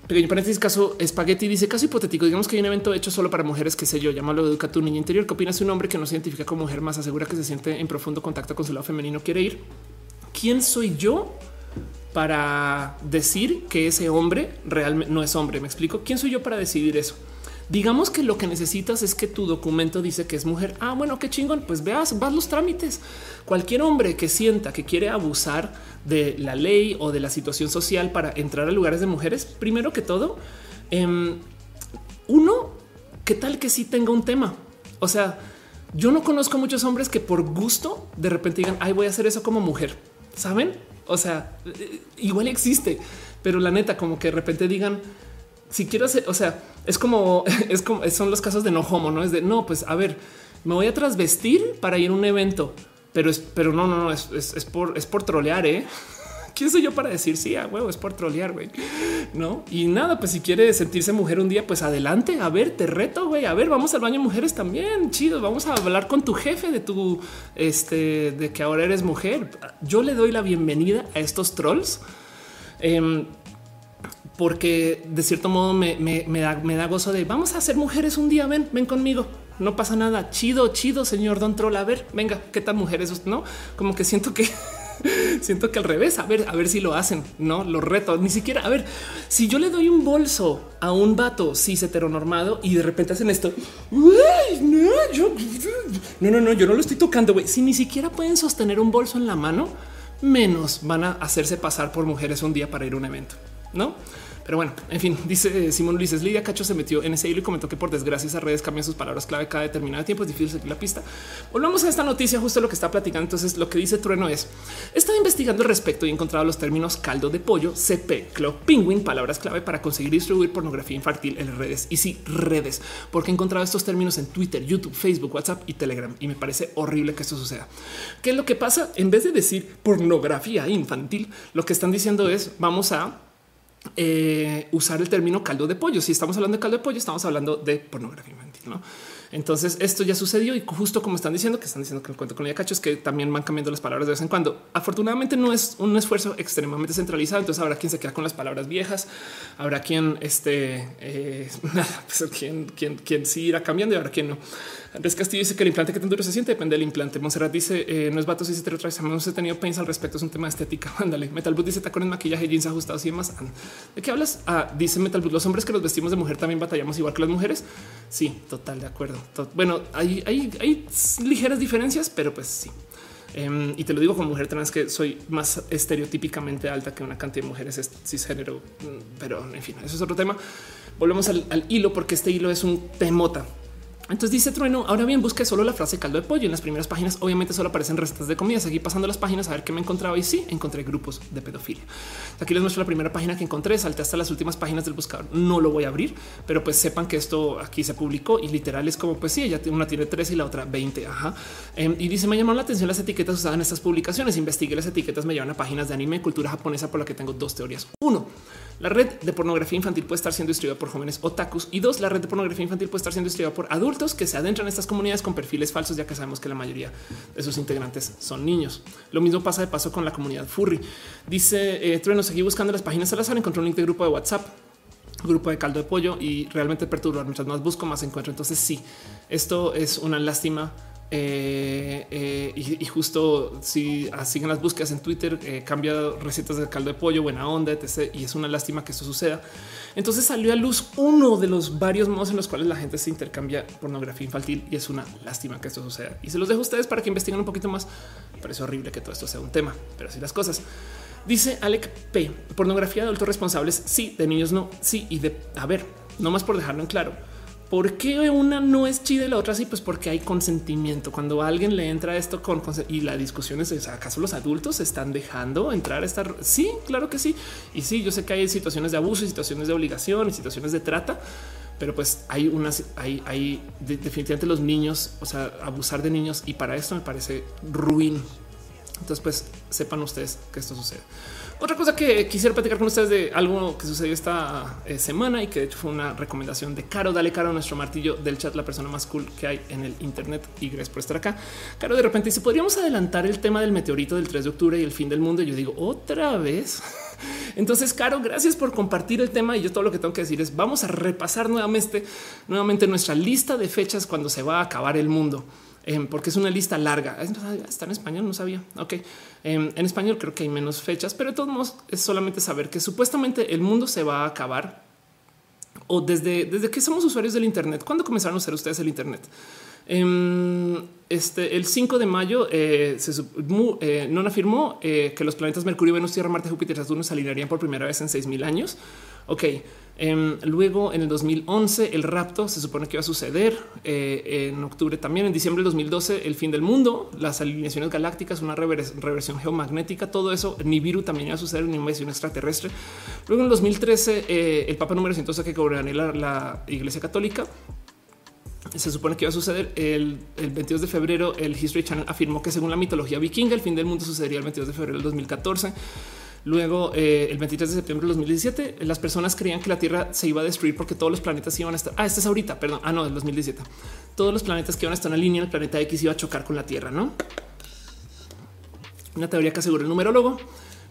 Pequeño paréntesis, caso espagueti dice caso hipotético. Digamos que hay un evento hecho solo para mujeres, que sé yo, llámalo educa tu niña interior. ¿Qué opinas un hombre que no se identifica como mujer más asegura que se siente en profundo contacto con su lado femenino? Quiere ir. ¿Quién soy yo para decir que ese hombre realmente no es hombre? Me explico. ¿Quién soy yo para decidir eso? Digamos que lo que necesitas es que tu documento dice que es mujer. Ah, bueno, qué chingón. Pues veas, vas los trámites. Cualquier hombre que sienta que quiere abusar de la ley o de la situación social para entrar a lugares de mujeres, primero que todo, em, uno, ¿qué tal que sí tenga un tema? O sea, yo no conozco muchos hombres que por gusto de repente digan, ay, voy a hacer eso como mujer. ¿Saben? O sea, eh, igual existe, pero la neta, como que de repente digan, si quiero hacer, o sea, es como, es como, son los casos de no homo, no es de no, pues a ver, me voy a trasvestir para ir a un evento pero es, pero no, no, no, es, es, por, es por trolear, ¿eh? ¿Quién soy yo para decir sí, a huevo, es por trolear, güey? No, y nada, pues si quiere sentirse mujer un día, pues adelante, a ver, te reto, güey, a ver, vamos al baño mujeres también, chido, vamos a hablar con tu jefe de tu, este, de que ahora eres mujer. Yo le doy la bienvenida a estos trolls. Em, porque de cierto modo me, me, da, me da gozo de vamos a ser mujeres un día, ven, ven conmigo no pasa nada. Chido, chido, señor Don Troll. A ver, venga, qué tal mujeres, no? Como que siento que siento que al revés, a ver, a ver si lo hacen, no lo reto. Ni siquiera, a ver, si yo le doy un bolso a un vato cis heteronormado y de repente hacen esto, no, yo, no, no, no, yo no lo estoy tocando. güey. Si ni siquiera pueden sostener un bolso en la mano, menos van a hacerse pasar por mujeres un día para ir a un evento, no? Pero bueno, en fin, dice Simón Ulises, Lidia Cacho se metió en ese hilo y comentó que por desgracia esas redes cambian sus palabras clave cada determinado tiempo. Es difícil seguir la pista. Volvamos a esta noticia, justo lo que está platicando. Entonces, lo que dice Trueno es: estaba investigando al respecto y he encontrado los términos caldo de pollo, CP, Club Penguin, palabras clave para conseguir distribuir pornografía infantil en redes. Y sí, redes, porque he encontrado estos términos en Twitter, YouTube, Facebook, WhatsApp y Telegram. Y me parece horrible que esto suceda. ¿Qué es lo que pasa? En vez de decir pornografía infantil, lo que están diciendo es vamos a eh, usar el término caldo de pollo. Si estamos hablando de caldo de pollo, estamos hablando de pornografía infantil. ¿no? Entonces esto ya sucedió y justo como están diciendo que están diciendo que el cuento con el cacho es que también van cambiando las palabras de vez en cuando. Afortunadamente no es un esfuerzo extremadamente centralizado. Entonces habrá quien se queda con las palabras viejas, habrá quien este eh, pues, quien, quien, quien sí irá cambiando y habrá quien no. Andrés Castillo dice que el implante que tan duro se siente depende del implante. Monserrat dice eh, no es vato si se te otra vez. No he tenido pens al respecto. Es un tema de estética. Ándale. Metalboot dice tacones, maquillaje, jeans ajustados y demás. ¿De qué hablas? Ah, dice Metalboot. Los hombres que nos vestimos de mujer también batallamos igual que las mujeres. Sí, total de acuerdo. Bueno, hay ligeras diferencias, pero pues sí. Em, y te lo digo como mujer trans que soy más estereotípicamente alta que una cantidad de mujeres cisgénero, mm, pero en fin, eso es otro tema. Volvemos al, al hilo porque este hilo es un temota. Entonces dice Trueno, ahora bien, busqué solo la frase caldo de pollo. En las primeras páginas obviamente solo aparecen recetas de comida. Seguí pasando las páginas a ver qué me encontraba y sí, encontré grupos de pedofilia. Aquí les muestro la primera página que encontré, salté hasta las últimas páginas del buscador. No lo voy a abrir, pero pues sepan que esto aquí se publicó y literal es como pues sí, ella una tiene tres y la otra 20. Ajá. Em, y dice, me llamaron la atención las etiquetas usadas en estas publicaciones. Investigué las etiquetas, me llevan a páginas de anime, cultura japonesa por la que tengo dos teorías. Uno, La red de pornografía infantil puede estar siendo distribuida por jóvenes otakus y dos, la red de pornografía infantil puede estar siendo distribuida por adultos que se adentran en estas comunidades con perfiles falsos, ya que sabemos que la mayoría de sus integrantes son niños. Lo mismo pasa de paso con la comunidad furry. Dice eh, Trueno, seguí buscando las páginas al azar, encontré un link de grupo de WhatsApp grupo de caldo de pollo y realmente perturbar. Mientras más busco, más encuentro. Entonces, sí, esto es una lástima eh, eh, y, justo si siguen las búsquedas en Twitter, eh, cambia recetas de caldo de pollo, buena onda, etc. Y es una lástima que esto suceda. Entonces salió a luz uno de los varios modos en los cuales la gente se intercambia pornografía infantil y es una lástima que esto suceda. Y se los dejo a ustedes para que investiguen un poquito más. Parece horrible que todo esto sea un tema, pero así las cosas. Dice Alec P. Pornografía de adultos responsables. Sí, de niños no. Sí, y de a ver, no más por dejarlo en claro ¿Por qué una no es chida y la otra sí? Pues porque hay consentimiento. Cuando alguien le entra esto con y la discusión es acaso los adultos están dejando entrar a estar. Sí, claro que sí. Y sí, yo sé que hay situaciones de abuso y situaciones de obligación y situaciones de trata, pero pues hay unas, hay, hay definitivamente los niños, o sea, abusar de niños y para esto me parece ruin. Entonces, pues sepan ustedes que esto sucede. Otra cosa que quisiera platicar con ustedes de algo que sucedió esta eh, semana y que de hecho fue una recomendación de Caro. Dale Caro a nuestro martillo del chat, la persona más cool que hay en el Internet. Y gracias por estar acá. Caro de repente dice: Podríamos adelantar el tema del meteorito del 3 de octubre y el fin del mundo. Yo digo otra vez. Entonces, Caro, gracias por compartir el tema. Y yo todo lo que tengo que decir es: vamos a repasar nuevamente, nuevamente nuestra lista de fechas cuando se va a acabar el mundo. Em, porque es una lista larga. Está en español, no sabía. Ok, em, en español creo que hay menos fechas, pero de todos modos es solamente saber que supuestamente el mundo se va a acabar o desde, desde que somos usuarios del Internet. ¿Cuándo comenzaron a usar ustedes el Internet? Em, este, el 5 de mayo eh, se, eh, afirmó eh, que los planetas Mercurio, Venus, Tierra, Marte, Júpiter y Saturno se alinearían por primera vez en 6000 años. Ok, em, luego en el 2011 el rapto se supone que iba a suceder eh, en octubre también. En diciembre del 2012 el fin del mundo, las alineaciones galácticas, una reversión geomagnética, todo eso. Nibiru también iba a suceder una invasión extraterrestre. Luego en el 2013 eh, el Papa número 112 que gobernaría la, la Iglesia Católica se supone que iba a suceder el, 22 de febrero. El History Channel afirmó que según la mitología vikinga, el fin del mundo sucedería el 22 de febrero del 2014. Luego, eh, el 23 de septiembre del 2017, las personas creían que la Tierra se iba a destruir porque todos los planetas iban a estar. Ah, este es ahorita, perdón. Ah, no, del 2017. Todos los planetas que iban a estar en línea, el planeta X iba a chocar con la Tierra, no? Una teoría que asegura el numerólogo.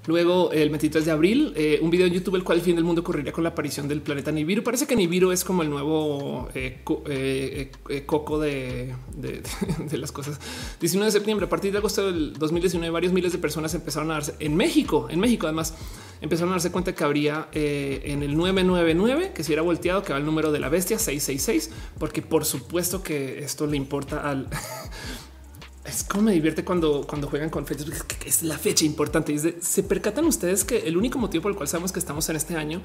Luego, el 23 de abril, eh, un video en YouTube, el cual el fin del mundo ocurriría con la aparición del planeta Nibiru. Parece que Nibiru es como el nuevo eh, eh, coco de, las cosas. 19 de septiembre, a partir de agosto del 2019, varios miles de personas empezaron a darse en México, en México, además, empezaron a darse cuenta que habría en el 999, que si era volteado, que va el número de la bestia 666, porque por supuesto que esto le importa al es como me divierte cuando, cuando juegan con fechas, que es la fecha importante. Se percatan ustedes que el único motivo por el cual sabemos que estamos en este año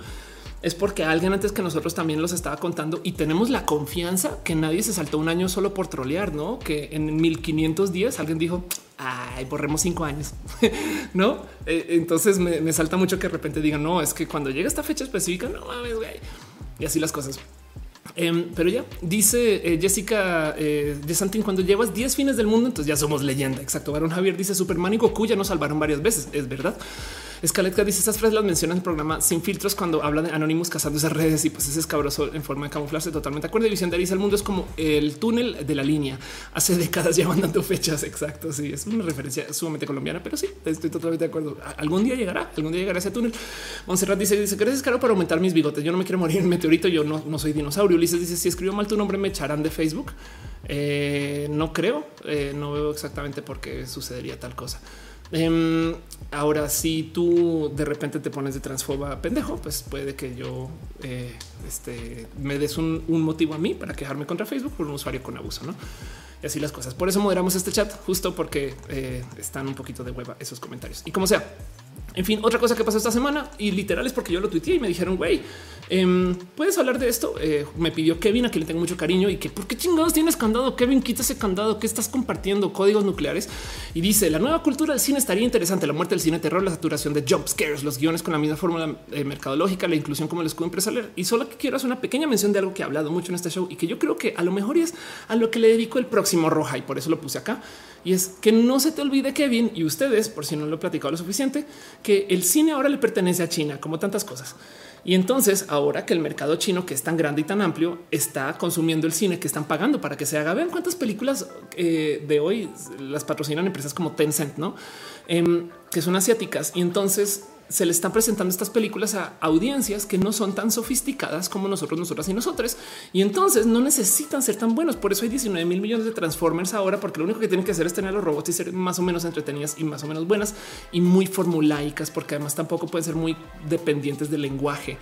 es porque alguien antes que nosotros también los estaba contando y tenemos la confianza que nadie se saltó un año solo por trolear, no? Que en 1510 alguien dijo, ay, borremos cinco años, no? Eh, entonces me, salta mucho que de repente digan, no, es que cuando llega esta fecha específica, no mames, güey. Y así las cosas. Em, pero ya dice eh, Jessica eh, de Santín, cuando llevas 10 fines del mundo, entonces ya somos leyenda. Exacto. Varón Javier dice Superman y Goku ya nos salvaron varias veces. Es verdad. Escaletka dice estas frases las menciona en el programa sin filtros cuando habla de Anonymous cazando esas redes y pues es escabroso en forma de camuflarse totalmente. Acuerdo, División de el mundo es como el túnel de la línea. Hace décadas llevan dando fechas. Exacto. Sí, es una referencia sumamente colombiana, pero sí, estoy totalmente de acuerdo. Algún día llegará, algún día llegará ese túnel. Monserrat dice, dice, gracias caro para aumentar mis bigotes. Yo no me quiero morir en meteorito. Yo no, no soy dinosaurio. Ulises dice, si escribo mal tu nombre, me echarán de Facebook. Eh, no creo, eh, no veo exactamente por qué sucedería tal cosa. Em, ahora, si tú de repente te pones de transfoba pendejo, pues puede que yo eh, este, me des un, motivo a mí para quejarme contra Facebook por un usuario con abuso, no? Y así las cosas. Por eso moderamos este chat, justo porque eh, están un poquito de hueva esos comentarios. Y como sea, en fin, otra cosa que pasó esta semana y literal es porque yo lo tuiteé y me dijeron, güey, em, puedes hablar de esto. Eh, me pidió Kevin, a quien le tengo mucho cariño y que por qué chingados tienes candado. Kevin, quita ese candado que estás compartiendo códigos nucleares y dice la nueva cultura del cine estaría interesante. La muerte del cine terror, la saturación de jump scares, los guiones con la misma fórmula eh, mercadológica, la inclusión como el escudo empresarial. Y solo que quiero hacer una pequeña mención de algo que he hablado mucho en este show y que yo creo que a lo mejor es a lo que le dedico el próximo roja y por eso lo puse acá Y es que no se te olvide, Kevin, y ustedes, por si no lo he platicado lo suficiente, que el cine ahora le pertenece a China, como tantas cosas. Y entonces, ahora que el mercado chino, que es tan grande y tan amplio, está consumiendo el cine que están pagando para que se haga. Vean cuántas películas eh, de hoy las patrocinan empresas como Tencent, no em, que son asiáticas. Y entonces se le están presentando estas películas a audiencias que no son tan sofisticadas como nosotros, nosotras y nosotros. Y entonces no necesitan ser tan buenos. Por eso hay 19 mil millones de Transformers ahora, porque lo único que tienen que hacer es tener los robots y ser más o menos entretenidas y más o menos buenas y muy formulaicas, porque además tampoco pueden ser muy dependientes del lenguaje.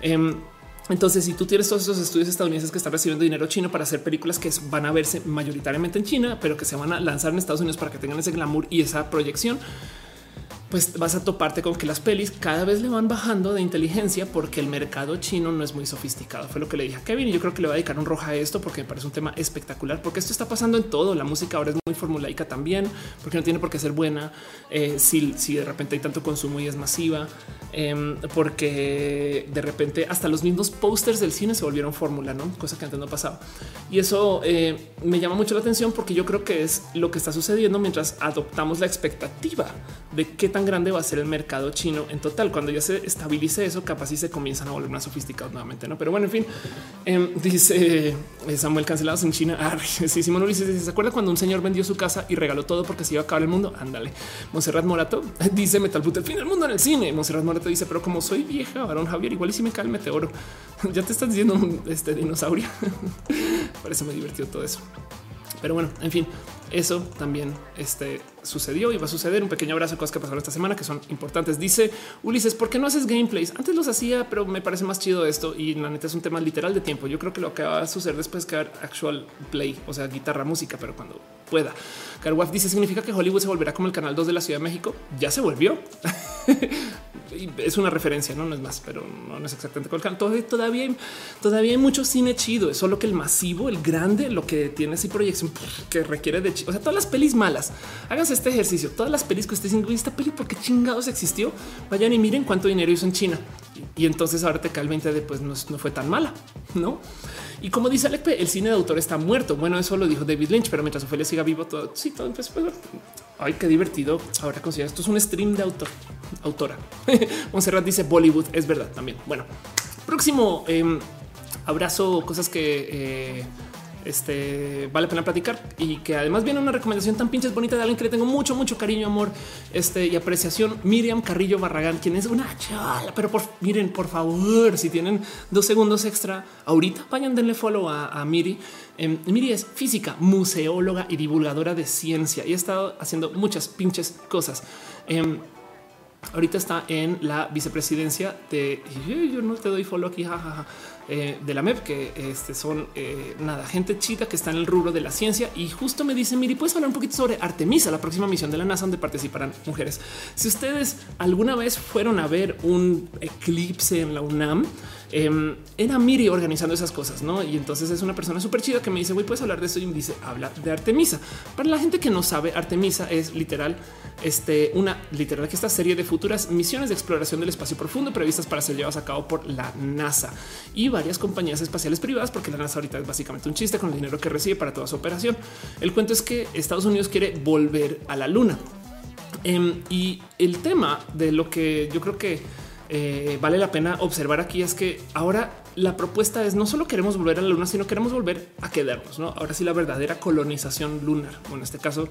Em, entonces, si tú tienes todos esos estudios estadounidenses que están recibiendo dinero chino para hacer películas que van a verse mayoritariamente en China, pero que se van a lanzar en Estados Unidos para que tengan ese glamour y esa proyección, pues vas a toparte con que las pelis cada vez le van bajando de inteligencia porque el mercado chino no es muy sofisticado. Fue lo que le dije a Kevin y yo creo que le va a dedicar un roja a esto porque me parece un tema espectacular, porque esto está pasando en todo. La música ahora es muy formulaica también, porque no tiene por qué ser buena eh, si, si, de repente hay tanto consumo y es masiva, em, porque de repente hasta los mismos pósters del cine se volvieron fórmula, no cosa que antes no pasaba. Y eso eh, me llama mucho la atención porque yo creo que es lo que está sucediendo mientras adoptamos la expectativa de qué tan grande va a ser el mercado chino en total. Cuando ya se estabilice eso, capaz y se comienzan a volver más sofisticados nuevamente. No, pero bueno, en fin, em, dice eh, Samuel cancelados en China. Ah, sí, Simón Ulises se acuerda cuando un señor vendió su casa y regaló todo porque se iba a acabar el mundo. Ándale. Monserrat Morato dice Metal Put el fin del mundo en el cine. Monserrat Morato dice, pero como soy vieja, varón Javier, igual y si me cae el meteoro. ya te estás diciendo este dinosaurio. Parece muy divertido todo eso. Pero bueno, en fin, eso también este, sucedió y va a suceder. Un pequeño abrazo de cosas que pasaron esta semana que son importantes. Dice Ulises, ¿por qué no haces gameplays? Antes los hacía, pero me parece más chido esto y la neta es un tema literal de tiempo. Yo creo que lo que va a suceder después es que actual play, o sea, guitarra, música, pero cuando pueda. Carwaf dice, ¿significa que Hollywood se volverá como el canal 2 de la Ciudad de México? Ya se volvió. es una referencia, no, no es más, pero no, es exactamente cual. Todavía, hay, todavía hay mucho cine chido. Es solo que el masivo, el grande, lo que tiene así proyección que requiere de, o todas las pelis malas. Háganse este ejercicio. Todas las pelis que ustedes dicen, esta peli, ¿por qué chingados existió? Vayan y miren cuánto dinero hizo en China. Y, entonces ahora te cae el 20 de pues no, no fue tan mala, no? Y como dice Alec, el cine de autor está muerto. Bueno, eso lo dijo David Lynch, pero mientras Ophelia siga vivo, todo sí, todo pues, pues, ay, qué divertido. Ahora considera esto es un stream de autor, autora. Monserrat dice Bollywood. Es verdad también. Bueno, próximo em, abrazo, cosas que eh, este vale pena platicar y que además viene una recomendación tan pinches bonita de alguien que le tengo mucho, mucho cariño, amor este, y apreciación. Miriam Carrillo Barragán, quien es una chala, pero por, miren, por favor, si tienen dos segundos extra ahorita, vayan, denle follow a, Miri. Em, Miri es física, museóloga y divulgadora de ciencia y ha estado haciendo muchas pinches cosas. Em, ahorita está en la vicepresidencia de yo no te doy follow aquí, jajaja. Eh, de la MEP, que este son eh, nada, gente chita que está en el rubro de la ciencia. Y justo me dice, Miri, puedes hablar un poquito sobre Artemisa, la próxima misión de la NASA donde participarán mujeres. Si ustedes alguna vez fueron a ver un eclipse en la UNAM, eh, era Miri organizando esas cosas, ¿no? Y entonces es una persona súper chida que me dice, güey, puedes hablar de eso y me dice, habla de Artemisa. Para la gente que no sabe, Artemisa es literal, este, una literal que esta serie de futuras misiones de exploración del espacio profundo previstas para ser llevadas a cabo por la NASA y varias compañías espaciales privadas, porque la NASA ahorita es básicamente un chiste con el dinero que recibe para toda su operación. El cuento es que Estados Unidos quiere volver a la luna. Em, y el tema de lo que yo creo que eh, vale la pena observar aquí es que ahora la propuesta es no solo queremos volver a la luna, sino queremos volver a quedarnos. ¿no? Ahora sí, la verdadera colonización lunar, o en este caso,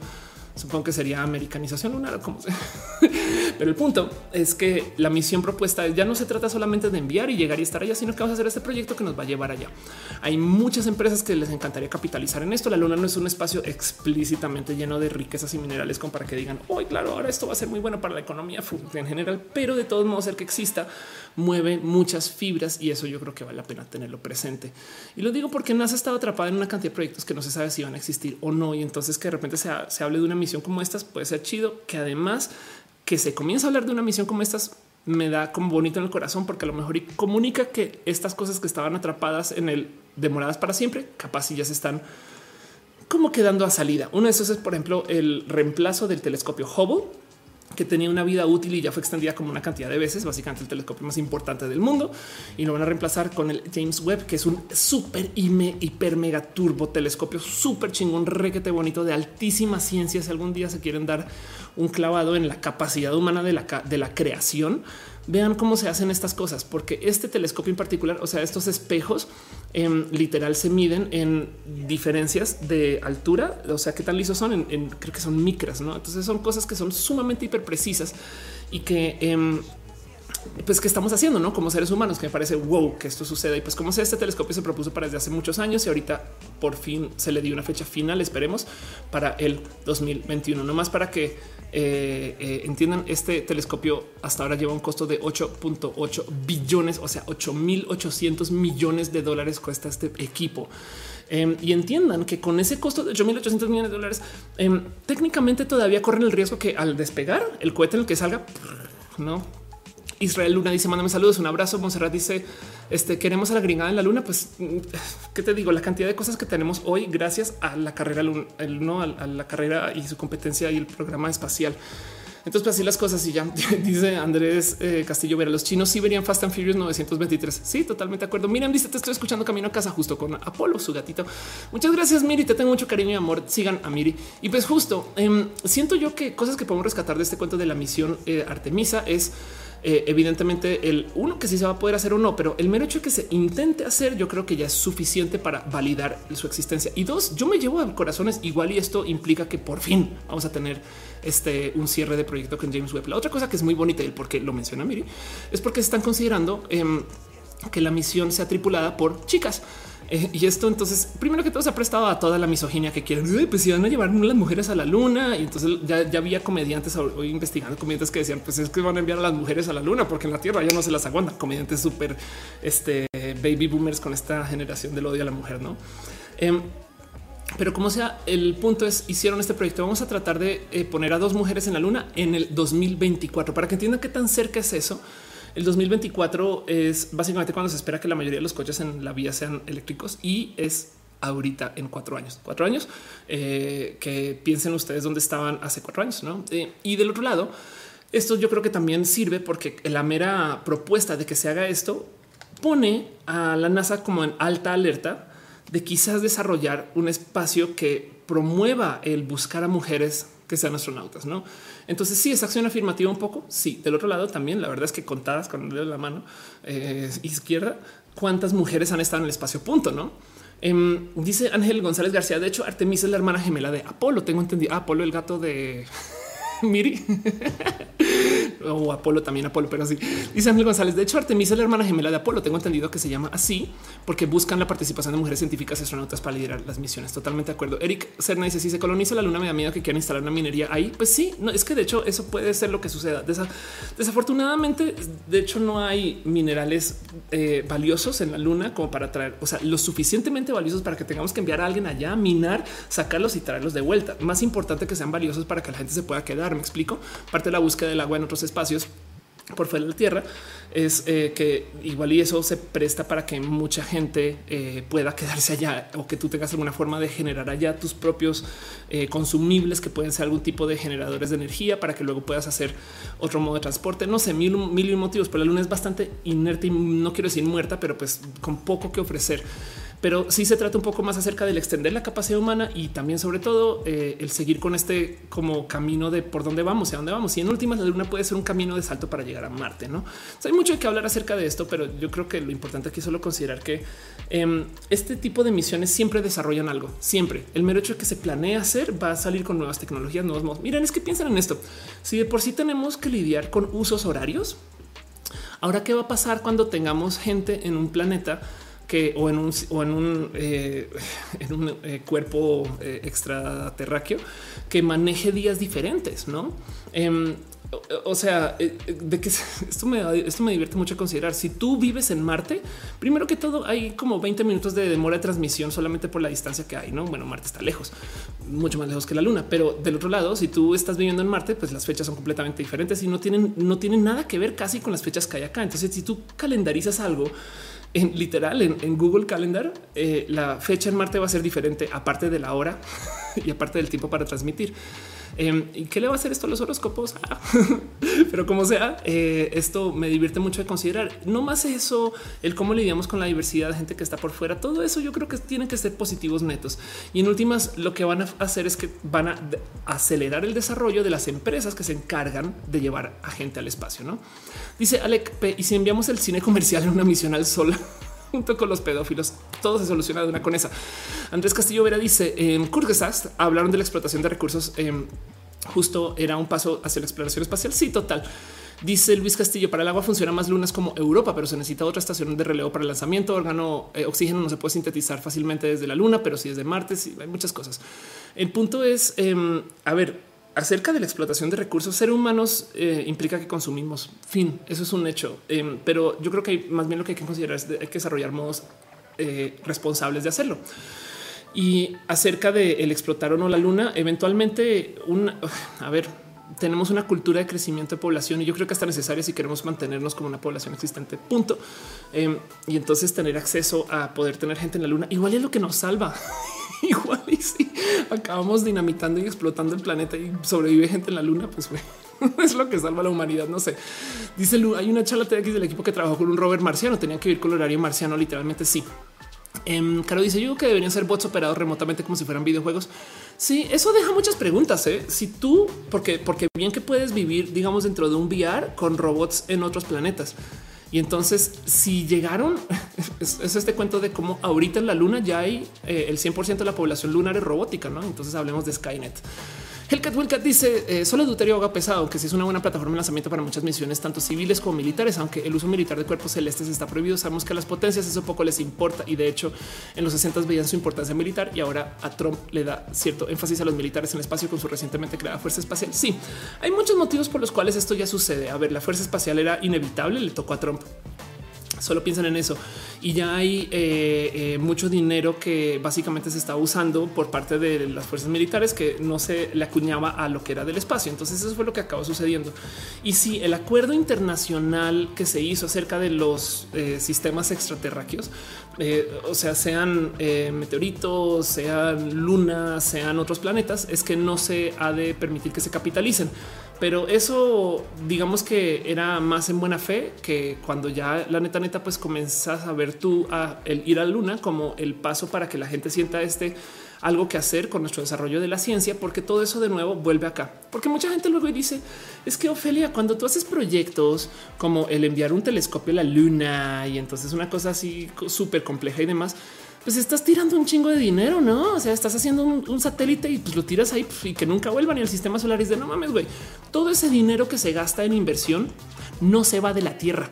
Supongo que sería americanización lunar, como sea. Pero el punto es que la misión propuesta ya no se trata solamente de enviar y llegar y estar allá, sino que vamos a hacer este proyecto que nos va a llevar allá. Hay muchas empresas que les encantaría capitalizar en esto. La luna no es un espacio explícitamente lleno de riquezas y minerales como para que digan hoy, claro, ahora esto va a ser muy bueno para la economía en general, pero de todos modos, el que exista mueve muchas fibras y eso yo creo que vale la pena tenerlo presente. Y lo digo porque NASA ha estado atrapada en una cantidad de proyectos que no se sabe si van a existir o no. Y entonces que de repente se, hable de una misión como estas puede ser chido, que además que se comienza a hablar de una misión como estas me da como bonito en el corazón porque a lo mejor comunica que estas cosas que estaban atrapadas en el demoradas para siempre, capaz si ya se están como quedando a salida. Uno de esos es, por ejemplo, el reemplazo del telescopio Hubble que tenía una vida útil y ya fue extendida como una cantidad de veces, básicamente el telescopio más importante del mundo, y lo van a reemplazar con el James Webb, que es un súper hiper mega turbo telescopio, súper chingón, requete bonito de altísima ciencia. Si algún día se quieren dar un clavado en la capacidad humana de la, de la creación, vean cómo se hacen estas cosas, porque este telescopio en particular, o sea, estos espejos em, literal se miden en diferencias de altura, o sea, qué tan lisos son, en, creo que son micras, ¿no? Entonces son cosas que son sumamente hiper precisas y que... Em, pues que estamos haciendo, no como seres humanos, que me parece wow que esto suceda. Y pues como sea, este telescopio se propuso para desde hace muchos años y ahorita por fin se le dio una fecha final, esperemos para el 2021, no más para que eh, eh, entiendan, este telescopio hasta ahora lleva un costo de 8.8 billones, o sea, 8.800 millones de dólares cuesta este equipo. Em, y entiendan que con ese costo de 8.800 millones de dólares, em, técnicamente todavía corren el riesgo que al despegar el cohete en el que salga, no Israel Luna dice: Mándame saludos, un abrazo. Monserrat dice: Este queremos a la gringada en la luna. Pues, ¿qué te digo? La cantidad de cosas que tenemos hoy, gracias a la carrera, no a la carrera y su competencia y el programa espacial. Entonces, pues así las cosas y ya dice Andrés eh, Castillo Vera. Los chinos sí verían Fast and Furious 923. Sí, totalmente de acuerdo. Miren, dice: Te estoy escuchando camino a casa justo con Apolo, su gatito. Muchas gracias, Miri. Te tengo mucho cariño y amor. Sigan a Miri. Y pues, justo em, siento yo que cosas que podemos rescatar de este cuento de la misión eh, Artemisa es eh, evidentemente el uno que sí se va a poder hacer o no, pero el mero hecho de que se intente hacer, yo creo que ya es suficiente para validar su existencia. Y dos, yo me llevo a corazones igual y esto implica que por fin vamos a tener este un cierre de proyecto con James Webb. La otra cosa que es muy bonita y el por qué lo menciona Miri es porque se están considerando em, que la misión sea tripulada por chicas. Eh, y esto entonces, primero que todo se ha prestado a toda la misoginia que quieren, pues si van a llevar las mujeres a la luna. Y entonces ya, había comediantes hoy investigando comediantes que decían, pues es que van a enviar a las mujeres a la luna porque en la Tierra ya no se las aguantan. Comediantes súper este, baby boomers con esta generación del odio a la mujer, ¿no? Em, pero como sea, el punto es, hicieron este proyecto. Vamos a tratar de eh, poner a dos mujeres en la luna en el 2024 para que entiendan qué tan cerca es eso. El 2024 es básicamente cuando se espera que la mayoría de los coches en la vía sean eléctricos y es ahorita en cuatro años, cuatro años eh, que piensen ustedes dónde estaban hace cuatro años. ¿no? Eh, y del otro lado, esto yo creo que también sirve porque la mera propuesta de que se haga esto pone a la NASA como en alta alerta de quizás desarrollar un espacio que promueva el buscar a mujeres que sean astronautas, no? Entonces, sí, es acción afirmativa un poco. Sí, del otro lado también, la verdad es que contadas con el dedo de la mano eh, izquierda, cuántas mujeres han estado en el espacio punto, no? Em, dice Ángel González García. De hecho, Artemisa es la hermana gemela de Apolo. Tengo entendido. Apolo, el gato de Miri. O Apolo también Apolo, pero así dice Ángel González. De hecho, Artemisa es la hermana gemela de Apolo. Tengo entendido que se llama así porque buscan la participación de mujeres científicas y astronautas para liderar las misiones. Totalmente de acuerdo. Eric Cerna dice si se coloniza la luna, me da miedo que quieran instalar una minería ahí. Pues sí, no es que de hecho eso puede ser lo que suceda. desafortunadamente, de hecho, no hay minerales eh, valiosos en la luna como para traer, o sea, lo suficientemente valiosos para que tengamos que enviar a alguien allá a minar, sacarlos y traerlos de vuelta. Más importante que sean valiosos para que la gente se pueda quedar. Me explico. Parte de la búsqueda del agua en otros espacios por fuera de la Tierra es eh, que igual y eso se presta para que mucha gente eh, pueda quedarse allá o que tú tengas alguna forma de generar allá tus propios eh, consumibles que pueden ser algún tipo de generadores de energía para que luego puedas hacer otro modo de transporte. No sé, mil, mil motivos, pero la luna es bastante inerte y no quiero decir muerta, pero pues con poco que ofrecer pero sí se trata un poco más acerca del extender la capacidad humana y también sobre todo eh, el seguir con este como camino de por dónde vamos y a dónde vamos. Y en últimas la luna puede ser un camino de salto para llegar a Marte. No hay mucho que hablar acerca de esto, pero yo creo que lo importante aquí es solo considerar que em, este tipo de misiones siempre desarrollan algo. Siempre el mero hecho de que se planea hacer va a salir con nuevas tecnologías, nuevos modos. Miren, es que piensan en esto. Si de por sí tenemos que lidiar con usos horarios, ahora qué va a pasar cuando tengamos gente en un planeta o en un, eh, eh, cuerpo eh, extraterráqueo que maneje días diferentes, no? Em, o sea, de que esto me, esto me divierte mucho considerar. Si tú vives en Marte, primero que todo, hay como 20 minutos de demora de transmisión solamente por la distancia que hay. No, bueno, Marte está lejos, mucho más lejos que la Luna, pero del otro lado, si tú estás viviendo en Marte, pues las fechas son completamente diferentes y no tienen, no tienen nada que ver casi con las fechas que hay acá. Entonces, si tú calendarizas algo, en literal en, Google Calendar, eh, la fecha en Marte va a ser diferente, aparte de la hora y aparte del tiempo para transmitir. Em, ¿Y qué le va a hacer esto a los horóscopos? Ah, pero como sea, eh, esto me divierte mucho de considerar. No más eso, el cómo lidiamos con la diversidad de gente que está por fuera. Todo eso yo creo que tienen que ser positivos netos. Y en últimas, lo que van a hacer es que van a acelerar el desarrollo de las empresas que se encargan de llevar a gente al espacio. No dice Alec Y si enviamos el cine comercial en una misión al sol, junto con los pedófilos. Todo se soluciona de una con esa. Andrés Castillo Vera dice en Kurgesast hablaron de la explotación de recursos. Em, justo era un paso hacia la exploración espacial. Sí, total. Dice Luis Castillo, para el agua funciona más lunas como Europa, pero se necesita otra estación de relevo para el lanzamiento. Órgano, eh, oxígeno no se puede sintetizar fácilmente desde la luna, pero sí desde Marte. Sí, hay muchas cosas. El punto es, em, a ver, acerca de la explotación de recursos, ser humanos eh, implica que consumimos. Fin, eso es un hecho. Em, pero yo creo que más bien lo que hay que considerar es que hay que desarrollar modos eh, responsables de hacerlo. Y acerca de el explotar o no la luna, eventualmente una, a ver, tenemos una cultura de crecimiento de población y yo creo que está necesaria si queremos mantenernos como una población existente. Punto. Em, y entonces tener acceso a poder tener gente en la luna igual es lo que nos salva. igual y si acabamos dinamitando y explotando el planeta y sobrevive gente en la luna, pues es lo que salva a la humanidad. No sé. Dice Lu, hay una charla TX del equipo que trabajó con un rover marciano. Tenía que vivir con horario marciano. Literalmente sí. Um, Caro dice yo que deberían ser bots operados remotamente como si fueran videojuegos. Sí, eso deja muchas preguntas. ¿eh? Si tú, porque, porque bien que puedes vivir, digamos, dentro de un VR con robots en otros planetas. Y entonces, si llegaron, es, este cuento de cómo ahorita en la luna ya hay eh, el 100% de la población lunar es robótica, ¿no? Entonces hablemos de Skynet. Hellcat Willcat dice eh, solo deuterio haga pesado, que si es una buena plataforma de lanzamiento para muchas misiones, tanto civiles como militares, aunque el uso militar de cuerpos celestes está prohibido. Sabemos que a las potencias eso poco les importa y de hecho en los 60 veían su importancia militar y ahora a Trump le da cierto énfasis a los militares en el espacio con su recientemente creada fuerza espacial. Sí, hay muchos motivos por los cuales esto ya sucede. A ver, la fuerza espacial era inevitable, le tocó a Trump. Solo piensan en eso y ya hay eh, eh, mucho dinero que básicamente se está usando por parte de las fuerzas militares que no se le acuñaba a lo que era del espacio. Entonces eso fue lo que acabó sucediendo. Y si el acuerdo internacional que se hizo acerca de los eh, sistemas extraterráqueos, o sea, sean meteoritos, sean lunas, sean otros planetas, es que no se ha de permitir que se capitalicen pero eso digamos que era más en buena fe que cuando ya la neta neta pues comenzas a ver tú a el ir a la luna como el paso para que la gente sienta este algo que hacer con nuestro desarrollo de la ciencia, porque todo eso de nuevo vuelve acá. Porque mucha gente luego dice es que Ofelia, cuando tú haces proyectos como el enviar un telescopio a la luna y entonces una cosa así súper compleja y demás, pues estás tirando un chingo de dinero, no? O sea, estás haciendo un, satélite y pues lo tiras ahí y que nunca vuelvan y el sistema solar es de no mames, güey. Todo ese dinero que se gasta en inversión no se va de la tierra.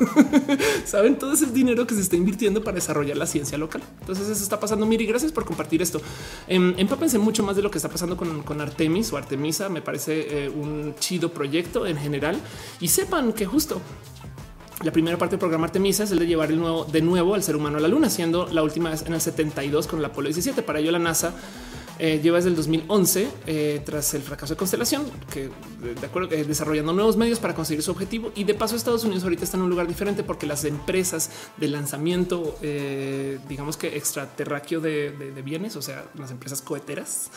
Saben todo ese dinero que se está invirtiendo para desarrollar la ciencia local. Entonces eso está pasando. Miri, gracias por compartir esto. En, empápense mucho más de lo que está pasando con, Artemis o Artemisa. Me parece eh, un chido proyecto en general y sepan que justo la primera parte del programa Artemisa es el de llevar el nuevo, de nuevo al ser humano a la luna, siendo la última vez en el 72 con el Apolo 17. Para ello la NASA eh, lleva desde el 2011 eh, tras el fracaso de Constelación, que de acuerdo eh, desarrollando nuevos medios para conseguir su objetivo. Y de paso, Estados Unidos ahorita está en un lugar diferente porque las empresas de lanzamiento, digamos que extraterráqueo de, de, bienes, o sea, las empresas coheteras,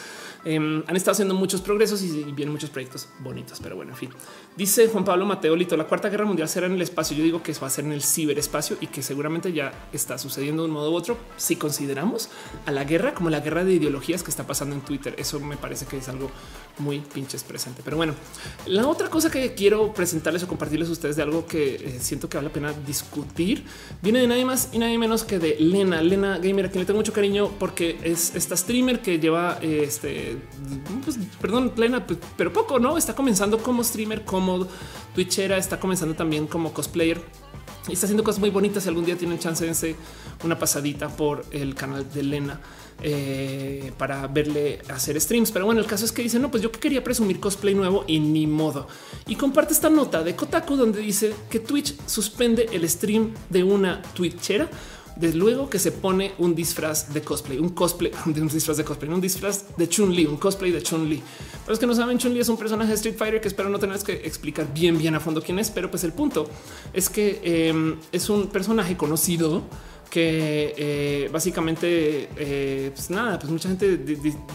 Em, han estado haciendo muchos progresos y vienen muchos proyectos bonitos, pero bueno, en fin. Dice Juan Pablo Mateo Lito, la cuarta guerra mundial será en el espacio. Yo digo que eso va a ser en el ciberespacio y que seguramente ya está sucediendo de un modo u otro. Si consideramos a la guerra como la guerra de ideologías que está pasando en Twitter, eso me parece que es algo muy pinches presente. Pero bueno, la otra cosa que quiero presentarles o compartirles a ustedes de algo que eh, siento que vale la pena discutir viene de nadie más y nadie menos que de Lena, Lena Gamer, a quien le tengo mucho cariño porque es esta streamer que lleva este pues, perdón, plena, pues, pero poco, ¿no? Está comenzando como streamer, como twitchera, está comenzando también como cosplayer y está haciendo cosas muy bonitas. Si algún día tienen chance, de una pasadita por el canal de Elena eh, para verle hacer streams. Pero bueno, el caso es que dice no, pues yo quería presumir cosplay nuevo y ni modo. Y comparte esta nota de Kotaku donde dice que Twitch suspende el stream de una twitchera desde luego que se pone un disfraz de cosplay, un cosplay de un disfraz de cosplay, un disfraz de Chun Li, un cosplay de Chun Li. Pero es que no saben, Chun Li es un personaje de Street Fighter que espero no tener que explicar bien, bien a fondo quién es, pero pues el punto es que em, es un personaje conocido que eh, básicamente, eh, pues nada, pues mucha gente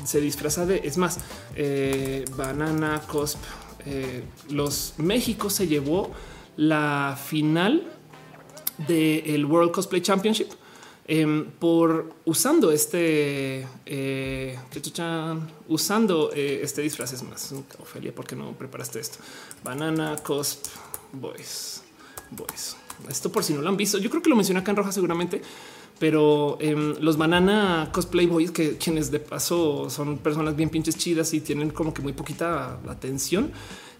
se disfraza de, es más, eh, Banana Cosp, los México se llevó la final del World Cosplay Championship em, por usando este usando este disfraz es más Ofelia, ¿por qué no preparaste esto? Banana Cosp Boys Boys. Esto por si no lo han visto, yo creo que lo mencioné acá en roja seguramente, pero em, los banana cosplay boys, que quienes de paso son personas bien pinches chidas y tienen como que muy poquita atención.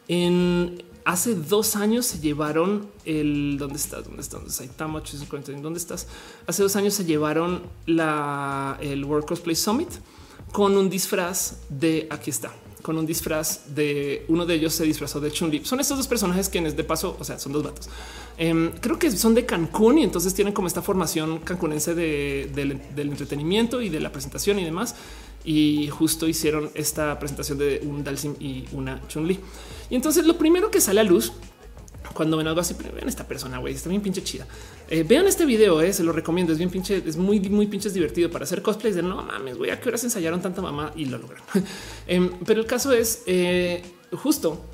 En hace dos años se llevaron el dónde estás, dónde estás, dónde dónde estás. Hace dos años se llevaron la el World Cosplay Summit con un disfraz de aquí está con un disfraz de uno de ellos se disfrazó de Chun-Li. Son estos dos personajes quienes de paso, o sea, son dos vatos. Em, creo que son de Cancún y entonces tienen como esta formación cancunense del entretenimiento y de la presentación y demás. Y justo hicieron esta presentación de un Dalsim y una Chun-Li. Y entonces lo primero que sale a luz cuando ven algo así, vean esta persona, güey, está bien pinche chida. Eh, vean este video, eh, se lo recomiendo. Es bien pinche, es muy, muy pinches divertido para hacer cosplays de no mames, güey, a qué horas ensayaron tanta mamá y lo logran. Em, pero el caso es eh, justo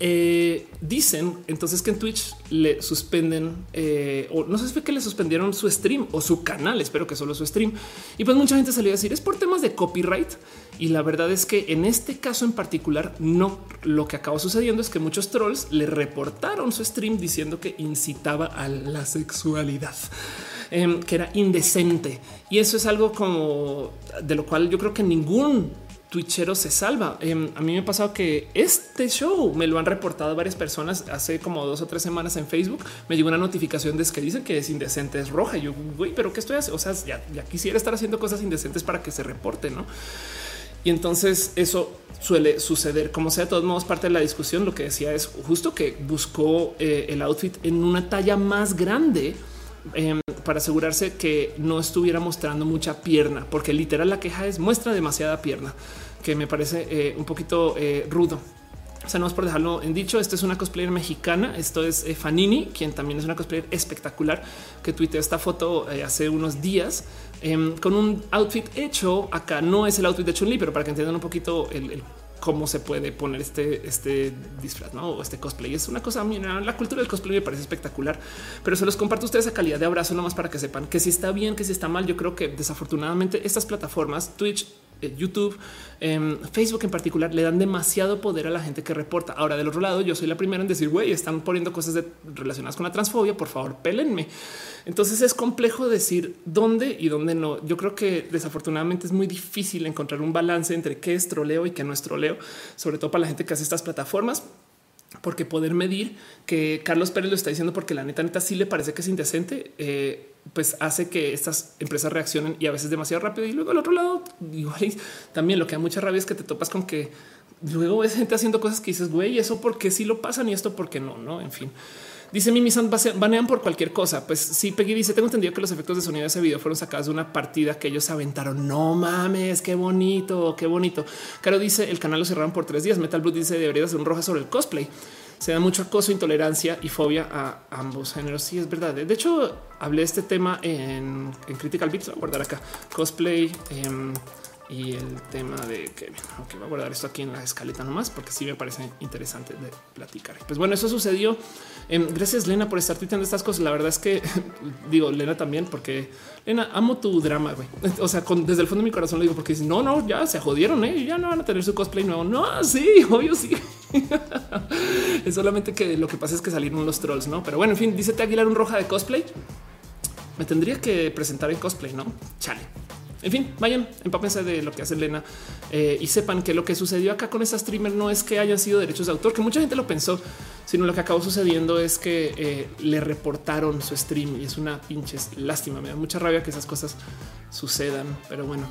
eh, dicen entonces que en Twitch le suspenden eh, o no sé si fue que le suspendieron su stream o su canal. Espero que solo su stream. Y pues mucha gente salió a decir es por temas de copyright. Y la verdad es que en este caso en particular, no lo que acabó sucediendo es que muchos trolls le reportaron su stream diciendo que incitaba a la sexualidad. Em, que era indecente y eso es algo como de lo cual yo creo que ningún Twitchero se salva. Em, a mí me ha pasado que este show me lo han reportado varias personas hace como dos o tres semanas en Facebook. Me llegó una notificación de que dicen que es indecente, es roja. Yo, güey, pero qué estoy haciendo? O sea, ya, quisiera estar haciendo cosas indecentes para que se reporte, no? Y entonces eso suele suceder. Como sea, de todos modos, parte de la discusión lo que decía es justo que buscó eh, el outfit en una talla más grande em, para asegurarse que no estuviera mostrando mucha pierna, porque literal la queja es muestra demasiada pierna, que me parece eh, un poquito eh, rudo. O sea, no es por dejarlo en dicho. Esto es una cosplayer mexicana. Esto es eh, Fanini, quien también es una cosplayer espectacular que tuiteó esta foto hace unos días em, con un outfit hecho acá. No es el outfit de Chun-Li, pero para que entiendan un poquito el cómo se puede poner este, este disfraz ¿no? o este cosplay. Es una cosa, mira, la cultura del cosplay me parece espectacular, pero se los comparto a ustedes a calidad de abrazo, nomás para que sepan que si está bien, que si está mal. Yo creo que desafortunadamente estas plataformas, Twitch, YouTube, em, Facebook en particular, le dan demasiado poder a la gente que reporta. Ahora, del otro lado, yo soy la primera en decir, güey, están poniendo cosas relacionadas con la transfobia, por favor, pélenme. Entonces es complejo decir dónde y dónde no. Yo creo que desafortunadamente es muy difícil encontrar un balance entre qué es troleo y qué no es troleo, sobre todo para la gente que hace estas plataformas porque poder medir que Carlos Pérez lo está diciendo porque la neta neta sí le parece que es indecente, eh, pues hace que estas empresas reaccionen y a veces demasiado rápido. Y luego al otro lado, igual también lo que da mucha rabia es que te topas con que luego ves gente haciendo cosas que dices, güey, eso porque sí lo pasan y esto porque no, no, en fin. Dice Mimi San banean por cualquier cosa. Pues sí, Peggy dice: Tengo entendido que los efectos de sonido de ese video fueron sacados de una partida que ellos aventaron. No mames, qué bonito, qué bonito. Caro dice: El canal lo cerraron por tres días. Metal Blue dice: Debería hacer un roja sobre el cosplay. Se da mucho acoso, intolerancia y fobia a ambos géneros. Sí, es verdad. De hecho, hablé de este tema en, Critical Beats. A guardar acá cosplay. Em, y el tema de que okay, voy a guardar esto aquí en la escaleta nomás porque sí me parece interesante de platicar. Pues bueno, eso sucedió. Em, gracias Lena por estar tuiteando estas cosas. La verdad es que digo Lena también porque Lena amo tu drama. güey. O sea, desde el fondo de mi corazón le digo porque no, no, ya se jodieron, ¿eh? ya no van a tener su cosplay nuevo. No, sí, obvio, sí. es solamente que lo que pasa es que salieron los trolls, no? Pero bueno, en fin, dice Aguilar un roja de cosplay. Me tendría que presentar en cosplay, no? Chale. En fin, vayan, empápense de lo que hace Elena eh, y sepan que lo que sucedió acá con esta streamer no es que hayan sido derechos de autor, que mucha gente lo pensó, sino lo que acabó sucediendo es que eh, le reportaron su stream y es una pinche lástima. Me da mucha rabia que esas cosas sucedan, pero bueno,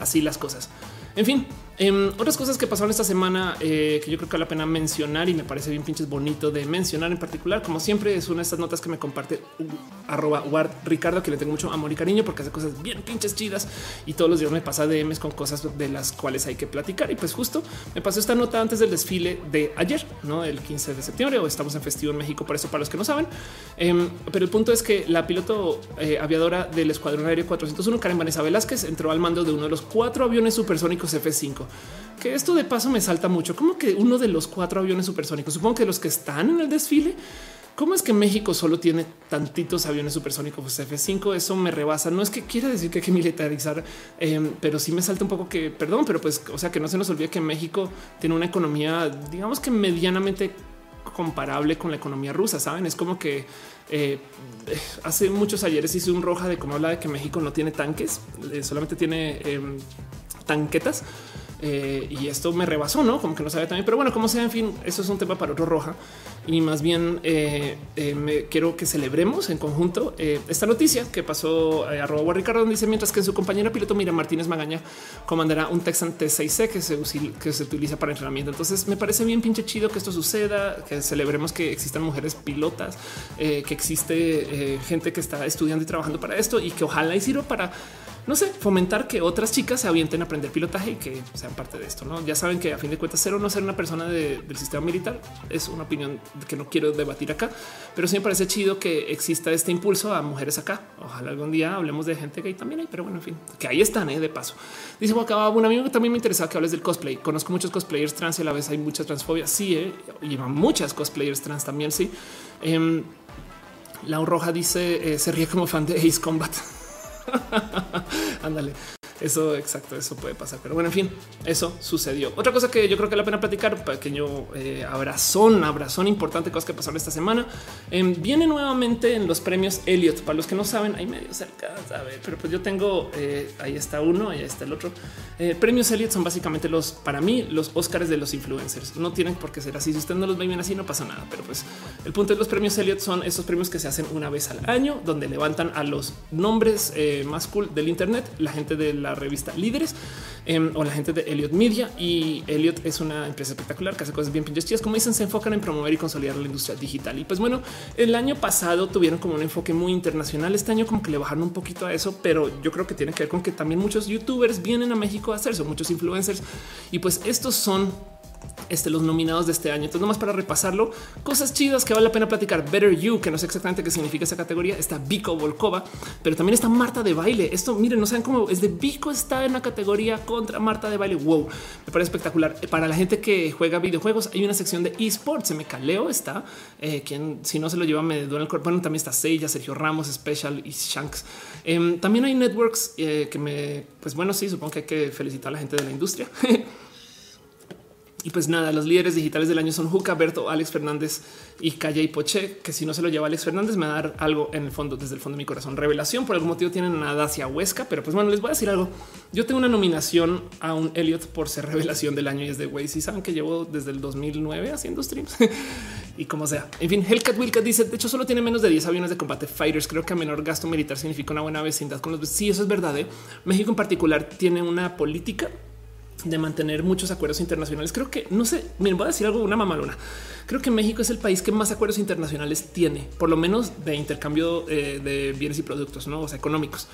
así las cosas. En fin, Em, otras cosas que pasaron esta semana eh, que yo creo que vale la pena mencionar y me parece bien pinches bonito de mencionar en particular, como siempre, es una de estas notas que me comparte uh, Ricardo, que le tengo mucho amor y cariño porque hace cosas bien pinches chidas y todos los días me pasa DMs con cosas de las cuales hay que platicar. Y pues justo me pasó esta nota antes del desfile de ayer, no el 15 de septiembre, o estamos en festivo en México, por eso para los que no saben. Em, pero el punto es que la piloto eh, aviadora del Escuadrón Aéreo 401, Karen Vanessa Velázquez, entró al mando de uno de los cuatro aviones supersónicos F5 que esto de paso me salta mucho. Como que uno de los cuatro aviones supersónicos, supongo que los que están en el desfile, ¿Cómo es que México solo tiene tantitos aviones supersónicos pues F5? Eso me rebasa. No es que quiera decir que hay que militarizar, em, pero sí me salta un poco que, perdón, pero pues, o sea, que no se nos olvide que México tiene una economía, digamos que medianamente comparable con la economía rusa. Saben, es como que eh, hace muchos ayeres hice un roja de cómo habla de que México no tiene tanques, eh, solamente tiene em, tanquetas. Eh, y esto me rebasó, no como que no sabe también, pero bueno, como sea, en fin, eso es un tema para otro roja. Y más bien eh, eh, me quiero que celebremos en conjunto esta noticia que pasó a arroba Ricardo, donde dice mientras que su compañera piloto Mira Martínez Magaña comandará un Texan T6C que se, que se utiliza para entrenamiento. Entonces me parece bien pinche chido que esto suceda, que celebremos que existan mujeres pilotas, que existe gente que está estudiando y trabajando para esto y que ojalá y sirva para no sé, fomentar que otras chicas se avienten a aprender pilotaje y que sean parte de esto. No, ya saben que a fin de cuentas, ser o no ser una persona del sistema militar es una opinión que no quiero debatir acá, pero sí me parece chido que exista este impulso a mujeres acá. Ojalá algún día hablemos de gente gay también hay, pero bueno, en fin, que ahí están ¿eh? de paso. Dice acaba un amigo que también me interesaba que hables del cosplay. Conozco muchos cosplayers trans y a la vez hay mucha transfobia. Sí, ¿eh? llevan muchas cosplayers trans también. Sí. Eh, la Roja dice eh, se ríe como fan de Ace Combat. Ándale. Eso exacto, eso puede pasar. Pero bueno, en fin, eso sucedió. Otra cosa que yo creo que la pena platicar, pequeño eh, abrazón, abrazón importante, cosas que pasaron esta semana. Eh, viene nuevamente en los premios Elliot. Para los que no saben, hay medio cerca, ver, pero pues yo tengo eh, ahí está uno, ahí está el otro. Eh, premios Elliot son básicamente los para mí, los Oscars de los influencers. No tienen por qué ser así. Si ustedes no los ven bien así, no pasa nada. Pero pues el punto de los premios Elliot son esos premios que se hacen una vez al año, donde levantan a los nombres más cool del Internet, la gente de la revista Líderes em, o la gente de Elliot Media. Y Elliot es una empresa espectacular que hace cosas bien pinches chidas. Como dicen, se enfocan en promover y consolidar la industria digital. Y pues bueno, el año pasado tuvieron como un enfoque muy internacional. Este año como que le bajaron un poquito a eso, pero yo creo que tiene que ver con que también muchos youtubers vienen a México a hacerse, muchos influencers. Y pues estos son este, los nominados de este año. Entonces, nomás para repasarlo, cosas chidas que vale la pena platicar. Better You, que no sé exactamente qué significa esa categoría. Está Vico Volkova, pero también está Marta de baile. Esto, miren, no saben cómo es de Vico está en la categoría contra Marta de baile. Wow, me parece espectacular. Para la gente que juega videojuegos, hay una sección de esports. Se me caleo está eh, quien, si no se lo lleva, me duele el cuerpo. Bueno, también está Seiya, Sergio Ramos, Special y Shanks. Em, también hay networks eh, que me, pues bueno, sí, supongo que hay que felicitar a la gente de la industria. Y pues nada, los líderes digitales del año son Juca, Berto, Alex Fernández y Calle y Poche, que si no se lo lleva Alex Fernández me va a dar algo en el fondo, desde el fondo de mi corazón. Revelación, por algún motivo tienen nada hacia Huesca, pero pues bueno, les voy a decir algo. Yo tengo una nominación a un Elliot por ser revelación del año y es de güey, si saben que llevo desde el 2009 haciendo streams y como sea. En fin, Hellcat Wilcat dice, de hecho solo tiene menos de 10 aviones de combate fighters. Creo que a menor gasto militar significa una buena vecindad con los... Sí, eso es verdad. ¿eh? México en particular tiene una política de mantener muchos acuerdos internacionales. Creo que no sé, miren, voy a decir algo, una mamalona. Creo que México es el país que más acuerdos internacionales tiene, por lo menos de intercambio eh, de bienes y productos, no sea, económicos.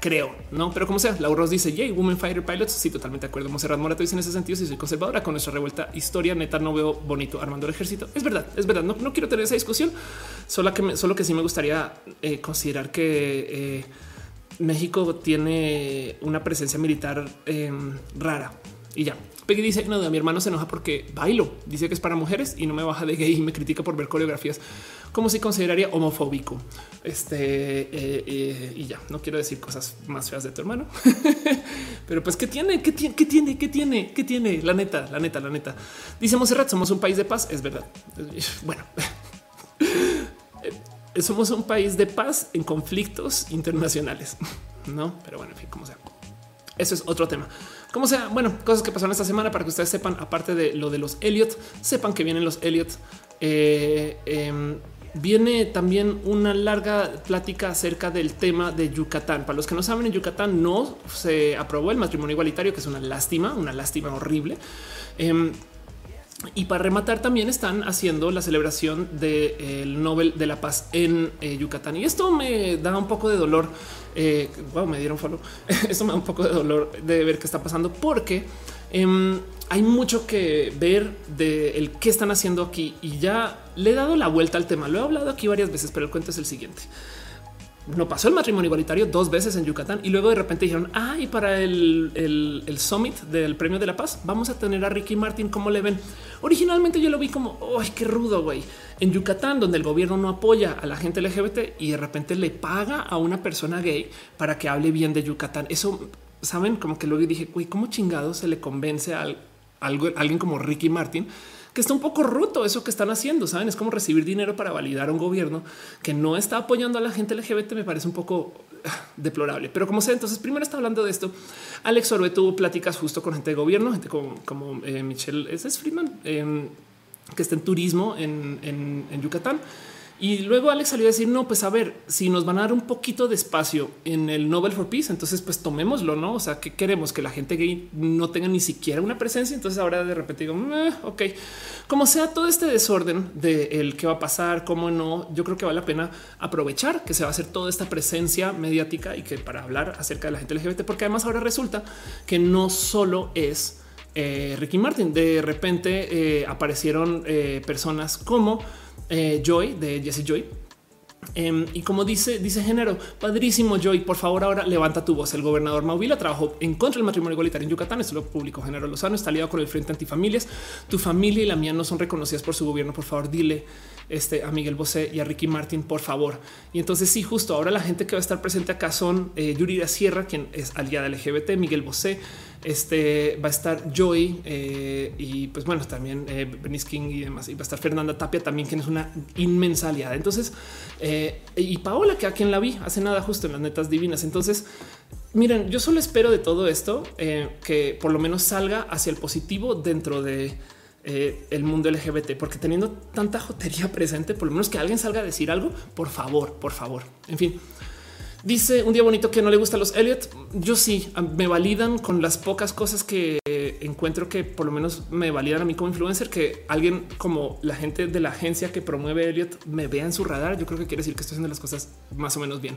Creo, no, pero como sea, Laura dice Yay, Women Fighter Pilots. Sí, totalmente de acuerdo. Monserrat Morato dice en ese sentido: si soy conservadora con nuestra revuelta historia, neta, no veo bonito armando el ejército. Es verdad, es verdad. No, no quiero tener esa discusión, solo que, solo que sí me gustaría eh, considerar que eh, México tiene una presencia militar em, rara y ya. Peggy dice no, mi hermano se enoja porque bailo. Dice que es para mujeres y no me baja de gay y me critica por ver coreografías como si consideraría homofóbico. Este eh, eh, y ya no quiero decir cosas más feas de tu hermano, pero pues qué tiene, qué tiene, qué tiene, qué tiene, qué tiene. La neta, la neta, la neta. Dice Monserrat, somos un país de paz. Es verdad. Bueno, somos un país de paz en conflictos internacionales, no? Pero bueno, en fin, como sea, eso es otro tema. Como sea, bueno, cosas que pasaron esta semana para que ustedes sepan, aparte de lo de los Elliot, sepan que vienen los Elliot. Eh, em, viene también una larga plática acerca del tema de Yucatán. Para los que no saben, en Yucatán no se aprobó el matrimonio igualitario, que es una lástima, una lástima horrible. Em, y para rematar, también están haciendo la celebración del Nobel de la Paz en eh, Yucatán. Y esto me da un poco de dolor. Eh, wow, me dieron follow. esto me da un poco de dolor de ver qué está pasando porque em, hay mucho que ver de el qué están haciendo aquí y ya le he dado la vuelta al tema. Lo he hablado aquí varias veces, pero el cuento es el siguiente no pasó el matrimonio igualitario dos veces en Yucatán y luego de repente dijeron, ah, y para el, el, summit del premio de la paz vamos a tener a Ricky Martin. ¿Cómo le ven? Originalmente yo lo vi como, ay, qué rudo, güey. En Yucatán, donde el gobierno no apoya a la gente LGBT y de repente le paga a una persona gay para que hable bien de Yucatán. Eso, ¿saben? Como que luego dije, güey, ¿cómo chingado se le convence algo, a alguien como Ricky Martin? Que está un poco roto eso que están haciendo. Saben, es como recibir dinero para validar a un gobierno que no está apoyando a la gente LGBT. Me parece un poco ah, deplorable, pero como sé, entonces primero está hablando de esto. Alex Orbe tuvo pláticas justo con gente de gobierno, gente como, como eh, Michelle es Friedman, em, que está en turismo en, en Yucatán y luego Alex salió a decir, no, pues a ver, si nos van a dar un poquito de espacio en el Nobel for Peace, entonces pues tomémoslo, ¿no? O sea, que queremos que la gente gay no tenga ni siquiera una presencia. Entonces ahora de repente digo, eh, ok, como sea todo este desorden de el qué va a pasar, cómo no, yo creo que vale la pena aprovechar que se va a hacer toda esta presencia mediática y que para hablar acerca de la gente LGBT, porque además ahora resulta que no solo es eh, Ricky Martin, de repente eh, aparecieron personas como eh, Joy de Jesse Joy. Em, y como dice, dice género, padrísimo Joy, por favor ahora levanta tu voz. El gobernador Mauvila trabajó en contra del matrimonio igualitario en Yucatán, esto lo publicó Género Lozano, está aliado con el Frente Antifamilias. Tu familia y la mía no son reconocidas por su gobierno, por favor dile este, a Miguel Bosé y a Ricky Martin, por favor. Y entonces sí, justo ahora la gente que va a estar presente acá son eh, Yuri Sierra, quien es aliada LGBT, Miguel Bosé, este va a estar Joy eh, y pues bueno, también eh, King y demás. Y va a estar Fernanda Tapia también, quien es una inmensa aliada. Entonces, eh, y Paola, que a quien la vi hace nada justo en las netas divinas. Entonces, miren, yo solo espero de todo esto eh, que por lo menos salga hacia el positivo dentro de el mundo LGBT, porque teniendo tanta jotería presente, por lo menos que alguien salga a decir algo, por favor, por favor. En fin. Dice un día bonito que no le gusta a los Elliot. Yo sí me validan con las pocas cosas que encuentro que por lo menos me validan a mí como influencer, que alguien como la gente de la agencia que promueve Elliot me vea en su radar. Yo creo que quiere decir que estoy haciendo las cosas más o menos bien.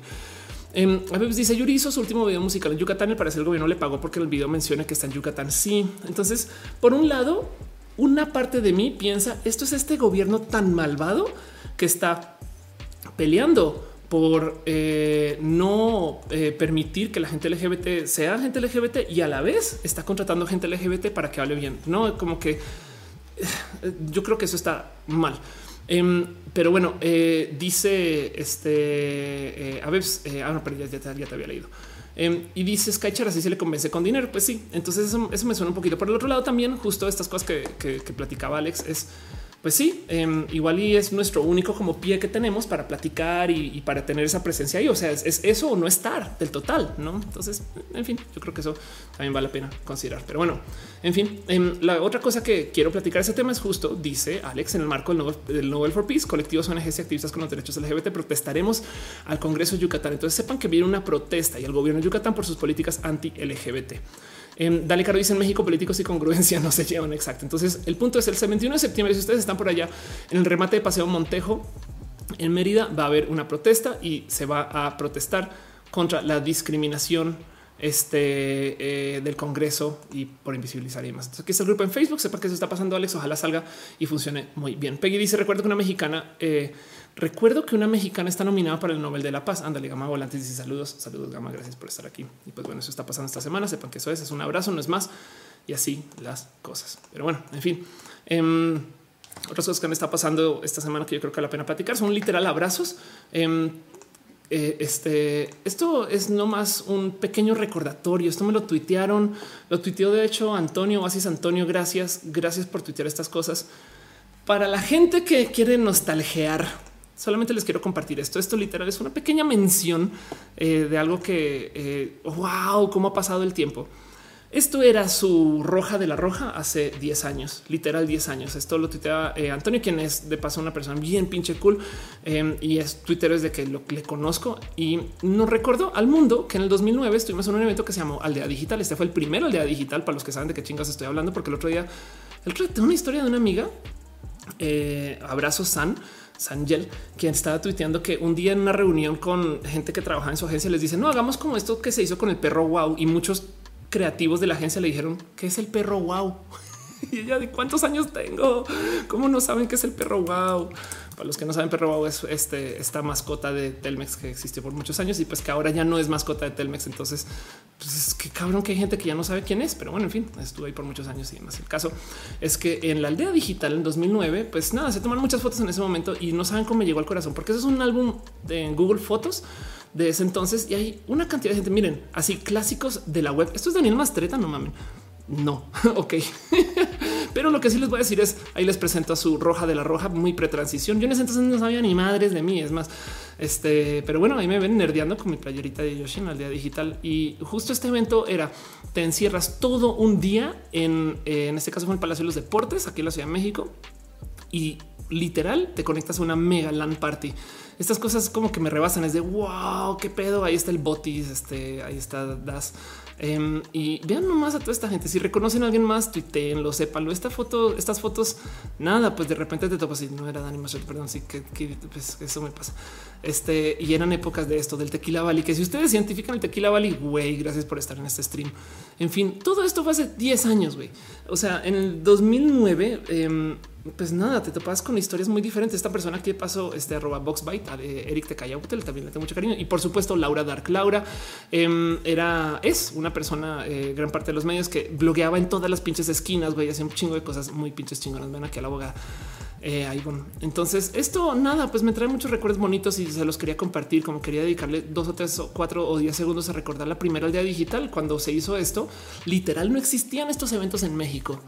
Eh, dice Yuri hizo su último video musical en Yucatán. Y parece el gobierno le pagó porque el video menciona que está en Yucatán. Sí, entonces por un lado, una parte de mí piensa esto es este gobierno tan malvado que está peleando por eh, no eh, permitir que la gente LGBT sea gente LGBT y a la vez está contratando gente LGBT para que hable bien. No como que eh, yo creo que eso está mal. Em, pero bueno, dice este a ver, ah, no, pero ya, te había leído. Em, y dice Skychar así se le convence con dinero. Pues sí, entonces eso, me suena un poquito. Por el otro lado, también justo estas cosas que platicaba Alex es pues sí, em, igual y es nuestro único como pie que tenemos para platicar y, para tener esa presencia ahí. O sea, es, eso o no estar del total, no? Entonces, en fin, yo creo que eso también vale la pena considerar. Pero bueno, en fin, em, la otra cosa que quiero platicar ese tema es justo, dice Alex, en el marco del Nobel, for Peace, colectivos ONGs y activistas con los derechos LGBT, protestaremos al Congreso de Yucatán. Entonces sepan que viene una protesta y el gobierno de Yucatán por sus políticas anti-LGBT. Em, Dale Caro dice en México políticos y congruencia no se llevan exacto. Entonces el punto es el 21 de septiembre. Si ustedes están por allá en el remate de Paseo Montejo en Mérida, va a haber una protesta y se va a protestar contra la discriminación este, eh, del Congreso y por invisibilizar y demás. Entonces, aquí está el grupo en Facebook. Sepa que eso está pasando, Alex. Ojalá salga y funcione muy bien. Peggy dice: Recuerdo que una mexicana eh, Recuerdo que una mexicana está nominada para el Nobel de la Paz. Ándale, Gama Volantes dice saludos, saludos, Gama. Gracias por estar aquí. Y pues bueno, eso está pasando esta semana. Sepan que eso es, es un abrazo, no es más. Y así las cosas. Pero bueno, en fin. Em, otras cosas que me está pasando esta semana que yo creo que vale la pena platicar son literal abrazos. Em, eh, este, esto es no más un pequeño recordatorio. Esto me lo tuitearon, lo tuiteó de hecho Antonio, Oasis Antonio. Gracias, gracias por tuitear estas cosas. Para la gente que quiere nostalgear Solamente les quiero compartir esto. Esto literal es una pequeña mención eh, de algo que, wow, eh, cómo ha pasado el tiempo. Esto era su roja de la roja hace 10 años, literal 10 años. Esto lo tuitea eh, Antonio, quien es de paso una persona bien pinche cool em, y es Twitter es de que lo le conozco y nos recordó al mundo que en el 2009 estuvimos en un evento que se llamó Aldea Digital. Este fue el primero Aldea Digital para los que saben de qué chingas estoy hablando, porque el otro día, el otro día tengo una historia de una amiga. Eh, abrazo San. Sangel, quien estaba tuiteando que un día en una reunión con gente que trabaja en su agencia les dice no hagamos como esto que se hizo con el perro wow y muchos creativos de la agencia le dijeron que es el perro wow. Y ella de cuántos años tengo, cómo no saben qué es el perro wow. Para los que no saben, perro wow es este, esta mascota de Telmex que existió por muchos años y pues que ahora ya no es mascota de Telmex. Entonces, pues es que cabrón que hay gente que ya no sabe quién es, pero bueno, en fin, estuve ahí por muchos años y demás. El caso es que en la aldea digital en 2009, pues nada, se toman muchas fotos en ese momento y no saben cómo me llegó al corazón, porque eso es un álbum de Google Fotos de ese entonces y hay una cantidad de gente. Miren, así clásicos de la web. Esto es Daniel Mastreta, no mamen. No, ok. Pero lo que sí les voy a decir es ahí les presento a su roja de la roja, muy pretransición. Yo en ese entonces no sabía ni madres de mí. Es más, este, pero bueno, ahí me ven nerdeando con mi playerita de Yoshin al día digital. Y justo este evento era te encierras todo un día en, en este caso fue el Palacio de los Deportes, aquí en la Ciudad de México, y literal te conectas a una mega LAN party estas cosas como que me rebasan. Es de wow, qué pedo. Ahí está el botis, este, ahí está Das. Em, y vean nomás a toda esta gente. Si reconocen a alguien más, tuiteen, lo sépanlo. Esta foto, estas fotos, nada, pues de repente te topas y no era Dani Machete, perdón. Sí que, pues, eso me pasa. Este y eran épocas de esto del tequila Valley, que si ustedes identifican el tequila Valley, güey, gracias por estar en este stream. En fin, todo esto fue hace 10 años, güey. O sea, en el 2009, pues nada, te topas con historias muy diferentes. Esta persona que pasó este arroba boxbyte, Eric Tecayautel, también le tengo mucho cariño. Y por supuesto, Laura Dark. Laura em, era, es una persona, eh, gran parte de los medios que blogueaba en todas las pinches esquinas, güey, hacía un chingo de cosas muy pinches chingonas. Ven aquí a la abogada. Eh, ahí bueno. Entonces, esto nada, pues me trae muchos recuerdos bonitos y se los quería compartir. Como quería dedicarle dos o tres o cuatro o diez segundos a recordar la primera aldea digital. Cuando se hizo esto, literal no existían estos eventos en México.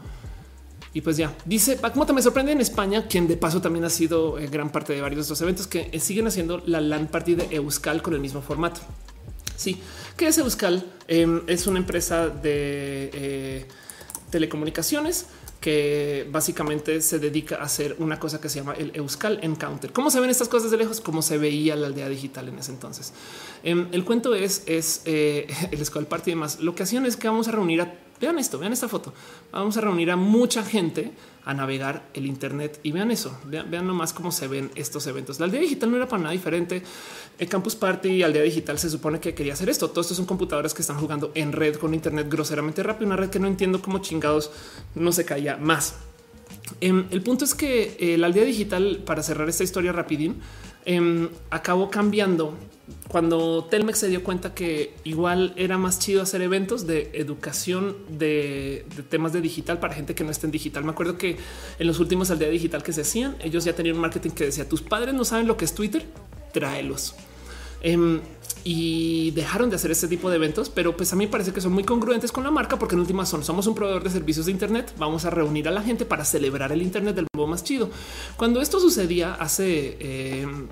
Y pues ya dice Pacmota me sorprende en España, quien de paso también ha sido eh, gran parte de varios de estos eventos que eh, siguen haciendo la LAN party de Euskal con el mismo formato. Sí, que es Euskal? Em, es una empresa de eh, telecomunicaciones que básicamente se dedica a hacer una cosa que se llama el Euskal Encounter. ¿Cómo se ven estas cosas de lejos? Como se veía la aldea digital en ese entonces. Em, el cuento es, es el Euskal Party y demás. Lo que hacían es que vamos a reunir a Vean esto, vean esta foto. Vamos a reunir a mucha gente a navegar el Internet y vean eso. Vean, nomás cómo se ven estos eventos. La aldea digital no era para nada diferente. El Campus Party y aldea digital se supone que quería hacer esto. Todo esto son computadoras que están jugando en red con Internet groseramente rápido, una red que no entiendo cómo chingados no se caía más. Em, el punto es que eh, la aldea digital, para cerrar esta historia rapidín, em, acabó cambiando cuando Telmex se dio cuenta que igual era más chido hacer eventos de educación de, temas de digital para gente que no esté en digital. Me acuerdo que en los últimos al día digital que se hacían, ellos ya tenían un marketing que decía tus padres no saben lo que es Twitter, tráelos. Em, y dejaron de hacer este tipo de eventos, pero pues a mí parece que son muy congruentes con la marca porque en última son somos un proveedor de servicios de Internet. Vamos a reunir a la gente para celebrar el Internet del modo más chido. Cuando esto sucedía hace em,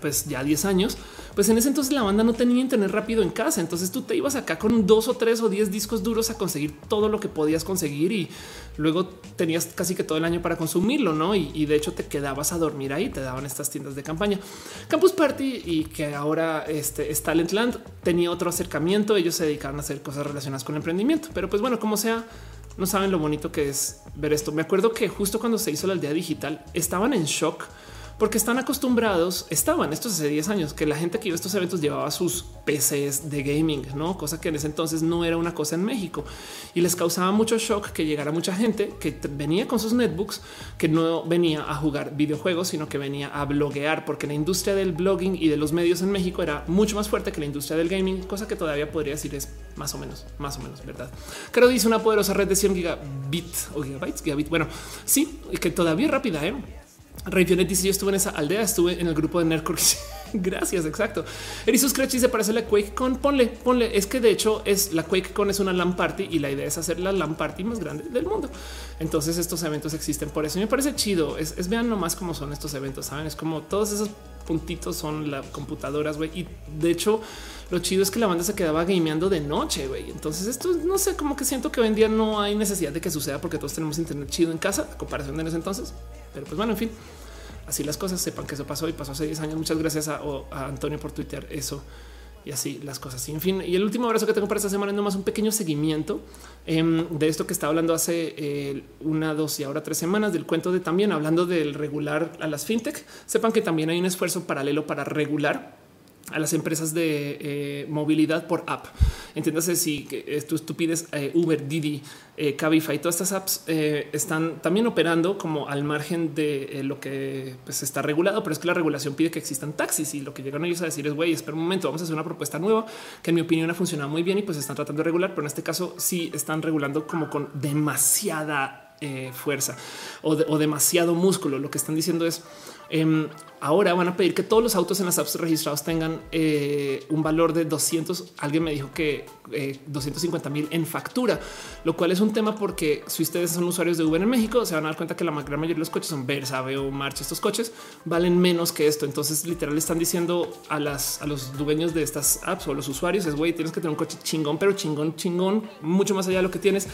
pues ya 10 años, pues en ese entonces la banda no tenía internet rápido en casa. Entonces tú te ibas acá con dos o tres o diez discos duros a conseguir todo lo que podías conseguir y luego tenías casi que todo el año para consumirlo, no? Y, de hecho te quedabas a dormir ahí, te daban estas tiendas de campaña. Campus Party y que ahora este es Talentland tenía otro acercamiento. Ellos se dedicaron a hacer cosas relacionadas con el emprendimiento, pero pues bueno, como sea, no saben lo bonito que es ver esto. Me acuerdo que justo cuando se hizo la aldea digital estaban en shock porque están acostumbrados, estaban estos hace 10 años, que la gente que iba a estos eventos llevaba sus PCs de gaming, no cosa que en ese entonces no era una cosa en México y les causaba mucho shock que llegara mucha gente que venía con sus netbooks, que no venía a jugar videojuegos, sino que venía a bloguear, porque la industria del blogging y de los medios en México era mucho más fuerte que la industria del gaming, cosa que todavía podría decir es más o menos, más o menos verdad. Creo dice una poderosa red de 100 gigabit o gigabytes, gigabit. Bueno, sí, que todavía rápida. ¿eh? Rey dice: Yo estuve en esa aldea, estuve en el grupo de Nerdcore. Gracias, exacto. Erisus Scratchy se parece a la QuakeCon. Ponle, ponle. Es que de hecho es la QuakeCon es una LAN party y la idea es hacer la LAN party más grande del mundo. Entonces estos eventos existen por eso. me parece chido. Es, vean nomás cómo son estos eventos. Saben, es como todos esos puntitos son las computadoras, güey. Y de hecho, lo chido es que la banda se quedaba gameando de noche, güey. Entonces esto no sé, como que siento que hoy en día no hay necesidad de que suceda porque todos tenemos internet chido en casa, a comparación de ese entonces. Pero pues bueno, en fin, así las cosas. Sepan que eso pasó y pasó hace 10 años. Muchas gracias a, Antonio por tuitear eso y así las cosas. Y en fin, y el último abrazo que tengo para esta semana es nomás un pequeño seguimiento em, de esto que estaba hablando hace eh, una, dos y ahora tres semanas del cuento de también hablando del regular a las fintech. Sepan que también hay un esfuerzo paralelo para regular a las empresas de eh, movilidad por app. Entiéndase si eh, tú, tú, pides eh, Uber, Didi, Cabify, todas estas apps están también operando como al margen de lo que pues, está regulado, pero es que la regulación pide que existan taxis y lo que llegan ellos a decir es güey, espera un momento, vamos a hacer una propuesta nueva que en mi opinión ha funcionado muy bien y pues están tratando de regular, pero en este caso sí están regulando como con demasiada fuerza o, o demasiado músculo. Lo que están diciendo es Em, ahora van a pedir que todos los autos en las apps registrados tengan eh, un valor de 200. Alguien me dijo que 250 eh, mil en factura, lo cual es un tema porque si ustedes son usuarios de Uber en México, se van a dar cuenta que la gran mayoría de los coches son Versa, o March. Estos coches valen menos que esto. Entonces, literal, están diciendo a las a los dueños de estas apps o los usuarios es güey, tienes que tener un coche chingón, pero chingón, chingón, mucho más allá de lo que tienes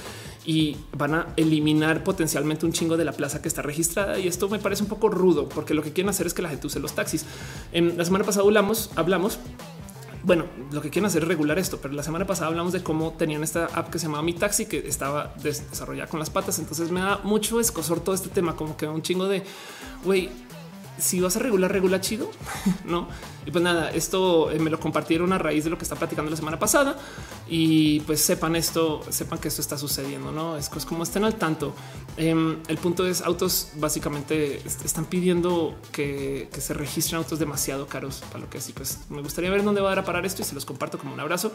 y van a eliminar potencialmente un chingo de la plaza que está registrada. Y esto me parece un poco rudo porque lo que quieren hacer es que la gente use los taxis. En la semana pasada hablamos, hablamos bueno, lo que quieren hacer es regular esto, pero la semana pasada hablamos de cómo tenían esta app que se llamaba Mi Taxi, que estaba desarrollada con las patas. Entonces me da mucho escosor todo este tema, como que un chingo de güey si vas a regular, regula chido, no? Y pues nada, esto eh, me lo compartieron a raíz de lo que está platicando la semana pasada y pues sepan esto, sepan que esto está sucediendo, no es, como estén al tanto. Em, el punto es autos básicamente están pidiendo que, que, se registren autos demasiado caros para lo que así pues me gustaría ver dónde va a dar a parar esto y se los comparto como un abrazo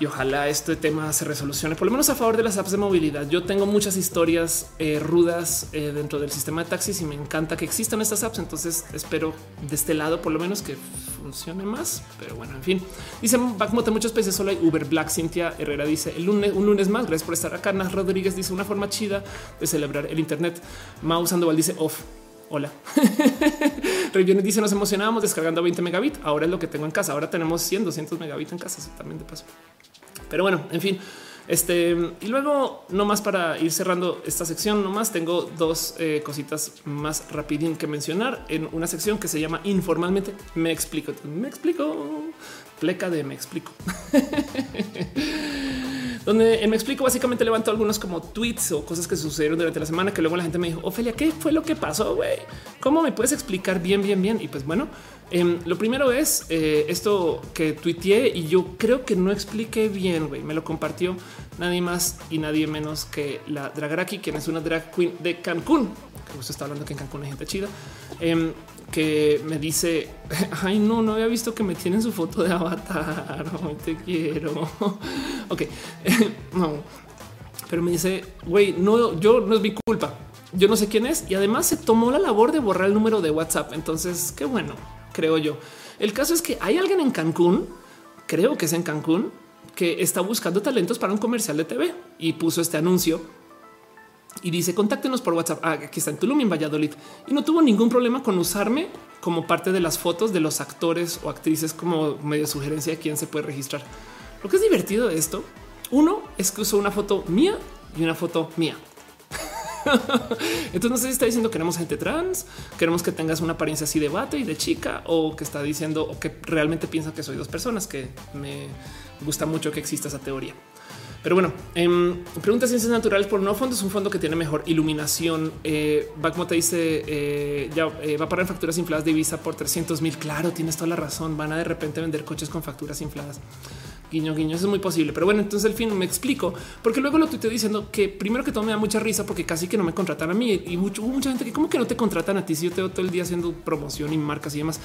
y ojalá este tema se resolucione, por lo menos a favor de las apps de movilidad. Yo tengo muchas historias eh, rudas eh, dentro del sistema de taxis y me encanta que existan estas apps. Entonces espero de este lado por lo menos que funcione más. Pero bueno, en fin, dice Backmote muchos países solo hay Uber Black. Cintia Herrera dice el lunes, un lunes más. Gracias por estar acá. Nas Rodríguez dice una forma chida de celebrar el Internet. Mau Sandoval dice off. Hola. Reviones dice nos emocionábamos descargando 20 megabits. Ahora es lo que tengo en casa. Ahora tenemos 100, 200 megabits en casa. también de paso. Pero bueno, en fin. Este y luego, no más para ir cerrando esta sección, nomás tengo dos eh, cositas más rapidín que mencionar en una sección que se llama informalmente. Me explico, me explico, pleca de me explico. donde me explico básicamente levanto algunos como tweets o cosas que sucedieron durante la semana que luego la gente me dijo, Ofelia, ¿qué fue lo que pasó? güey? ¿Cómo me puedes explicar bien, bien, bien? Y pues bueno, em, lo primero es eh, esto que tuiteé y yo creo que no expliqué bien, güey. Me lo compartió nadie más y nadie menos que la Dragaraki, quien es una drag queen de Cancún. Que justo está hablando que en Cancún hay gente chida. Em, que me dice, ay no, no había visto que me tienen su foto de avatar, te quiero. ok, no, pero me dice, güey, no, yo no es mi culpa, yo no sé quién es y además se tomó la labor de borrar el número de WhatsApp, entonces qué bueno, creo yo. El caso es que hay alguien en Cancún, creo que es en Cancún, que está buscando talentos para un comercial de TV y puso este anuncio y dice contáctenos por WhatsApp. Ah, aquí está en Tulum, en Valladolid y no tuvo ningún problema con usarme como parte de las fotos de los actores o actrices como medio sugerencia de quién se puede registrar. Lo que es divertido de esto, uno es que usó una foto mía y una foto mía. Entonces no sé si está diciendo queremos gente trans, queremos que tengas una apariencia así de vato y de chica o que está diciendo o que realmente piensa que soy dos personas, que me gusta mucho que exista esa teoría. Pero bueno, en em, pregunta ciencias naturales por no fondo es un fondo que tiene mejor iluminación. Eh, como te dice, eh, ya eh, va a parar facturas infladas de Visa por 300 mil. Claro, tienes toda la razón. Van a de repente vender coches con facturas infladas. Guiño, guiño, eso es muy posible. Pero bueno, entonces al fin me explico, porque luego lo tuiteé diciendo que primero que todo me da mucha risa porque casi que no me contratan a mí y mucho, mucha gente que como que no te contratan a ti si yo te veo todo el día haciendo promoción y marcas y demás.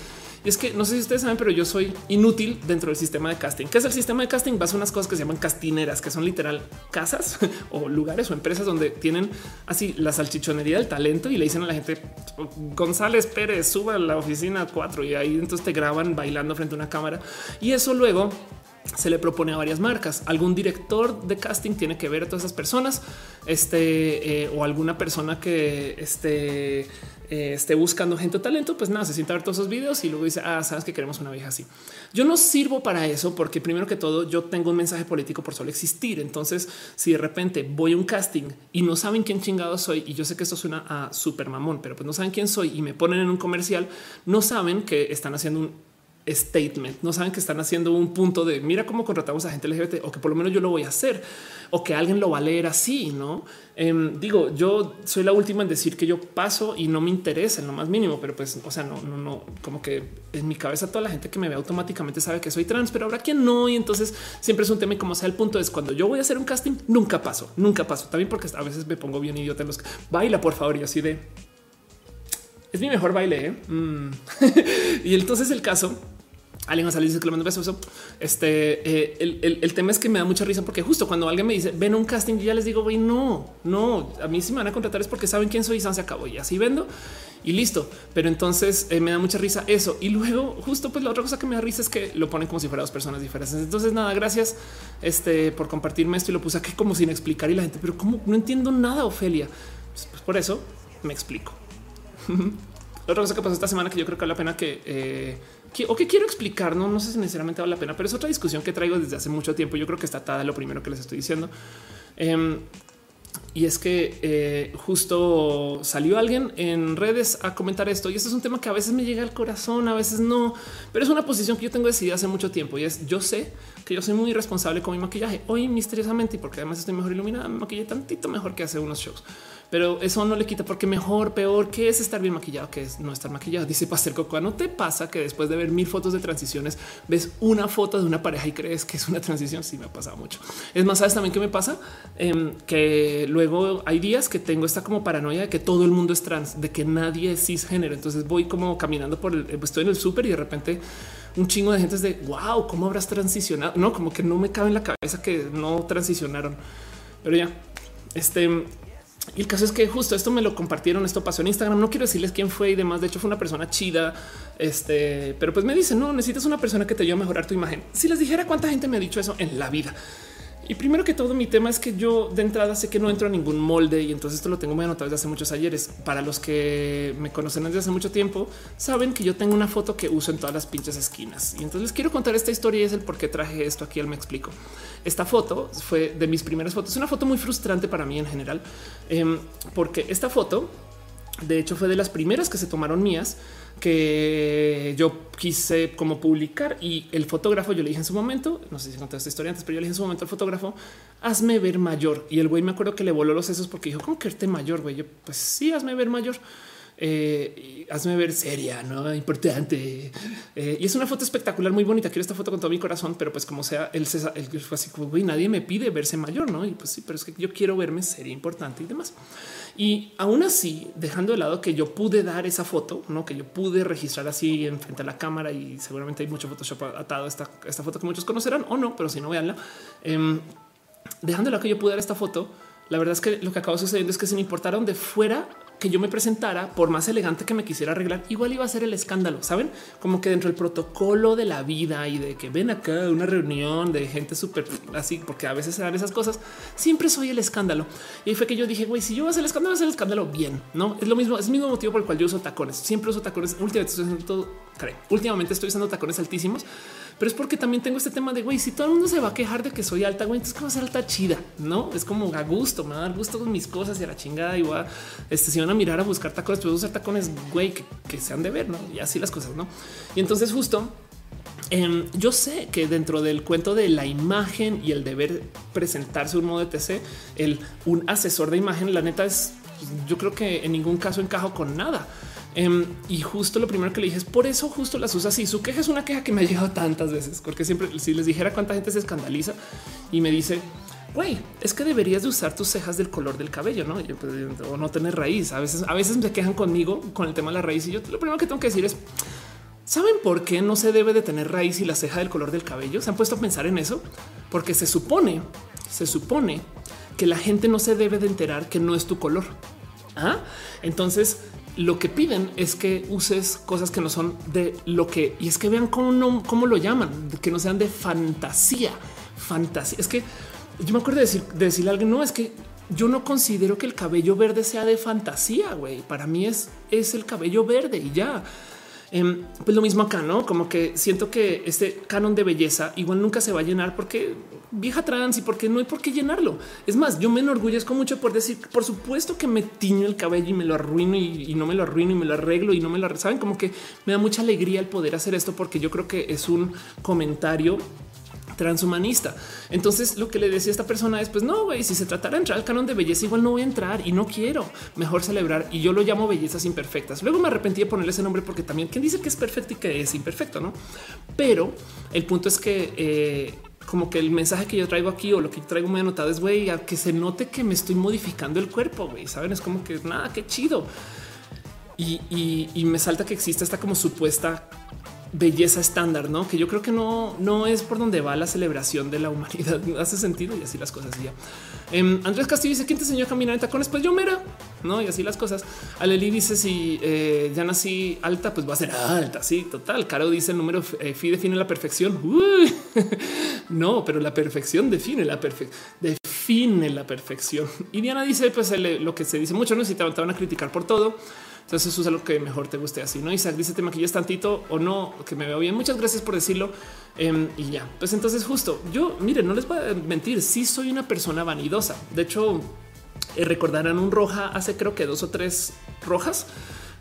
Y es que no sé si ustedes saben, pero yo soy inútil dentro del sistema de casting. ¿Qué es el sistema de casting? Vas a unas cosas que se llaman castineras, que son literal casas o lugares o empresas donde tienen así la salchichonería del talento y le dicen a la gente González Pérez suba a la oficina 4 y ahí entonces te graban bailando frente a una cámara y eso luego se le propone a varias marcas. Algún director de casting tiene que ver a todas esas personas, este eh, o alguna persona que este eh, esté buscando gente talento, pues nada, se sienta a ver todos esos videos y luego dice, ah, sabes que queremos una vieja así. Yo no sirvo para eso porque primero que todo yo tengo un mensaje político por solo existir. Entonces, si de repente voy a un casting y no saben quién chingado soy, y yo sé que esto suena a super mamón, pero pues no saben quién soy y me ponen en un comercial, no saben que están haciendo un statement. No saben que están haciendo un punto de mira cómo contratamos a gente LGBT o que por lo menos yo lo voy a hacer o que alguien lo va a leer así. No em, digo, yo soy la última en decir que yo paso y no me interesa en lo más mínimo, pero pues, o sea, no, no, no, como que en mi cabeza toda la gente que me ve automáticamente sabe que soy trans, pero habrá quien no. Y entonces siempre es un tema y como sea el punto es cuando yo voy a hacer un casting, nunca paso, nunca paso. También porque a veces me pongo bien idiota en los baila, por favor, y así de es mi mejor baile. ¿eh? Mm. y entonces el caso alguien a salir dice que le mando besos. Este eh, el, tema es que me da mucha risa porque justo cuando alguien me dice ven un casting, yo ya les digo, güey, no, no, a mí si me van a contratar es porque saben quién soy y se acabó y así vendo y listo. Pero entonces eh, me da mucha risa eso. Y luego, justo pues la otra cosa que me da risa es que lo ponen como si fueran dos personas diferentes. Entonces, nada, gracias este, por compartirme esto y lo puse aquí como sin explicar y la gente, pero como no entiendo nada, Ofelia. Pues, pues por eso me explico. otra cosa que pasó esta semana que yo creo que vale la pena que eh, o que quiero explicar, no, no sé si necesariamente vale la pena, pero es otra discusión que traigo desde hace mucho tiempo. Yo creo que está atada lo primero que les estoy diciendo. Em, y es que eh, justo salió alguien en redes a comentar esto y esto es un tema que a veces me llega al corazón, a veces no, pero es una posición que yo tengo decidida hace mucho tiempo y es yo sé que yo soy muy responsable con mi maquillaje hoy misteriosamente y porque además estoy mejor iluminada, me maquillé tantito mejor que hace unos shows pero eso no le quita porque mejor, peor, que es estar bien maquillado, que es no estar maquillado. Dice Pastel Cocoa, no te pasa que después de ver mil fotos de transiciones ves una foto de una pareja y crees que es una transición. Sí, me ha pasado mucho. Es más, sabes también qué me pasa em, que luego hay días que tengo esta como paranoia de que todo el mundo es trans, de que nadie es cisgénero. Entonces voy como caminando por el, pues, estoy en el súper y de repente un chingo de gente es de wow, cómo habrás transicionado? No, como que no me cabe en la cabeza que no transicionaron, pero ya este el caso es que justo esto me lo compartieron, esto pasó en Instagram. No quiero decirles quién fue y demás. De hecho, fue una persona chida. Este, pero pues me dicen, no necesitas una persona que te ayude a mejorar tu imagen. Si les dijera cuánta gente me ha dicho eso en la vida, y primero que todo, mi tema es que yo de entrada sé que no entro a ningún molde y entonces esto lo tengo muy anotado desde hace muchos ayeres. Para los que me conocen desde hace mucho tiempo, saben que yo tengo una foto que uso en todas las pinches esquinas. Y entonces les quiero contar esta historia y es el por qué traje esto aquí. Él me explico. Esta foto fue de mis primeras fotos. Es una foto muy frustrante para mí en general, em, porque esta foto, de hecho, fue de las primeras que se tomaron mías que yo quise como publicar y el fotógrafo yo le dije en su momento, no sé si conté esta historia antes, pero yo le dije en su momento al fotógrafo, hazme ver mayor. Y el güey me acuerdo que le voló los sesos porque dijo, ¿cómo que verte mayor, güey? Yo, pues sí, hazme ver mayor. Eh, hazme ver seria, no importante. Eh, y es una foto espectacular, muy bonita. Quiero esta foto con todo mi corazón, pero pues como sea, él, él fue así güey, nadie me pide verse mayor, no? Y pues sí, pero es que yo quiero verme seria, importante y demás. Y aún así, dejando de lado que yo pude dar esa foto, no que yo pude registrar así en frente a la cámara y seguramente hay mucho Photoshop atado esta, esta foto que muchos conocerán o no, pero si no veanla, eh, dejando de lado que yo pude dar esta foto, la verdad es que lo que acabó sucediendo es que sin importar dónde fuera que yo me presentara, por más elegante que me quisiera arreglar, igual iba a ser el escándalo. Saben como que dentro del protocolo de la vida y de que ven acá una reunión de gente súper así, porque a veces se dan esas cosas, siempre soy el escándalo. Y fue que yo dije, güey, si yo voy a hacer el escándalo, hacer el escándalo bien. No es lo mismo, es el mismo motivo por el cual yo uso tacones. Siempre uso tacones. Últimamente estoy usando últimamente estoy usando tacones altísimos pero es porque también tengo este tema de güey, si todo el mundo se va a quejar de que soy alta, güey, entonces cómo ser alta chida, no es como a gusto, me va a dar gusto con mis cosas y a la chingada. Y a este, si van a mirar a buscar tacones, pues usar tacones, güey, que, que se han de ver, no? Y así las cosas, no? Y entonces, justo em, yo sé que dentro del cuento de la imagen y el deber presentarse un modo de TC, el un asesor de imagen, la neta es yo creo que en ningún caso encajo con nada. Em, y justo lo primero que le dije es por eso justo las usa así. Su queja es una queja que me ha llegado tantas veces, porque siempre si les dijera cuánta gente se escandaliza y me dice, güey, es que deberías de usar tus cejas del color del cabello, no? Pues, o no tener raíz. A veces, a veces me quejan conmigo con el tema de la raíz y yo lo primero que tengo que decir es ¿Saben por qué no se debe de tener raíz y la ceja del color del cabello? ¿Se han puesto a pensar en eso? Porque se supone, se supone que la gente no se debe de enterar que no es tu color. ¿Ah? Entonces, lo que piden es que uses cosas que no son de lo que y es que vean cómo, no, cómo lo llaman, que no sean de fantasía. Fantasía. Es que yo me acuerdo de, decir, decirle a alguien, no es que yo no considero que el cabello verde sea de fantasía, güey. Para mí es, es el cabello verde y ya. Em, pues lo mismo acá, ¿no? Como que siento que este canon de belleza igual nunca se va a llenar porque vieja trans y porque no hay por qué llenarlo. Es más, yo me enorgullezco mucho por decir, por supuesto que me tiño el cabello y me lo arruino y, no me lo arruino y me lo arreglo y no me lo saben como que me da mucha alegría el poder hacer esto porque yo creo que es un comentario transhumanista. Entonces lo que le decía a esta persona es pues no, güey, si se tratara de entrar al canon de belleza, igual no voy a entrar y no quiero mejor celebrar y yo lo llamo bellezas imperfectas. Luego me arrepentí de ponerle ese nombre porque también quien dice que es perfecto y que es imperfecto, no? Pero el punto es que eh, como que el mensaje que yo traigo aquí o lo que traigo muy anotado es güey, a que se note que me estoy modificando el cuerpo. Güey, saben, es como que nada, qué chido. Y, y me salta que exista esta como supuesta belleza estándar, no? Que yo creo que no, no es por donde va la celebración de la humanidad. Hace sentido y así las cosas. Ya em, Andrés Castillo dice: ¿Quién te enseñó a caminar en tacones? Pues yo, mera, no? Y así las cosas. Aleli dice: Si eh, ya nací alta, pues va a ser alta. Sí, total. Caro dice: el número eh, Fi define la perfección. no, pero la perfección define la perfección. Define la perfección. Y Diana dice: Pues lo que se dice mucho, no si te van a criticar por todo. Entonces es lo que mejor te guste así, ¿no? Isaac dice, te maquillas tantito o no, que me veo bien. Muchas gracias por decirlo. Em, y ya, pues entonces justo, yo, miren, no les voy a mentir, sí soy una persona vanidosa. De hecho, eh, recordarán un roja hace creo que dos o tres rojas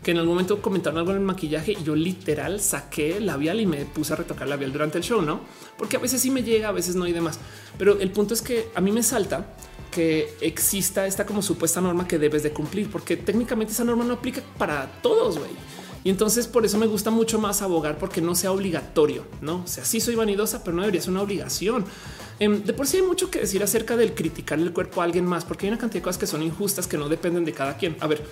que en algún momento comentaron algo en el maquillaje y yo literal saqué labial y me puse a retocar labial durante el show, ¿no? Porque a veces sí me llega, a veces no y demás. Pero el punto es que a mí me salta que exista esta como supuesta norma que debes de cumplir, porque técnicamente esa norma no aplica para todos, güey. Y entonces por eso me gusta mucho más abogar porque no sea obligatorio, no? O sea, sí soy vanidosa, pero no debería ser una obligación. Em, de por sí hay mucho que decir acerca del criticar el cuerpo a alguien más, porque hay una cantidad de cosas que son injustas que no dependen de cada quien. A ver,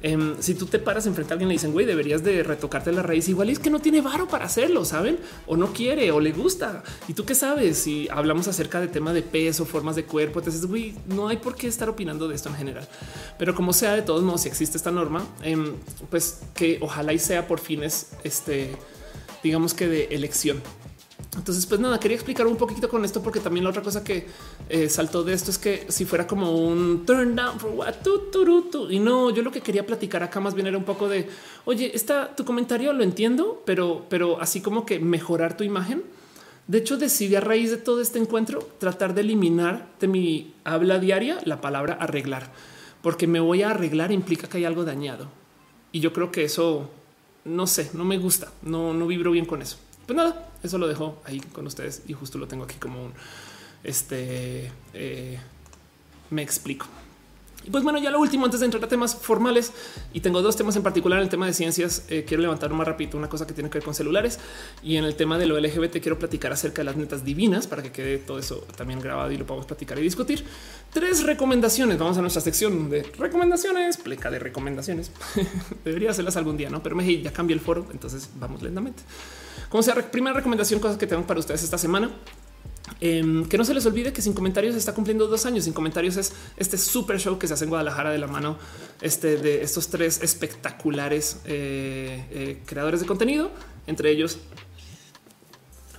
Em, si tú te paras enfrente a alguien le dicen, güey, deberías de retocarte la raíz, igual es que no tiene varo para hacerlo, saben? O no quiere o le gusta. Y tú qué sabes si hablamos acerca de tema de peso, formas de cuerpo, entonces, güey, no hay por qué estar opinando de esto en general. Pero como sea, de todos modos, si existe esta norma, em, pues que ojalá y sea por fines, este, digamos que de elección entonces, pues nada, quería explicar un poquito con esto, porque también la otra cosa que eh, saltó de esto es que si fuera como un turn down for what y no, yo lo que quería platicar acá más bien era un poco de oye, está tu comentario, lo entiendo, pero, pero así como que mejorar tu imagen. De hecho, decidí a raíz de todo este encuentro tratar de eliminar de mi habla diaria la palabra arreglar, porque me voy a arreglar implica que hay algo dañado y yo creo que eso no sé, no me gusta, no, no vibro bien con eso. Pues nada, eso lo dejo ahí con ustedes y justo lo tengo aquí como un este. Eh, me explico. Y pues bueno, ya lo último antes de entrar a temas formales y tengo dos temas en particular. En el tema de ciencias eh, quiero levantar más rápido una cosa que tiene que ver con celulares y en el tema de lo LGBT quiero platicar acerca de las netas divinas para que quede todo eso también grabado y lo podamos platicar y discutir. Tres recomendaciones. Vamos a nuestra sección de recomendaciones, pleca de recomendaciones. Debería hacerlas algún día, no? Pero me ya cambié el foro, entonces vamos lentamente. Como sea, primera recomendación, cosas que tengo para ustedes esta semana. Em, que no se les olvide que sin comentarios está cumpliendo dos años. Sin comentarios es este super show que se hace en Guadalajara de la mano este, de estos tres espectaculares eh, eh, creadores de contenido, entre ellos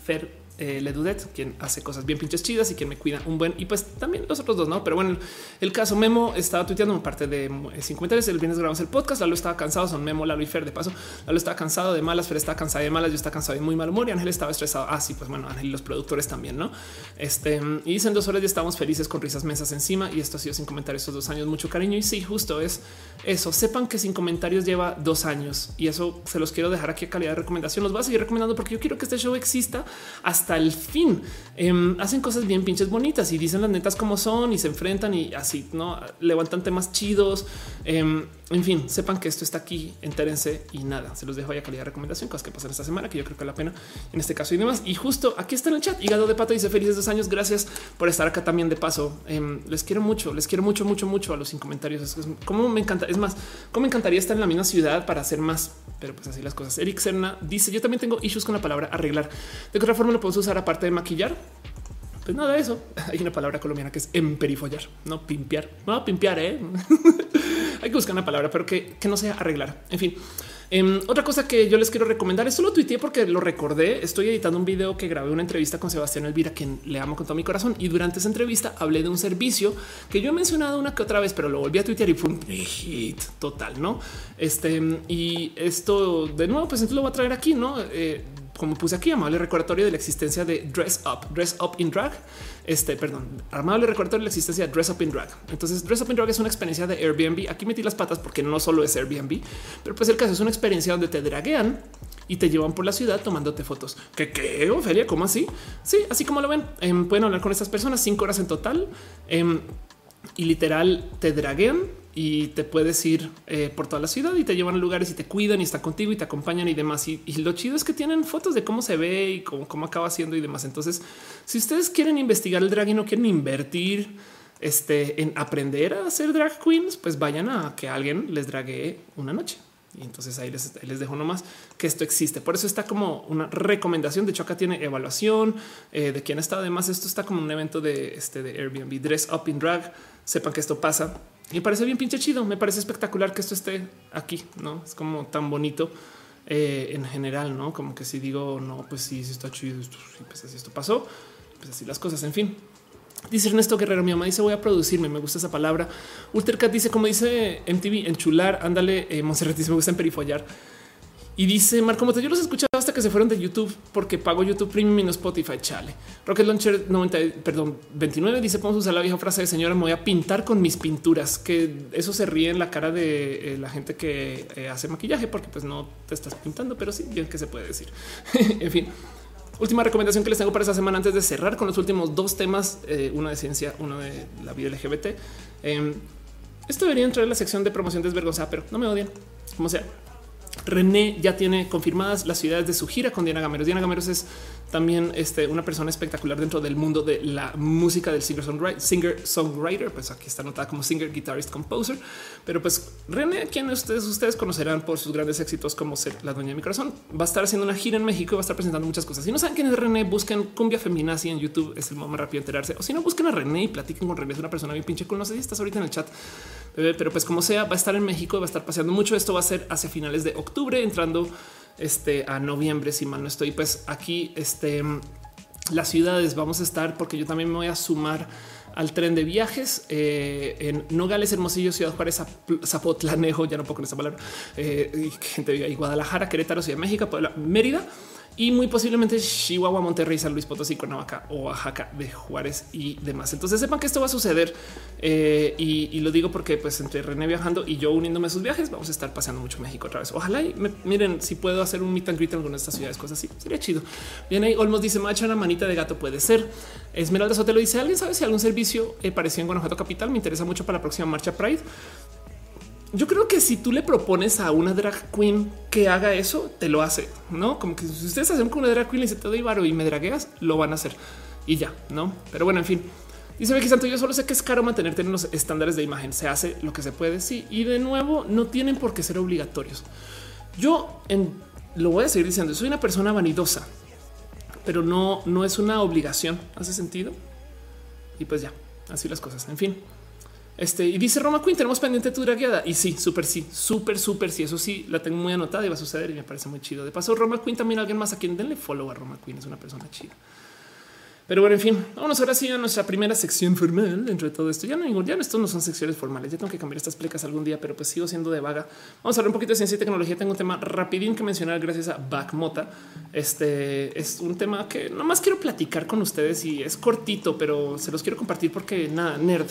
Fer eh, Ledudet, quien hace cosas bien pinches chidas y quien me cuida un buen y pues también los otros dos, no? Pero bueno, el caso Memo estaba tuiteando parte de eh, sin comentarios. El viernes grabamos el podcast. Lalo estaba cansado, son Memo, Lalo y Fer. De paso, Lalo estaba cansado de malas, Fer estaba cansado de malas, yo estaba cansado de muy mal humor y Ángel estaba estresado. Ah, sí, pues bueno, Ángel y los productores también, no? Este y dicen dos horas ya estamos felices con risas mesas encima y esto ha sido sin comentarios estos dos años. Mucho cariño y sí, justo es eso. Sepan que sin comentarios lleva dos años y eso se los quiero dejar aquí a calidad de recomendación. Los voy a seguir recomendando porque yo quiero que este show exista hasta el fin. Em, hacen cosas bien pinches bonitas y dicen las netas como son y se enfrentan y así no levantan temas chidos. Em, en fin, sepan que esto está aquí, entérense y nada. Se los dejo ahí a calidad de recomendación, cosas que pasan esta semana que yo creo que vale la pena en este caso y demás. Y justo aquí está en el chat. Hígado de pato dice felices dos años. Gracias por estar acá también de paso. Em, les quiero mucho, les quiero mucho, mucho, mucho a los sin comentarios. Es, como me encanta. Es más, como me encantaría estar en la misma ciudad para hacer más, pero pues así las cosas. Eric Serna dice: Yo también tengo issues con la palabra arreglar. De otra forma lo podemos usar aparte de maquillar? Pues nada de eso. Hay una palabra colombiana que es emperifollar, no pimpear, no pimpear. ¿eh? Hay que buscar una palabra, pero que, que no sea arreglar. En fin, Em, otra cosa que yo les quiero recomendar, esto lo tuiteé porque lo recordé. Estoy editando un video que grabé una entrevista con Sebastián Elvira, quien le amo con todo mi corazón. Y durante esa entrevista hablé de un servicio que yo he mencionado una que otra vez, pero lo volví a tuitear y fue un hit total, no? Este y esto de nuevo, pues entonces lo voy a traer aquí, no? Eh, como puse aquí, amable recordatorio de la existencia de Dress Up, Dress Up in Drag. Este, perdón, amable recordatorio de la existencia de Dress Up in Drag. Entonces, Dress Up in Drag es una experiencia de Airbnb. Aquí metí las patas porque no solo es Airbnb, pero pues el caso es una experiencia donde te draguean y te llevan por la ciudad tomándote fotos. ¿Qué, qué, Ofelia? ¿Cómo así? Sí, así como lo ven. Em, pueden hablar con estas personas cinco horas en total em, y literal te draguean y te puedes ir eh, por toda la ciudad y te llevan a lugares y te cuidan y están contigo y te acompañan y demás. Y, lo chido es que tienen fotos de cómo se ve y cómo, cómo acaba siendo y demás. Entonces, si ustedes quieren investigar el drag y no quieren invertir este, en aprender a hacer drag queens, pues vayan a que alguien les drague una noche. Y entonces ahí les, les, dejo nomás que esto existe. Por eso está como una recomendación. De hecho, acá tiene evaluación eh, de quién está. Además, esto está como un evento de este de Airbnb Dress Up in Drag. Sepan que esto pasa me parece bien pinche chido. Me parece espectacular que esto esté aquí. No es como tan bonito eh, en general, no como que si digo no, pues sí, sí está chido. Pues así esto pasó, pues así las cosas. En fin, Dice Ernesto Guerrero, mi mamá dice voy a producirme, me gusta esa palabra. Ultercat dice, como dice MTV, enchular, ándale, eh, Monserrat dice, me gusta emperifollar. Y dice Marco Moto, yo los he escuchado hasta que se fueron de YouTube porque pago YouTube Premium y no Spotify. Chale. Rocket Launcher 90, perdón, 29 dice: Podemos usar la vieja frase de señora, me voy a pintar con mis pinturas. Que eso se ríe en la cara de eh, la gente que eh, hace maquillaje porque pues no te estás pintando, pero sí, bien que se puede decir. en fin. Última recomendación que les tengo para esta semana antes de cerrar con los últimos dos temas, eh, uno de ciencia, uno de la vida LGBT. Em, esto debería entrar en la sección de promoción desvergonzada, pero no me odian, como sea. René ya tiene confirmadas las ciudades de su gira con Diana Gameros. Diana Gameros es también este, una persona espectacular dentro del mundo de la música del singer songwriter, singer songwriter. Pues aquí está anotada como singer, guitarist, composer. Pero pues René, quien ustedes, ustedes conocerán por sus grandes éxitos como ser la dueña de mi corazón, va a estar haciendo una gira en México y va a estar presentando muchas cosas. Si no saben quién es René, busquen cumbia feminazi en YouTube. Es el modo más rápido de enterarse. O si no, busquen a René y platiquen con René. Es una persona bien pinche cool. No sé si estás ahorita en el chat, pero pues como sea, va a estar en México, va a estar paseando mucho. Esto va a ser hacia finales de octubre, entrando este, a noviembre, si mal no estoy. Pues aquí este, las ciudades vamos a estar porque yo también me voy a sumar al tren de viajes eh, en Nogales, Hermosillo, Ciudad Juárez, Zapotlanejo, ya no puedo con esa palabra, eh, gente y Guadalajara, Querétaro, Ciudad de México, Puebla, Mérida y muy posiblemente Chihuahua, Monterrey, San Luis Potosí, Cuernavaca Oaxaca de Juárez y demás. Entonces sepan que esto va a suceder eh, y, lo digo porque pues entre René viajando y yo uniéndome a sus viajes vamos a estar paseando mucho México otra vez. Ojalá y miren si puedo hacer un meet and greet en alguna de estas ciudades, cosas así. Sería chido. Bien ahí Olmos dice macha una manita de gato puede ser. Esmeralda Sotelo dice alguien sabe si algún servicio eh, pareció en Guanajuato capital me interesa mucho para la próxima marcha Pride yo creo que si tú le propones a una drag queen que haga eso, te lo hace, no como que si ustedes hacen con una drag queen y se te doy varo y me dragueas, lo van a hacer y ya, no? Pero bueno, en fin, dice Becky Santo. Yo solo sé que es caro mantenerte en los estándares de imagen. Se hace lo que se puede. Sí, y de nuevo, no tienen por qué ser obligatorios. Yo lo voy a seguir diciendo. Soy una persona vanidosa, pero no, no es una obligación. Hace sentido. Y pues ya, así las cosas. En fin. Este y dice Roma Queen, tenemos pendiente tu dragueada. Y sí, súper, sí, súper, súper. Sí, eso sí, la tengo muy anotada y va a suceder y me parece muy chido. De paso, Roma Queen también alguien más a quien denle follow a Roma Queen. Es una persona chida. Pero bueno, en fin, vamos ahora sí a nuestra primera sección formal dentro de todo esto. Ya no, ya estos no son secciones formales. Ya tengo que cambiar estas plecas algún día, pero pues sigo siendo de vaga. Vamos a hablar un poquito de ciencia y tecnología. Tengo un tema rapidín que mencionar gracias a Backmota. Este es un tema que nomás quiero platicar con ustedes y es cortito, pero se los quiero compartir porque nada, nerd.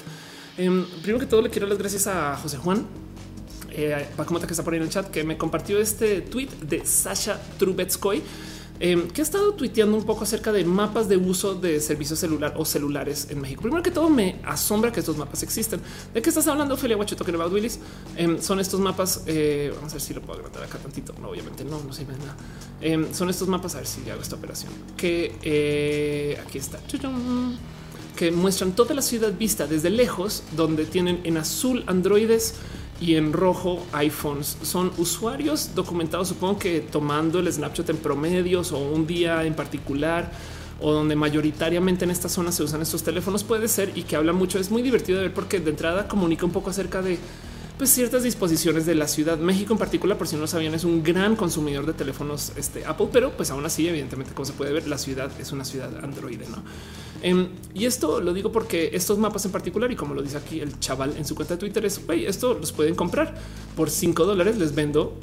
Em, primero que todo, le quiero dar las gracias a José Juan. Eh, que está por ahí en el chat, que me compartió este tweet de Sasha Trubetskoy, em, que ha estado tuiteando un poco acerca de mapas de uso de servicios celular o celulares en México. Primero que todo, me asombra que estos mapas existen. ¿De qué estás hablando, Ophelia you about Willis? Em, son estos mapas. Eh, vamos a ver si lo puedo agrandar acá tantito. No, obviamente no, no sirve nada. son estos mapas. A ver si hago esta operación que eh, aquí está que muestran toda la ciudad vista desde lejos, donde tienen en azul androides y en rojo iPhones. Son usuarios documentados, supongo que tomando el Snapchat en promedios o un día en particular o donde mayoritariamente en esta zona se usan estos teléfonos puede ser y que habla mucho. Es muy divertido de ver porque de entrada comunica un poco acerca de pues ciertas disposiciones de la ciudad. México en particular, por si no lo sabían, es un gran consumidor de teléfonos este, Apple, pero pues aún así, evidentemente, como se puede ver, la ciudad es una ciudad Android, ¿no? Em, y esto lo digo porque estos mapas en particular, y como lo dice aquí el chaval en su cuenta de Twitter, es, esto los pueden comprar por 5 dólares, les vendo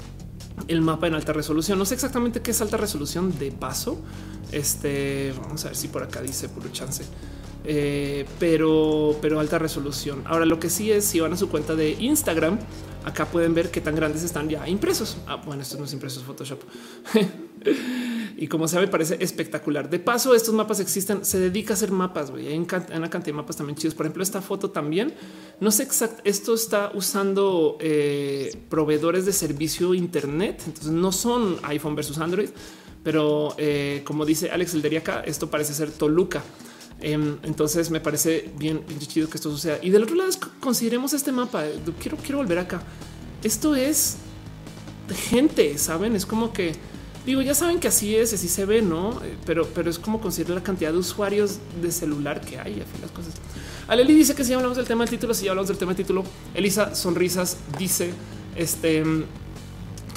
el mapa en alta resolución. No sé exactamente qué es alta resolución de paso. Este, vamos a ver si por acá dice puro chance. Eh, pero, pero alta resolución. Ahora lo que sí es si van a su cuenta de Instagram, acá pueden ver qué tan grandes están ya impresos. Ah, bueno, esto no es impresos Photoshop. y como se ve, parece espectacular. De paso, estos mapas existen. Se dedica a hacer mapas. Hay una cantidad de mapas también chidos. Por ejemplo, esta foto también no sé exacto. Esto está usando eh, proveedores de servicio Internet. Entonces no son iPhone versus Android, pero eh, como dice Alex Elderiaca, esto parece ser Toluca. Em, entonces me parece bien, chido que esto suceda. Y del otro lado, consideremos este mapa. Quiero, quiero volver acá. Esto es gente, saben? Es como que digo, ya saben que así es, así se ve, no? Eh, pero, pero es como considerar la cantidad de usuarios de celular que hay. Las cosas. Aleli dice que si hablamos del tema del título, si hablamos del tema del título, Elisa Sonrisas dice este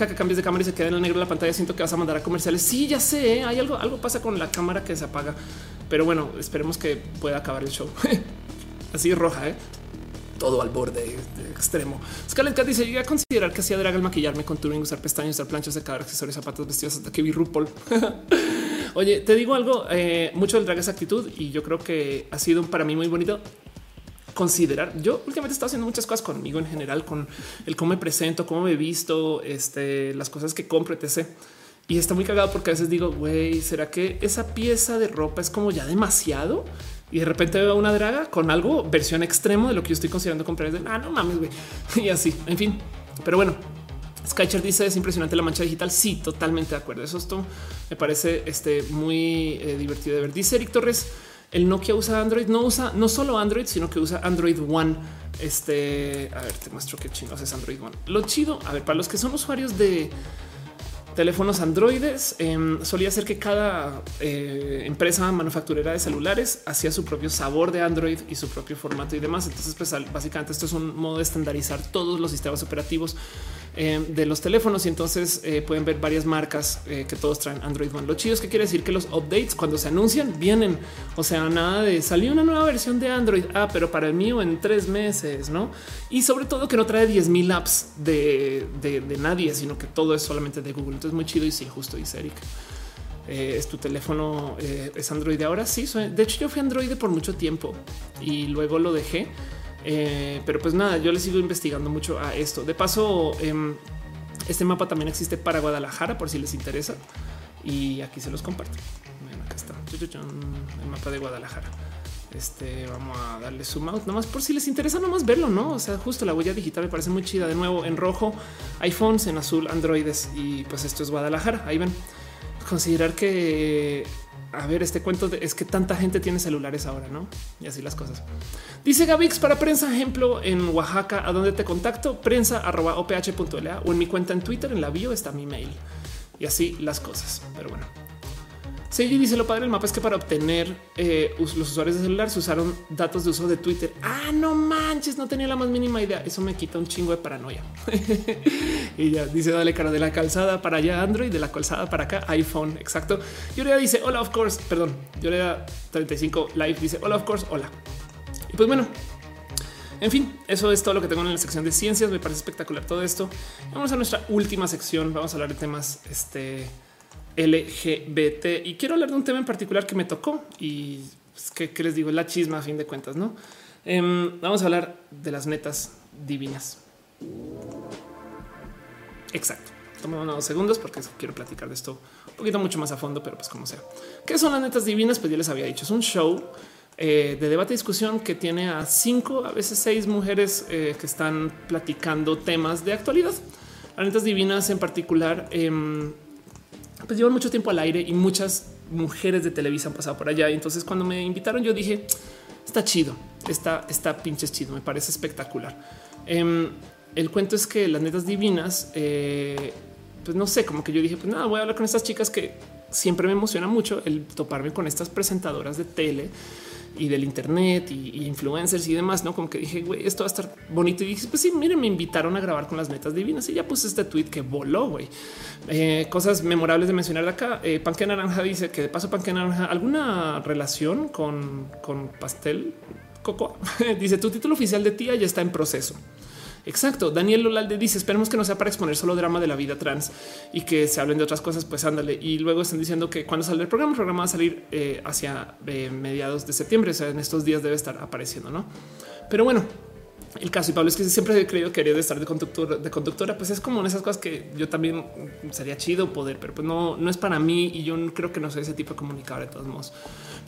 que cambies de cámara y se queda en el negro de la pantalla. Siento que vas a mandar a comerciales. Sí, ya sé. ¿eh? Hay algo, algo pasa con la cámara que se apaga. Pero bueno, esperemos que pueda acabar el show. Así roja, ¿eh? todo al borde extremo. Scarlett Cat dice: Llegué a considerar que hacía drag al maquillarme con turing, usar pestañas, usar planchas de cada accesorios, zapatos, vestidos hasta que vi RuPaul. Oye, te digo algo, eh, mucho del drag es actitud y yo creo que ha sido para mí muy bonito considerar. Yo últimamente estado haciendo muchas cosas conmigo en general, con el cómo me presento, cómo me he visto, este, las cosas que compro, etc. Y está muy cagado porque a veces digo, güey, ¿será que esa pieza de ropa es como ya demasiado? Y de repente veo una draga con algo versión extremo de lo que yo estoy considerando comprar. De, ah, no mames, güey. Y así, en fin. Pero bueno, Skycher dice es impresionante la mancha digital. Sí, totalmente de acuerdo. Eso esto me parece este, muy eh, divertido de ver. Dice Eric Torres, el Nokia usa Android, no usa no solo Android, sino que usa Android One. Este, a ver, te muestro qué chingos es Android One. Lo chido, a ver, para los que son usuarios de teléfonos androides. Em, solía ser que cada eh, empresa manufacturera de celulares hacía su propio sabor de Android y su propio formato y demás. Entonces, pues básicamente esto es un modo de estandarizar todos los sistemas operativos eh, de los teléfonos y entonces eh, pueden ver varias marcas eh, que todos traen Android One. Lo chido es que quiere decir que los updates cuando se anuncian vienen, o sea, nada de salió una nueva versión de Android, ah, pero para el mío en tres meses, no? Y sobre todo que no trae 10 mil apps de, nadie, sino que todo es solamente de Google. Entonces, muy chido y sí, justo dice Eric. es tu teléfono, es Android ahora. Sí, de hecho, yo fui Android por mucho tiempo y luego lo dejé eh, pero pues nada, yo le sigo investigando mucho a esto. De paso, em, este mapa también existe para Guadalajara, por si les interesa. Y aquí se los comparto. acá está el mapa de Guadalajara. Este vamos a darle zoom out nomás por si les interesa nomás verlo, no? O sea, justo la huella digital me parece muy chida. De nuevo en rojo, iPhones en azul, Androides y pues esto es Guadalajara. Ahí ven considerar que a ver, este cuento es que tanta gente tiene celulares ahora, no? Y así las cosas. Dice Gavix para prensa, ejemplo en Oaxaca, a dónde te contacto, prensa o en mi cuenta en Twitter, en la bio está mi mail y así las cosas. Pero bueno, Sí, dice lo padre del mapa es que para obtener eh, los usuarios de celular se usaron datos de uso de Twitter. Ah, no manches, no tenía la más mínima idea. Eso me quita un chingo de paranoia. y ya dice, dale cara de la calzada para allá Android, de la calzada para acá iPhone. Exacto. Yorea dice, hola, of course. Perdón, Yorea 35 live dice, hola, of course, hola. Y pues bueno, en fin, eso es todo lo que tengo en la sección de ciencias. Me parece espectacular todo esto. Vamos a nuestra última sección. Vamos a hablar de temas este LGBT y quiero hablar de un tema en particular que me tocó y pues, que, les digo, la chisma a fin de cuentas, no? Em, vamos a hablar de las netas divinas. Exacto. Toma unos segundos porque quiero platicar de esto un poquito mucho más a fondo, pero pues como sea. ¿Qué son las netas divinas? Pues ya les había dicho, es un show eh, de debate y discusión que tiene a cinco, a veces seis mujeres eh, que están platicando temas de actualidad. Las netas divinas en particular em, pues llevan mucho tiempo al aire y muchas mujeres de Televisa han pasado por allá. Y entonces cuando me invitaron yo dije, está chido, está, está pinches chido, me parece espectacular. Em, el cuento es que las netas divinas, eh, pues no sé, como que yo dije, pues nada, voy a hablar con estas chicas que siempre me emociona mucho el toparme con estas presentadoras de tele y del Internet y, influencers y demás, no como que dije, güey, esto va a estar bonito. Y dije, pues sí, miren, me invitaron a grabar con las metas divinas y ya puse este tweet que voló, güey. Eh, cosas memorables de mencionar acá. Eh, Panque Naranja dice que de paso Panque Naranja, alguna relación con, con pastel Coco dice tu título oficial de tía ya está en proceso. Exacto. Daniel Lolalde dice: Esperemos que no sea para exponer solo drama de la vida trans y que se hablen de otras cosas. Pues ándale. Y luego están diciendo que cuando sale el programa, el programa va a salir eh, hacia eh, mediados de septiembre. O sea, en estos días debe estar apareciendo, no? Pero bueno, el caso y Pablo es que siempre he creído que de estar de conductora, de conductora, pues es como en esas cosas que yo también sería chido poder, pero pues no, no es para mí y yo creo que no soy ese tipo de comunicador de todos modos.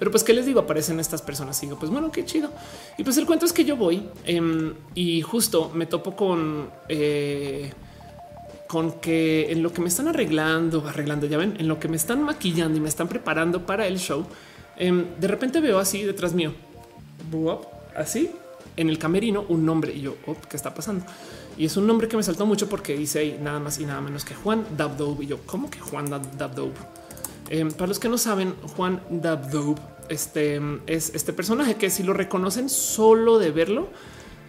Pero pues qué les digo, aparecen estas personas y digo, pues bueno, qué chido. Y pues el cuento es que yo voy em, y justo me topo con eh, con que en lo que me están arreglando, arreglando, ya ven, en lo que me están maquillando y me están preparando para el show, em, de repente veo así detrás mío, así en el camerino un nombre y yo, ¿qué está pasando? Y es un nombre que me saltó mucho porque dice ahí nada más y nada menos que Juan Dabdoub. Y yo, ¿cómo que Juan Dabdoub? Em, para los que no saben, Juan Dabdoub este, es este personaje que si lo reconocen solo de verlo,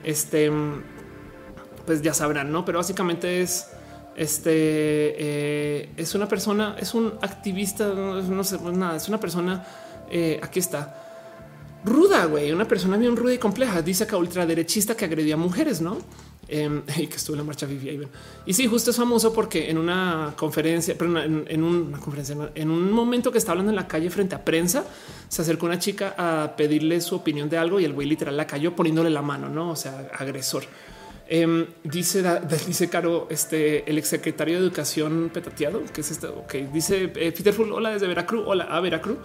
este, pues ya sabrán, ¿no? Pero básicamente es este eh, es una persona, es un activista, no sé, pues nada, es una persona. Eh, aquí está ruda, güey, una persona bien ruda y compleja. Dice acá ultraderechista que agredía a mujeres, no? Em, y que estuvo en la marcha Vivi Y sí, justo es famoso porque en una conferencia, pero en, una conferencia, en un momento que está hablando en la calle frente a prensa, se acercó una chica a pedirle su opinión de algo y el güey literal la cayó poniéndole la mano, no? O sea, agresor. Em, dice, dice Caro, este el exsecretario de Educación petateado, que es esto. Ok, dice eh, Peter Full, hola desde Veracruz, hola a Veracruz.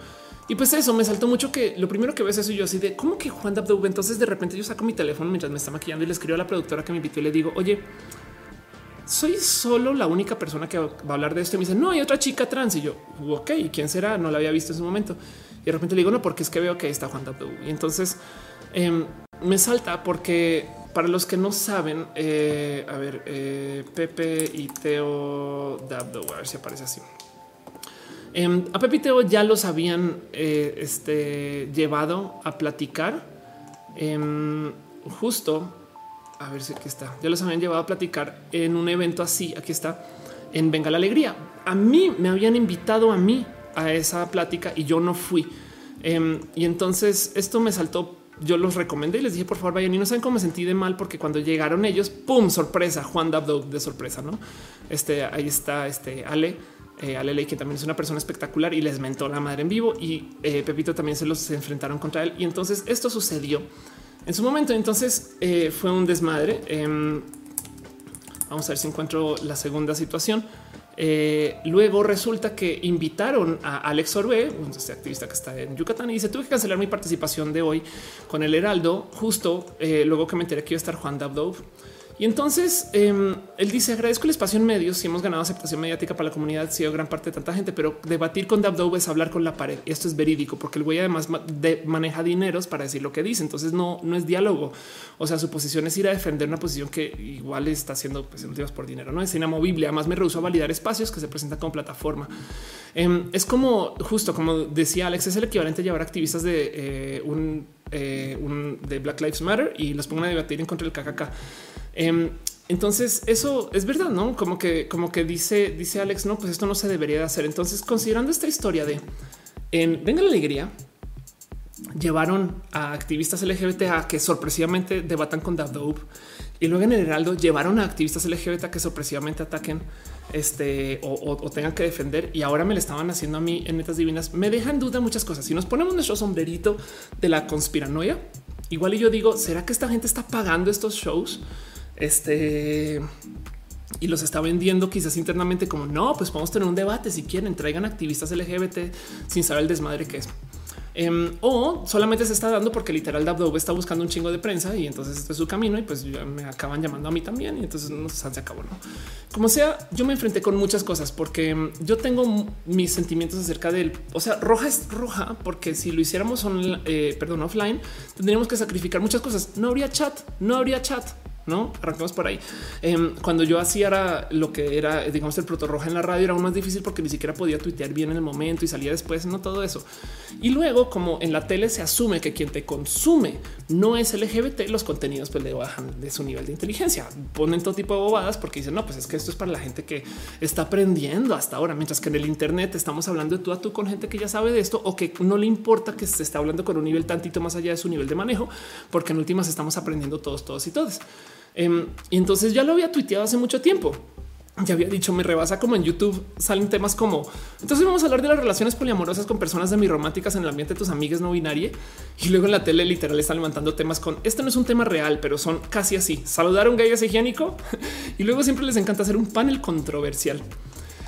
Y pues eso me saltó mucho que lo primero que ves eso y yo así de cómo que Juan Dabdoub. Entonces de repente yo saco mi teléfono mientras me está maquillando y le escribo a la productora que me invitó y le digo, oye, soy solo la única persona que va a hablar de esto. Y me dice, no, hay otra chica trans. Y yo, ok, ¿quién será? No la había visto en su momento. Y de repente le digo, no, porque es que veo que está Juan Dabdoub. Y entonces em, me salta porque para los que no saben, eh, a ver, eh, Pepe y Teo Dabdoub, a ver si aparece así. Em, a Pepiteo ya los habían eh, este, llevado a platicar em, justo. A ver si aquí está. Ya los habían llevado a platicar en un evento así. Aquí está en Venga la Alegría. A mí me habían invitado a mí a esa plática y yo no fui. Em, y entonces esto me saltó. Yo los recomendé y les dije por favor vayan y no saben cómo me sentí de mal porque cuando llegaron ellos, pum, sorpresa, Juan Dabdo de sorpresa, no? Este ahí está, este Ale eh, a Lele, que también es una persona espectacular y les mentó la madre en vivo y eh, Pepito también se los enfrentaron contra él. Y entonces esto sucedió en su momento. Entonces eh, fue un desmadre. Em, vamos a ver si encuentro la segunda situación. luego resulta que invitaron a Alex Orbe, un este activista que está en Yucatán, y dice: Tuve que cancelar mi participación de hoy con el Heraldo, justo luego que me enteré que iba a estar Juan Dabdov. Y entonces em, él dice agradezco el espacio en medios. Si hemos ganado aceptación mediática para la comunidad, sido gran parte de tanta gente, pero debatir con Dabdo es hablar con la pared. Esto es verídico porque el güey además maneja dineros para decir lo que dice. Entonces no, no es diálogo. O sea, su posición es ir a defender una posición que igual está haciendo pues, por dinero. No es inamovible. Además, me rehuso a validar espacios que se presentan como plataforma. Em, es como justo como decía Alex, es el equivalente a llevar activistas de eh, eh, un, de Black Lives Matter y los pongan a debatir en contra del KKK. Em, entonces eso es verdad, no como que, como que dice, dice Alex, no, pues esto no se debería de hacer. Entonces, considerando esta historia de en Venga la Alegría, llevaron a activistas LGBT a que sorpresivamente debatan con Dabdoub y luego en el Heraldo llevaron a activistas LGBT a que sorpresivamente ataquen este o, tengan que defender y ahora me le estaban haciendo a mí en netas divinas. Me dejan duda muchas cosas. Si nos ponemos nuestro sombrerito de la conspiranoia, igual y yo digo, ¿será que esta gente está pagando estos shows? Este y los está vendiendo quizás internamente como no, pues podemos tener un debate si quieren, traigan activistas LGBT sin saber el desmadre que es. Em, o solamente se está dando porque literal Dabdo está buscando un chingo de prensa y entonces este es su camino y pues me acaban llamando a mí también y entonces no se acabó. ¿no? Como sea, yo me enfrenté con muchas cosas porque em, yo tengo mis sentimientos acerca del, o sea, roja es roja porque si lo hiciéramos on, eh, perdón, offline, tendríamos que sacrificar muchas cosas. No habría chat, no habría chat no arrancamos por ahí. Em, cuando yo hacía lo que era, digamos, el proto roja en la radio, era aún más difícil porque ni siquiera podía tuitear bien en el momento y salía después, no todo eso. Y luego, como en la tele se asume que quien te consume no es LGBT, los contenidos pues le bajan de su nivel de inteligencia, ponen todo tipo de bobadas porque dicen, no, pues es que esto es para la gente que está aprendiendo hasta ahora, mientras que en el Internet estamos hablando de tú a tú con gente que ya sabe de esto o que no le importa que se está hablando con un nivel tantito más allá de su nivel de manejo, porque en últimas estamos aprendiendo todos, todos y todos. Em, y entonces ya lo había tuiteado hace mucho tiempo. Ya había dicho, me rebasa como en YouTube salen temas como entonces vamos a hablar de las relaciones poliamorosas con personas románticas en el ambiente de tus amigas no binaria y luego en la tele literal están levantando temas con esto no es un tema real, pero son casi así. Saludar a un gay es higiénico y luego siempre les encanta hacer un panel controversial.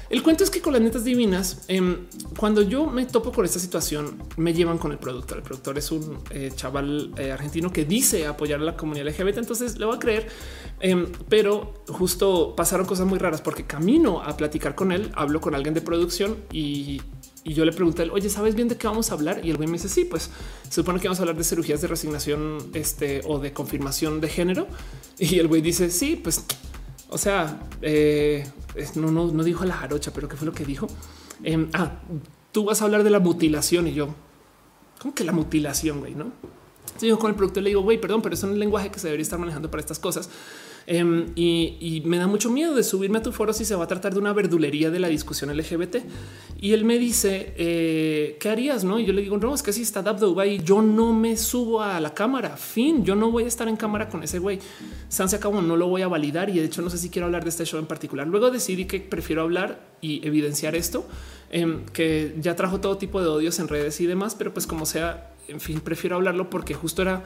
El cuento es que con las netas divinas, em, cuando yo me topo con esta situación, me llevan con el productor. El productor es un eh, chaval eh, argentino que dice apoyar a la comunidad LGBT, entonces le voy a creer. Em, pero justo pasaron cosas muy raras porque camino a platicar con él, hablo con alguien de producción y, yo le pregunté, oye, ¿sabes bien de qué vamos a hablar? Y el güey me dice, sí, pues se supone que vamos a hablar de cirugías de resignación este, o de confirmación de género. Y el güey dice, sí, pues o sea, eh, no, no, no dijo la jarocha, pero qué fue lo que dijo. Em, ah, tú vas a hablar de la mutilación y yo, ¿cómo que la mutilación, güey? No? yo con el productor le digo, güey, perdón, pero eso es un lenguaje que se debería estar manejando para estas cosas. Em, y, me da mucho miedo de subirme a tu foro si se va a tratar de una verdulería de la discusión LGBT. Y él me dice, eh, ¿qué harías? No, y yo le digo, no, es que si está Dabdo y yo no me subo a la cámara. Fin, yo no voy a estar en cámara con ese güey. San se acabó, no lo voy a validar. Y de hecho, no sé si quiero hablar de este show en particular. Luego decidí que prefiero hablar y evidenciar esto, em, que ya trajo todo tipo de odios en redes y demás, pero pues como sea, en fin, prefiero hablarlo porque justo era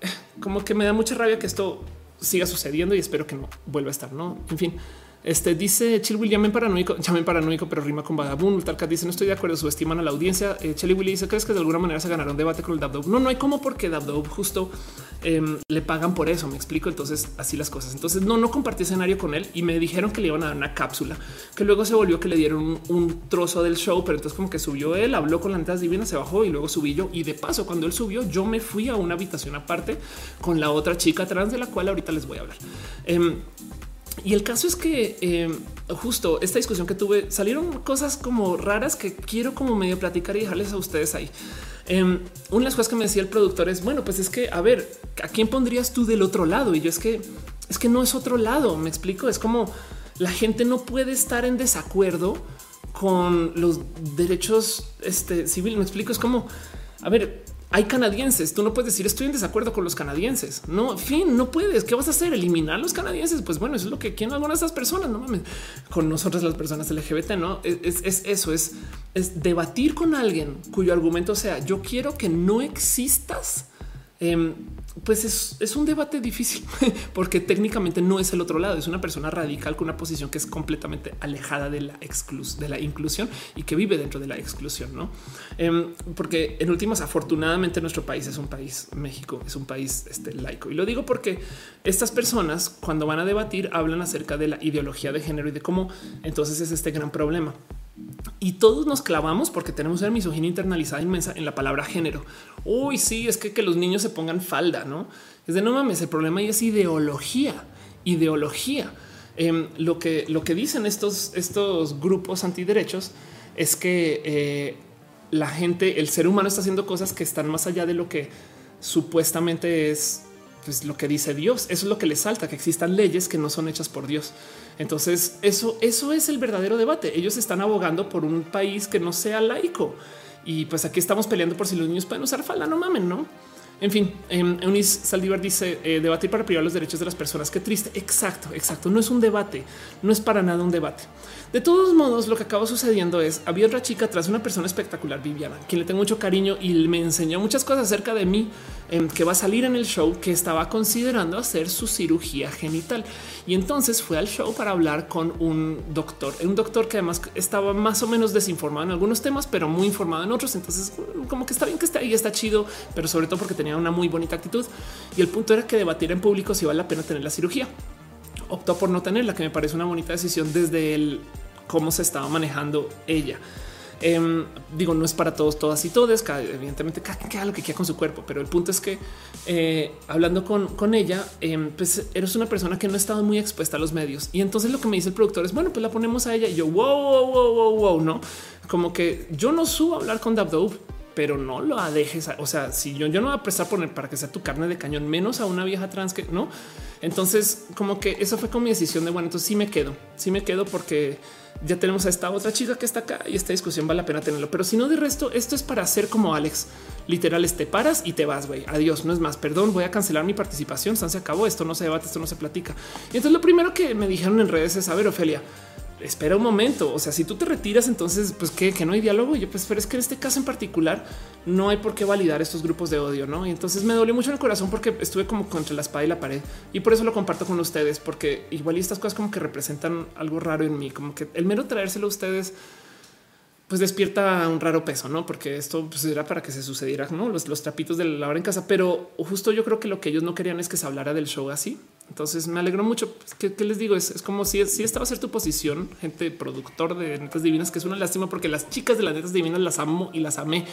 eh, como que me da mucha rabia que esto siga sucediendo y espero que no vuelva a estar. No, en fin, este dice Chill Will llamen paranoico, llamen paranoico, pero rima con vagabundo. Talca dice no estoy de acuerdo, subestiman a la audiencia. Eh, Willy dice crees que de alguna manera se ganará un debate con el Dabdob. No, no hay como porque Dabdob justo em, le pagan por eso. Me explico. Entonces así las cosas. Entonces no, no compartí escenario con él y me dijeron que le iban a dar una cápsula que luego se volvió que le dieron un, trozo del show, pero entonces como que subió él, habló con la netas divinas, se bajó y luego subí yo. Y de paso, cuando él subió, yo me fui a una habitación aparte con la otra chica trans de la cual ahorita les voy a hablar. Em, y el caso es que eh, justo esta discusión que tuve salieron cosas como raras que quiero como medio platicar y dejarles a ustedes ahí. Em, una de las cosas que me decía el productor es bueno, pues es que a ver, ¿a quién pondrías tú del otro lado? Y yo es que es que no es otro lado. Me explico. Es como la gente no puede estar en desacuerdo con los derechos este, civiles. Me explico. Es como a ver, hay canadienses. Tú no puedes decir estoy en desacuerdo con los canadienses. No, fin, no puedes. ¿Qué vas a hacer? Eliminar los canadienses. Pues bueno, eso es lo que quieren algunas de estas personas. No mames con nosotras, las personas LGBT. No es, es eso, es, es debatir con alguien cuyo argumento sea yo quiero que no existas. Em, pues es, un debate difícil porque técnicamente no es el otro lado. Es una persona radical con una posición que es completamente alejada de la de la inclusión y que vive dentro de la exclusión, no? Em, porque en últimas, afortunadamente, nuestro país es un país México, es un país este, laico. Y lo digo porque estas personas, cuando van a debatir, hablan acerca de la ideología de género y de cómo entonces es este gran problema. Y todos nos clavamos porque tenemos una misoginia internalizada inmensa en la palabra género. Uy, sí, es que, que los niños se pongan falda, no es de no mames. El problema ahí es ideología, ideología. Em, lo que lo que dicen estos, estos grupos antiderechos es que eh, la gente, el ser humano está haciendo cosas que están más allá de lo que supuestamente es pues, lo que dice Dios. Eso es lo que les salta, que existan leyes que no son hechas por Dios. Entonces, eso, eso es el verdadero debate. Ellos están abogando por un país que no sea laico. Y pues aquí estamos peleando por si los niños pueden usar falda, no mamen, ¿no? En fin, em, Eunice Saldívar dice eh, debatir para privar los derechos de las personas. Qué triste. Exacto, exacto. No es un debate, no es para nada un debate. De todos modos, lo que acabó sucediendo es había otra chica tras una persona espectacular, Viviana, quien le tengo mucho cariño y me enseñó muchas cosas acerca de mí em, que va a salir en el show que estaba considerando hacer su cirugía genital. Y entonces fue al show para hablar con un doctor, un doctor que además estaba más o menos desinformado en algunos temas, pero muy informado en otros. Entonces, como que está bien que esté ahí, está chido, pero sobre todo porque tenía una muy bonita actitud. Y el punto era que debatir en público si vale la pena tener la cirugía optó por no tenerla, que me parece una bonita decisión desde el cómo se estaba manejando ella. Em, digo, no es para todos, todas y todas. Evidentemente, cada quien lo que quiera con su cuerpo, pero el punto es que eh, hablando con, con ella, em, pues eres una persona que no ha estado muy expuesta a los medios. Y entonces lo que me dice el productor es bueno, pues la ponemos a ella y yo wow, wow, wow, wow, no como que yo no subo a hablar con Dabdove pero no lo dejes. O sea, si yo, yo no voy a prestar poner para que sea tu carne de cañón, menos a una vieja trans que no. Entonces, como que eso fue con mi decisión de bueno, entonces sí me quedo, sí me quedo porque ya tenemos a esta otra chica que está acá y esta discusión vale la pena tenerlo. Pero si no, de resto, esto es para hacer como Alex. Literal, te paras y te vas, güey. Adiós, no es más. Perdón, voy a cancelar mi participación. Se acabó. Esto no se debate, esto no se platica. Y entonces lo primero que me dijeron en redes es, a ver, Ofelia, espera un momento. O sea, si tú te retiras, entonces, pues que, no hay diálogo. Y yo, pues, pero es que en este caso en particular no hay por qué validar estos grupos de odio, no? Y entonces me dolió mucho en el corazón porque estuve como contra la espada y la pared y por eso lo comparto con ustedes, porque igual y estas cosas como que representan algo raro en mí, como que el mero traérselo a ustedes pues despierta un raro peso, no? Porque esto pues, era para que se sucediera, no los, los trapitos de la hora en casa, pero justo yo creo que lo que ellos no querían es que se hablara del show así. Entonces me alegró mucho. Pues, ¿Qué, les digo? Es, como si, si esta va a ser tu posición, gente productor de netas divinas, que es una lástima porque las chicas de las netas divinas las amo y las amé.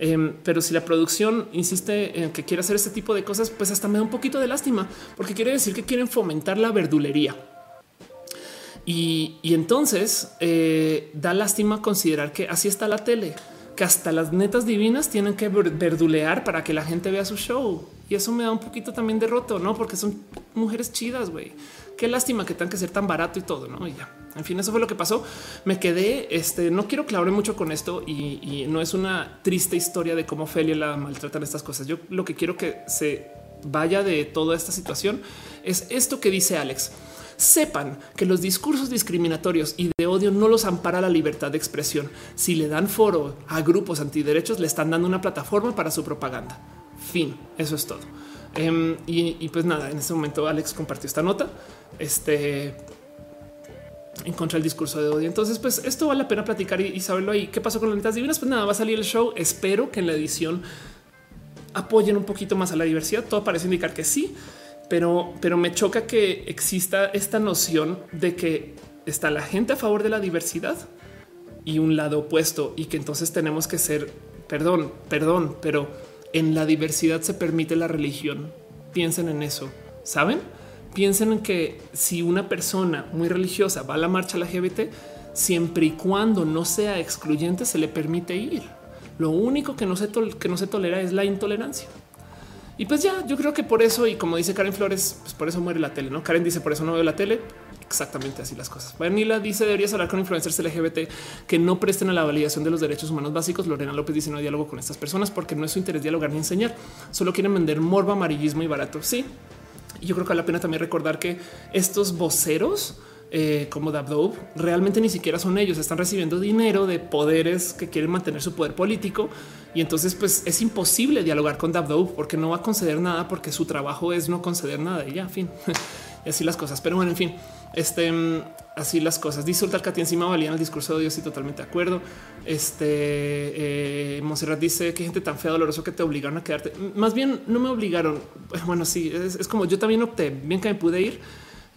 Em, pero si la producción insiste en que quiere hacer este tipo de cosas, pues hasta me da un poquito de lástima, porque quiere decir que quieren fomentar la verdulería y, entonces eh, da lástima considerar que así está la tele, que hasta las netas divinas tienen que verdulear para que la gente vea su show. Y eso me da un poquito también de roto, no? Porque son mujeres chidas, güey. Qué lástima que tengan que ser tan barato y todo, no? Y ya. En fin, eso fue lo que pasó. Me quedé, este, no quiero clavarme mucho con esto y, y no es una triste historia de cómo Felia la maltratan estas cosas. Yo lo que quiero que se vaya de toda esta situación es esto que dice Alex sepan que los discursos discriminatorios y de odio no los ampara la libertad de expresión. Si le dan foro a grupos antiderechos, le están dando una plataforma para su propaganda. Fin, eso es todo. Em, y, pues nada, en ese momento Alex compartió esta nota. Este en contra del discurso de odio. Entonces, pues esto vale la pena platicar y, saberlo ahí. ¿Qué pasó con las netas divinas? Pues nada, va a salir el show. Espero que en la edición apoyen un poquito más a la diversidad. Todo parece indicar que sí pero, pero me choca que exista esta noción de que está la gente a favor de la diversidad y un lado opuesto y que entonces tenemos que ser, perdón, perdón, pero en la diversidad se permite la religión. Piensen en eso, ¿saben? Piensen en que si una persona muy religiosa va a la marcha LGBT, siempre y cuando no sea excluyente, se le permite ir. Lo único que no se, que no se tolera es la intolerancia. Y pues ya, yo creo que por eso, y como dice Karen Flores, pues por eso muere la tele, ¿no? Karen dice, por eso no veo la tele. Exactamente así las cosas. Vanilla dice, deberías hablar con influencers LGBT que no presten a la validación de los derechos humanos básicos. Lorena López dice, no diálogo con estas personas porque no es su interés dialogar ni enseñar. Solo quieren vender morbo, amarillismo y barato. Sí. Y yo creo que vale la pena también recordar que estos voceros eh, como Dabdove realmente ni siquiera son ellos, están recibiendo dinero de poderes que quieren mantener su poder político y entonces pues es imposible dialogar con Dabdove porque no va a conceder nada porque su trabajo es no conceder nada y ya, fin, y así las cosas. Pero bueno, en fin, este, así las cosas. Dice que encima valían el discurso de Dios y totalmente de acuerdo. Este eh, Monserrat dice que gente tan fea, doloroso que te obligaron a quedarte. Más bien no me obligaron. Bueno, sí, es, es como yo también opté, bien que me pude ir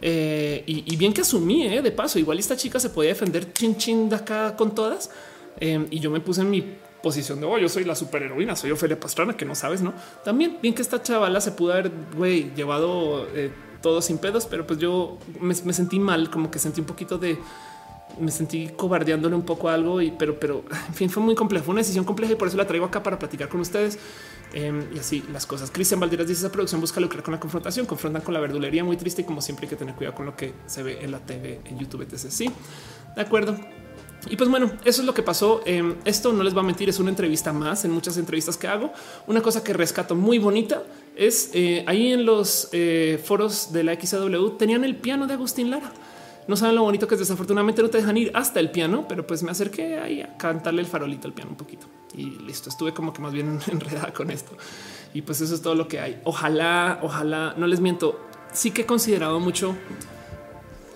eh, y, bien que asumí eh, de paso, igual esta chica se podía defender chin chin de acá con todas. Eh, y yo me puse en mi posición de oh, yo soy la superheroína, soy Ofelia Pastrana, que no sabes, no? También bien que esta chavala se pudo haber llevado todo sin pedos, pero pues yo me, sentí mal, como que sentí un poquito de me sentí cobardeándole un poco algo y pero, pero en fin, fue muy complejo, fue una decisión compleja y por eso la traigo acá para platicar con ustedes. Em, y así las cosas. Cristian Valderas dice esa producción busca lucrar con la confrontación, confrontan con la verdulería muy triste y como siempre hay que tener cuidado con lo que se ve en la TV, en YouTube, etc. Sí, de acuerdo. Y pues bueno, eso es lo que pasó. Em, esto no les va a mentir, es una entrevista más en muchas entrevistas que hago. Una cosa que rescato muy bonita es eh, ahí en los eh, foros de la XW tenían el piano de Agustín Lara. No saben lo bonito que es. Desafortunadamente no te dejan ir hasta el piano, pero pues me acerqué ahí a cantarle el farolito al piano un poquito y listo. Estuve como que más bien enredada con esto. Y pues eso es todo lo que hay. Ojalá, ojalá, no les miento. Sí que he considerado mucho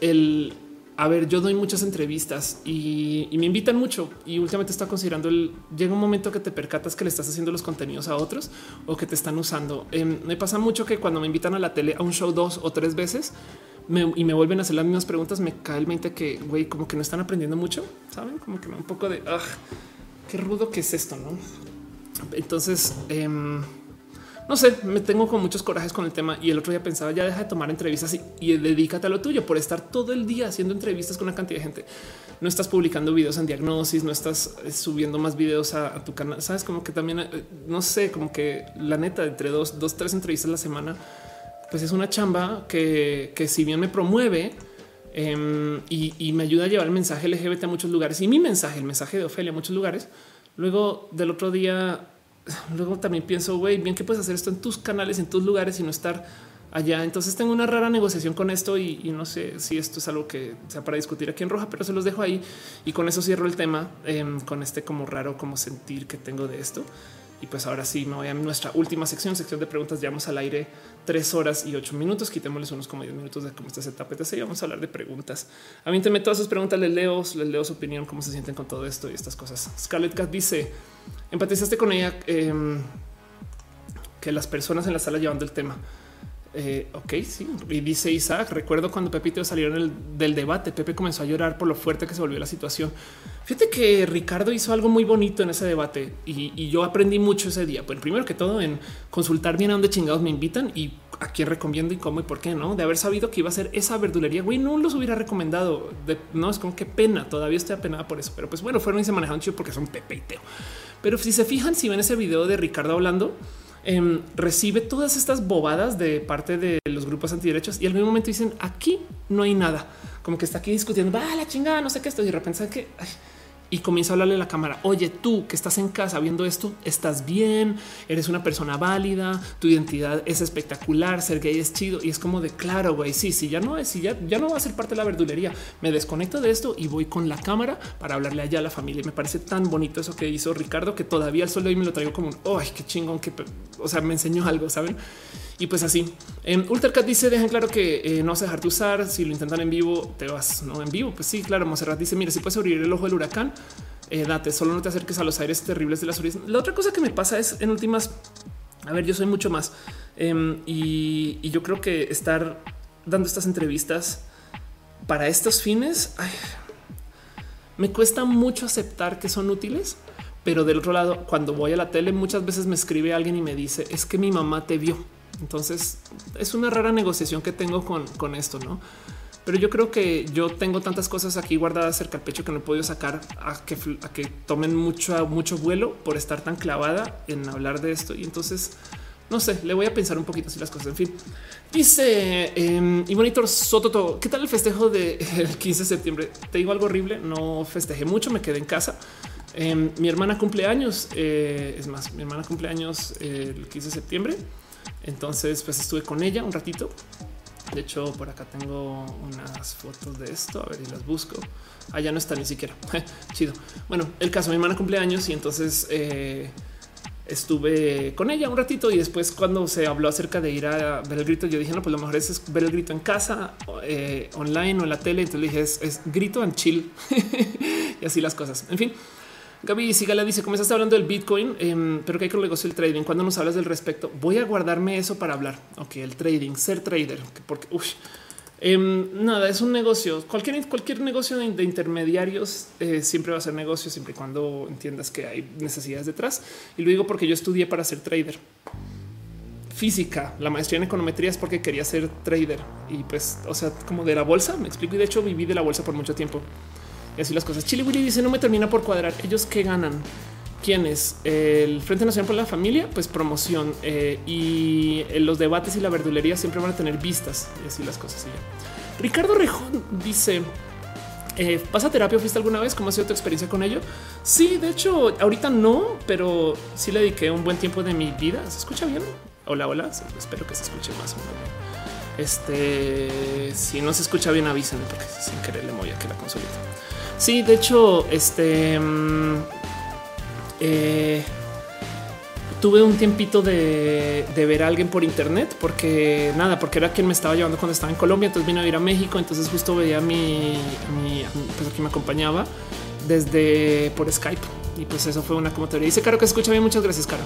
el a ver, yo doy muchas entrevistas y, me invitan mucho y últimamente está considerando el llega un momento que te percatas que le estás haciendo los contenidos a otros o que te están usando. Em, me pasa mucho que cuando me invitan a la tele a un show dos o tres veces, y me vuelven a hacer las mismas preguntas, me cae el mente que, güey, como que no están aprendiendo mucho, ¿saben? Como que me da un poco de, ah, qué rudo que es esto, ¿no? Entonces, em, no sé, me tengo con muchos corajes con el tema y el otro día pensaba ya deja de tomar entrevistas y, y, dedícate a lo tuyo por estar todo el día haciendo entrevistas con una cantidad de gente. No estás publicando videos en diagnosis, no estás eh, subiendo más videos a, tu canal. Sabes como que también eh, no sé, como que la neta entre dos, dos, tres entrevistas a la semana, pues es una chamba que, que si bien me promueve em, y, me ayuda a llevar el mensaje LGBT a muchos lugares y mi mensaje, el mensaje de Ofelia a muchos lugares. Luego del otro día luego también pienso, güey, bien que puedes hacer esto en tus canales, en tus lugares y no estar allá. Entonces tengo una rara negociación con esto y, no sé si esto es algo que sea para discutir aquí en Roja, pero se los dejo ahí y con eso cierro el tema em, con este como raro como sentir que tengo de esto. Y pues ahora sí me voy a nuestra última sección, sección de preguntas. Llevamos al aire tres horas y ocho minutos. Quitémosles unos como diez minutos de cómo está ese tapete. Y vamos a hablar de preguntas. A mí me todas sus preguntas, les leo, les leo su opinión, cómo se sienten con todo esto y estas cosas. Scarlett Cat dice: empatizaste con ella em, que las personas en la sala llevando el tema. Eh, ok, sí. Y dice Isaac, recuerdo cuando Pepe y Teo salieron del debate, Pepe comenzó a llorar por lo fuerte que se volvió la situación. Fíjate que Ricardo hizo algo muy bonito en ese debate y, yo aprendí mucho ese día. Pues primero que todo en consultar bien a dónde chingados me invitan y a quién recomiendo y cómo y por qué no. De haber sabido que iba a ser esa verdulería, güey, no los hubiera recomendado. no es como qué pena. Todavía estoy apenada por eso, pero pues bueno, fueron y se manejaron chido porque son Pepe y Teo. Pero si se fijan, si ven ese video de Ricardo hablando, Em, recibe todas estas bobadas de parte de los grupos antiderechos y al mismo momento dicen aquí no hay nada, como que está aquí discutiendo, va la chingada, no sé qué esto y de repente que y comienza a hablarle a la cámara. Oye, tú que estás en casa viendo esto, estás bien, eres una persona válida, tu identidad es espectacular, ser gay es chido. Y es como de claro, güey. Sí, sí, ya no es, sí, ya, ya no va a ser parte de la verdulería. Me desconecto de esto y voy con la cámara para hablarle allá a la familia. Me parece tan bonito eso que hizo Ricardo que todavía el suelo y me lo traigo como un ay, qué chingón que o sea, me enseñó algo, saben? Y pues así. Eh, Ultracat dice: Dejan claro que eh, no vas a dejarte usar. Si lo intentan en vivo, te vas no en vivo. Pues sí, claro. Monserrat dice: Mira, si puedes abrir el ojo del huracán, eh, date, solo no te acerques a los aires terribles de las orillas. La otra cosa que me pasa es en últimas, a ver, yo soy mucho más em, y, yo creo que estar dando estas entrevistas para estos fines me cuesta mucho aceptar que son útiles. Pero del otro lado, cuando voy a la tele, muchas veces me escribe alguien y me dice es que mi mamá te vio entonces es una rara negociación que tengo con, esto, no? Pero yo creo que yo tengo tantas cosas aquí guardadas cerca del pecho que no he podido sacar a que, a que tomen mucho, mucho vuelo por estar tan clavada en hablar de esto. Y entonces, no sé, le voy a pensar un poquito así las cosas. En fin, dice eh, y Monitor Soto, ¿qué tal el festejo del 15 de septiembre? Te digo algo horrible, no festejé mucho, me quedé en casa. Em, mi hermana cumple años, eh, es más, mi hermana cumple años el 15 de septiembre. Entonces, pues estuve con ella un ratito. De hecho, por acá tengo unas fotos de esto. A ver y las busco. Allá ah, no está ni siquiera. Chido. Bueno, el caso, mi hermana cumpleaños y entonces eh, estuve con ella un ratito y después cuando se habló acerca de ir a ver el grito, yo dije, no, pues lo mejor es ver el grito en casa, eh, online o en la tele. Entonces le dije, es, es grito en chill y así las cosas. En fin, Gaby Sigala dice: Comenzaste hablando del Bitcoin, em, pero que hay que negocio el trading. Cuando nos hablas del respecto, voy a guardarme eso para hablar. Ok, el trading, ser trader, porque em, nada, es un negocio. Cualquier, cualquier negocio de, intermediarios eh, siempre va a ser negocio, siempre y cuando entiendas que hay necesidades detrás. Y lo digo porque yo estudié para ser trader. Física, la maestría en econometría es porque quería ser trader y pues, o sea, como de la bolsa, me explico. Y de hecho, viví de la bolsa por mucho tiempo y así las cosas. Chile Willy dice no me termina por cuadrar. Ellos que ganan. ¿Quiénes? El Frente Nacional por la Familia, pues promoción eh, y los debates y la verdulería siempre van a tener vistas y así las cosas. Ricardo Rejón dice: eh, ¿Pasa terapia? ¿Fuiste alguna vez? ¿Cómo ha sido tu experiencia con ello? Sí, de hecho, ahorita no, pero sí le dediqué un buen tiempo de mi vida. ¿Se escucha bien? Hola, hola. Espero que se escuche más o menos. Este, si no se escucha bien, avísenme porque sin querer le voy aquí la consolita. Sí, de hecho, este mm, eh, tuve un tiempito de, ver a alguien por internet porque nada, porque era quien me estaba llevando cuando estaba en Colombia. Entonces vino a ir a México. Entonces justo veía a mi, mi pues aquí me acompañaba desde por Skype. Y pues eso fue una como teoría. Dice Caro que escucha bien. Muchas gracias, Caro.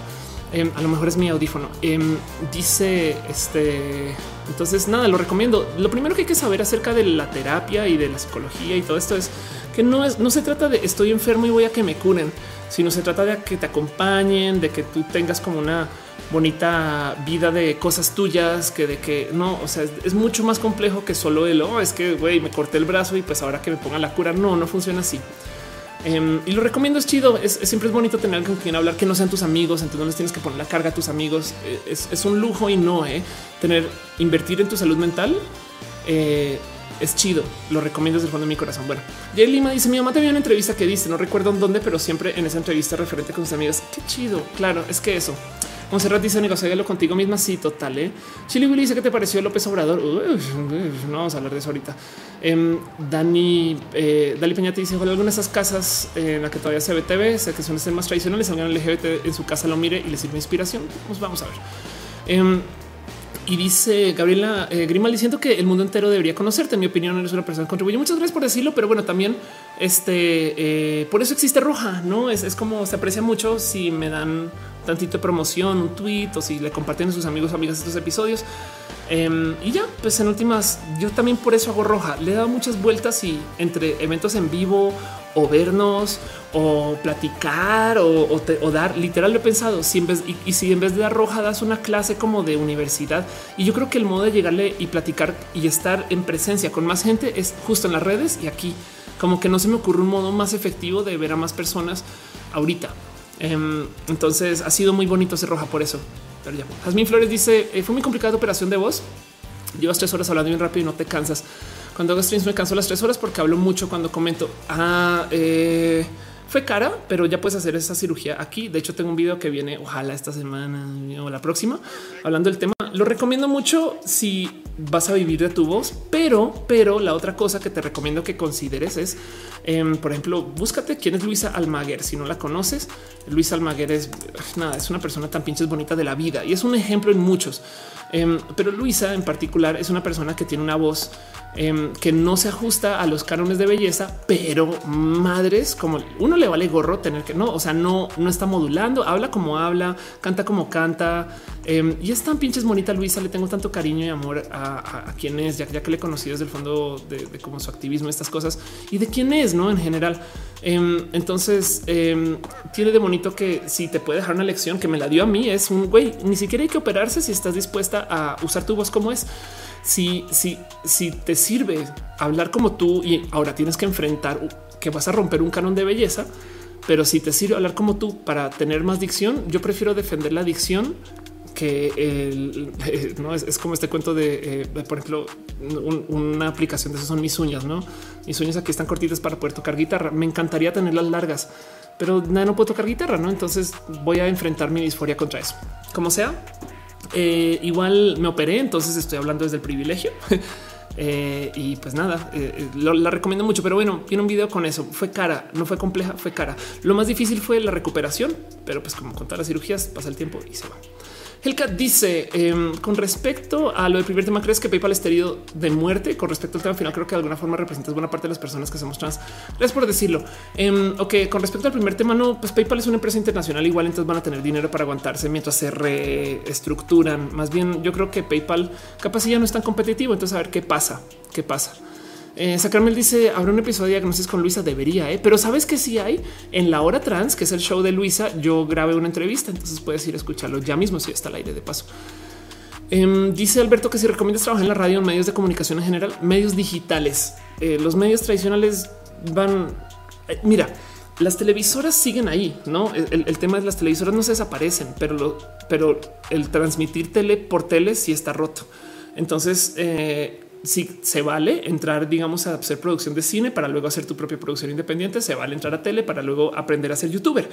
Em, a lo mejor es mi audífono. Em, dice este. Entonces, nada, lo recomiendo. Lo primero que hay que saber acerca de la terapia y de la psicología y todo esto es que no es, no se trata de estoy enfermo y voy a que me curen, sino se trata de que te acompañen, de que tú tengas como una bonita vida de cosas tuyas, que de que no, o sea, es, mucho más complejo que solo el oh, es que güey, me corté el brazo y pues ahora que me ponga la cura. No, no funciona así. Em, y lo recomiendo, es chido. Es, siempre es bonito tener con quien hablar que no sean tus amigos. Entonces no les tienes que poner la carga a tus amigos. Eh, es, un lujo y no eh, tener invertir en tu salud mental. Eh, es chido. Lo recomiendo desde el fondo de mi corazón. Bueno, Jay Lima dice: Mi mamá te vio una entrevista que diste, no recuerdo en dónde, pero siempre en esa entrevista referente con sus amigas. Qué chido. Claro, es que eso. Monserrat dice negociarlo contigo misma. Sí, total. ¿eh? Chile Willy dice que te pareció López Obrador. no vamos a hablar de eso ahorita. Em, Dani, eh, Dali Peñate dice: Ojalá alguna de esas casas en la que todavía se ve TV, sé que son más tradicionales, alguien LGBT en su casa lo mire y le sirve inspiración. Pues vamos a ver. Em, y dice Gabriela eh, Grimaldi, siento que el mundo entero debería conocerte. En mi opinión, eres una persona que contribuye. Muchas gracias por decirlo, pero bueno, también este eh, por eso existe Roja, no es, es, como se aprecia mucho si me dan tantito de promoción, un tweet o si le comparten a sus amigos o amigas estos episodios. Em, y ya, pues en últimas, yo también por eso hago roja. Le he dado muchas vueltas y entre eventos en vivo o vernos o platicar o, dar literal lo he pensado si en vez y, si en vez de dar roja das una clase como de universidad y yo creo que el modo de llegarle y platicar y estar en presencia con más gente es justo en las redes y aquí como que no se me ocurre un modo más efectivo de ver a más personas ahorita. Em, entonces ha sido muy bonito ser roja por eso. Pero ya. Jasmine Flores dice eh, fue muy complicada operación de voz. Llevas tres horas hablando bien rápido y no te cansas. Cuando hago streams me canso las tres horas porque hablo mucho cuando comento. Ah, eh, fue cara, pero ya puedes hacer esa cirugía aquí. De hecho, tengo un video que viene, ojalá esta semana o la próxima, hablando del tema. Lo recomiendo mucho si vas a vivir de tu voz, pero, pero la otra cosa que te recomiendo que consideres es, em, por ejemplo, búscate quién es Luisa Almaguer. Si no la conoces, Luisa Almaguer es nada, es una persona tan pinches bonita de la vida y es un ejemplo en muchos. Em, pero Luisa en particular es una persona que tiene una voz Em, que no se ajusta a los cánones de belleza, pero madres como uno le vale gorro tener que no, o sea, no, no está modulando, habla como habla, canta como canta em, y es tan pinches bonita. Luisa, le tengo tanto cariño y amor a, quien es, ya, que le conocí desde el fondo de, de como su activismo, estas cosas y de quién es, no en general. Em, entonces tiene de bonito que si te puede dejar una lección que me la dio a mí, es un güey, ni siquiera hay que operarse si estás dispuesta a usar tu voz como es. Si, si, si te sirve hablar como tú y ahora tienes que enfrentar que vas a romper un canon de belleza, pero si te sirve hablar como tú para tener más dicción, yo prefiero defender la dicción que el, no es, como este cuento de, eh, por ejemplo, una aplicación de eso son mis uñas, no? Mis uñas aquí están cortitas para poder tocar guitarra. Me encantaría tenerlas largas, pero nada, no puedo tocar guitarra, no? Entonces voy a enfrentar mi disforia contra eso. Como sea, eh, igual me operé, entonces estoy hablando desde el privilegio. Eh, y pues nada, eh, la recomiendo mucho, pero bueno, tiene un video con eso. Fue cara, no fue compleja, fue cara. Lo más difícil fue la recuperación, pero pues como con todas las cirugías pasa el tiempo y se va. Helka dice em, con respecto a lo del primer tema, ¿crees que PayPal está herido de muerte? Con respecto al tema final, creo que de alguna forma representas buena parte de las personas que somos trans. Gracias por decirlo. Eh, ok, con respecto al primer tema, no, pues PayPal es una empresa internacional, igual entonces van a tener dinero para aguantarse mientras se reestructuran. Más bien, yo creo que PayPal capaz ya no es tan competitivo. Entonces, a ver qué pasa, qué pasa. Eh, Sacramel dice habrá un episodio de diagnosis con Luisa. Debería, ¿eh? pero sabes que sí hay en la hora trans, que es el show de Luisa. Yo grabé una entrevista, entonces puedes ir a escucharlo ya mismo si está al aire de paso. Em, dice Alberto que si recomiendas trabajar en la radio, en medios de comunicación en general, medios digitales, eh, los medios tradicionales van. Eh, mira, las televisoras siguen ahí, no? El, tema es las televisoras no se desaparecen, pero, pero el transmitir tele por tele sí está roto. Entonces, si se vale entrar, digamos, a hacer producción de cine para luego hacer tu propia producción independiente, se vale entrar a tele para luego aprender a ser youtuber.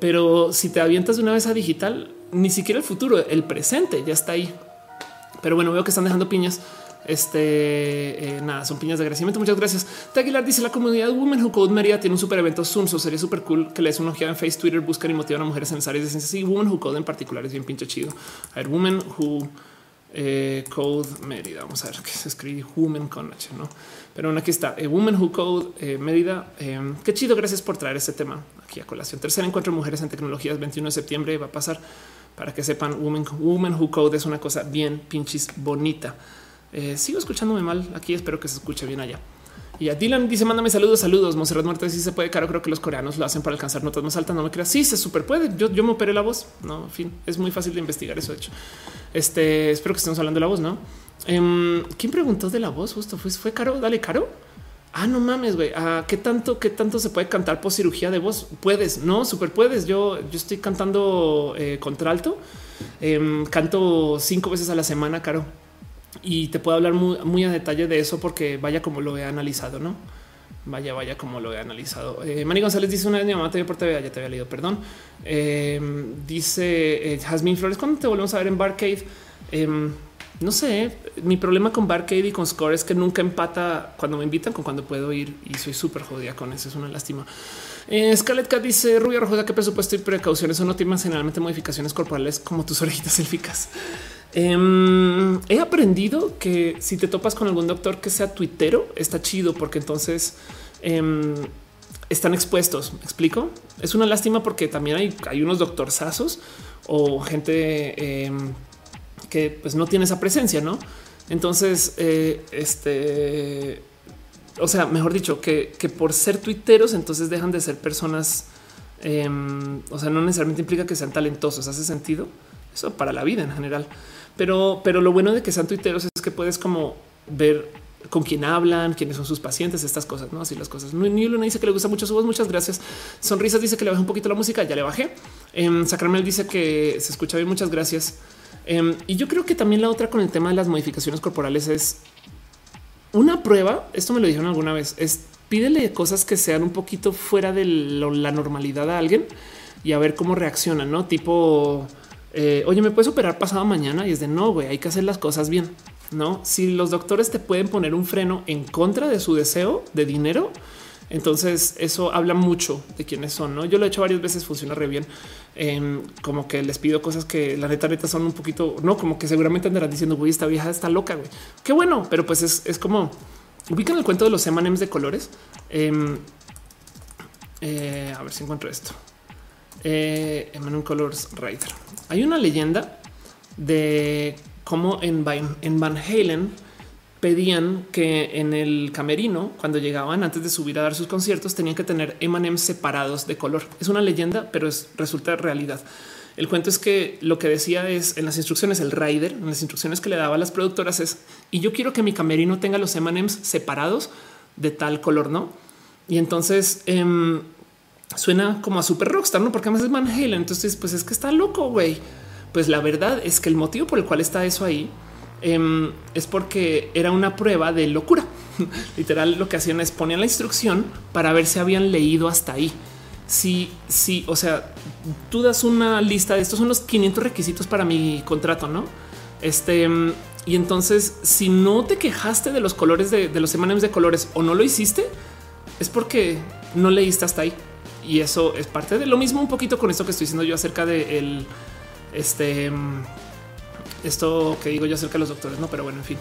Pero si te avientas de una vez a digital, ni siquiera el futuro, el presente ya está ahí. Pero bueno, veo que están dejando piñas. Este eh, nada, son piñas de agradecimiento. Muchas gracias. Taguilar dice la comunidad Women Who Code María tiene un super evento Zoom. So sería súper cool que les una ojeada en Face, Twitter, buscan y motivan a mujeres en áreas de ciencias y Women Who Code en particular es bien pinche chido. A ver, Women Who eh, Code Mérida. Vamos a ver que se escribe Woman con H, no? Pero bueno, aquí está eh, Woman Who Code eh, Mérida. qué chido. Gracias por traer este tema. aquí a colación. Tercer encuentro de mujeres en tecnologías, 21 de septiembre va a pasar para que sepan. Women, Women Who Code es una cosa bien pinches bonita. Eh, sigo escuchándome mal aquí. Espero que se escuche bien allá. Y a Dylan dice: Mándame saludos, saludos. Monserrat Muerte si se puede. Caro, creo que los coreanos lo hacen para alcanzar notas más altas. No me creas. Sí, se super puede. Yo, yo me operé la voz. No, en fin, es muy fácil de investigar eso. De hecho, este espero que estemos hablando de la voz. No, eh, quién preguntó de la voz? Justo fue, fue caro. Dale, caro. Ah, no mames, güey. Ah, ¿Qué tanto, qué tanto se puede cantar por cirugía de voz? Puedes, no, súper puedes. Yo, yo estoy cantando eh, contralto. Eh, canto cinco veces a la semana, Caro. Y te puedo hablar muy, a detalle de eso porque vaya como lo he analizado, ¿no? Vaya, vaya como lo he analizado. Eh, Manny González dice una vez mi mamá te vio por TV, ya te había leído, perdón. Eh, dice eh, Jasmine Flores, ¿cuándo te volvemos a ver en Barcade? Eh, no sé, mi problema con Barcade y con Score es que nunca empata cuando me invitan con cuando puedo ir y soy súper jodida con eso. Es una lástima. Eh, Scarlett Cat dice Rubio Rojosa, qué presupuesto y precauciones son no temas generalmente modificaciones corporales como tus orejitas élficas. Eh, he aprendido que si te topas con algún doctor que sea tuitero, está chido porque entonces eh, están expuestos. ¿Me explico? Es una lástima porque también hay, hay unos doctorzazos o gente eh, que pues no tiene esa presencia, ¿no? Entonces, eh, este, o sea, mejor dicho, que, que, por ser tuiteros, entonces dejan de ser personas, o sea, no necesariamente implica que sean talentosos, hace sentido, eso para la vida en general. Pero, pero lo bueno de que sean tuiteros es que puedes como ver con quién hablan, quiénes son sus pacientes, estas cosas, no así las cosas. Ni Luna dice que le gusta mucho su voz. Muchas gracias. Sonrisas dice que le bajé un poquito la música. Ya le bajé. Eh, Sacramel dice que se escucha bien. Muchas gracias. Um, y yo creo que también la otra con el tema de las modificaciones corporales es una prueba. Esto me lo dijeron alguna vez. Es pídele cosas que sean un poquito fuera de la normalidad a alguien y a ver cómo reacciona, no tipo, eh, oye, me puedes operar pasado mañana y es de no, güey, hay que hacer las cosas bien. No, si los doctores te pueden poner un freno en contra de su deseo de dinero, entonces eso habla mucho de quiénes son. ¿no? Yo lo he hecho varias veces, funciona re bien. Eh, como que les pido cosas que la neta neta son un poquito, no como que seguramente andarán diciendo, güey, esta vieja está loca, güey. Qué bueno, pero pues es, como ubican el cuento de los M&M's de colores. Eh, eh, a ver si encuentro esto. Eh, Colors Rider. Hay una leyenda de cómo en Van, en Van Halen pedían que en el camerino, cuando llegaban antes de subir a dar sus conciertos, tenían que tener M&M separados de color. Es una leyenda, pero es, resulta realidad. El cuento es que lo que decía es en las instrucciones, el rider, en las instrucciones que le daba a las productoras es, y yo quiero que mi camerino tenga los M&M's separados de tal color, ¿no? Y entonces eh, suena como a super rockstar, ¿no? Porque además es Van entonces pues es que está loco, güey. Pues la verdad es que el motivo por el cual está eso ahí eh, es porque era una prueba de locura. Literal, lo que hacían es ponían la instrucción para ver si habían leído hasta ahí. Si, si, o sea, tú das una lista de estos son los 500 requisitos para mi contrato, no? Este, y entonces, si no te quejaste de los colores de, de los M&M's de colores o no lo hiciste, es porque no leíste hasta ahí. Y eso es parte de lo mismo un poquito con esto que estoy diciendo yo acerca de el, este, esto que digo yo acerca de los doctores, no, pero bueno, en fin.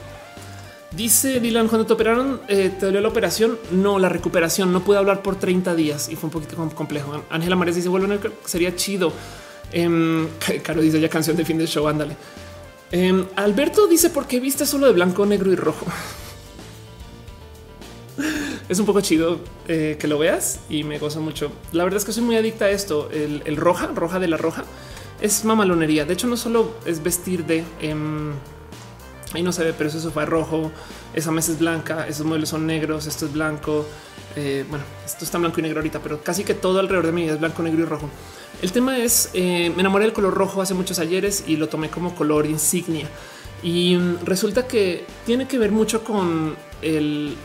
Dice Dylan, cuando te operaron, eh, te dolió la operación. No, la recuperación. No pude hablar por 30 días y fue un poquito complejo. Ángela Mares dice: Vuelve, sería chido. Eh, Caro dice ya canción de fin del show. Ándale. Eh, Alberto dice: ¿Por qué viste solo de blanco, negro y rojo? es un poco chido eh, que lo veas y me gozo mucho. La verdad es que soy muy adicta a esto. El, el roja, roja de la roja es mamalonería. De hecho, no solo es vestir de eh, ahí no se ve, pero ese sofá es rojo, esa mesa es blanca, esos muebles son negros, esto es blanco. Eh, bueno, esto está blanco y negro ahorita, pero casi que todo alrededor de mí es blanco, negro y rojo. El tema es eh, me enamoré del color rojo hace muchos ayeres y lo tomé como color insignia. Y resulta que tiene que ver mucho con el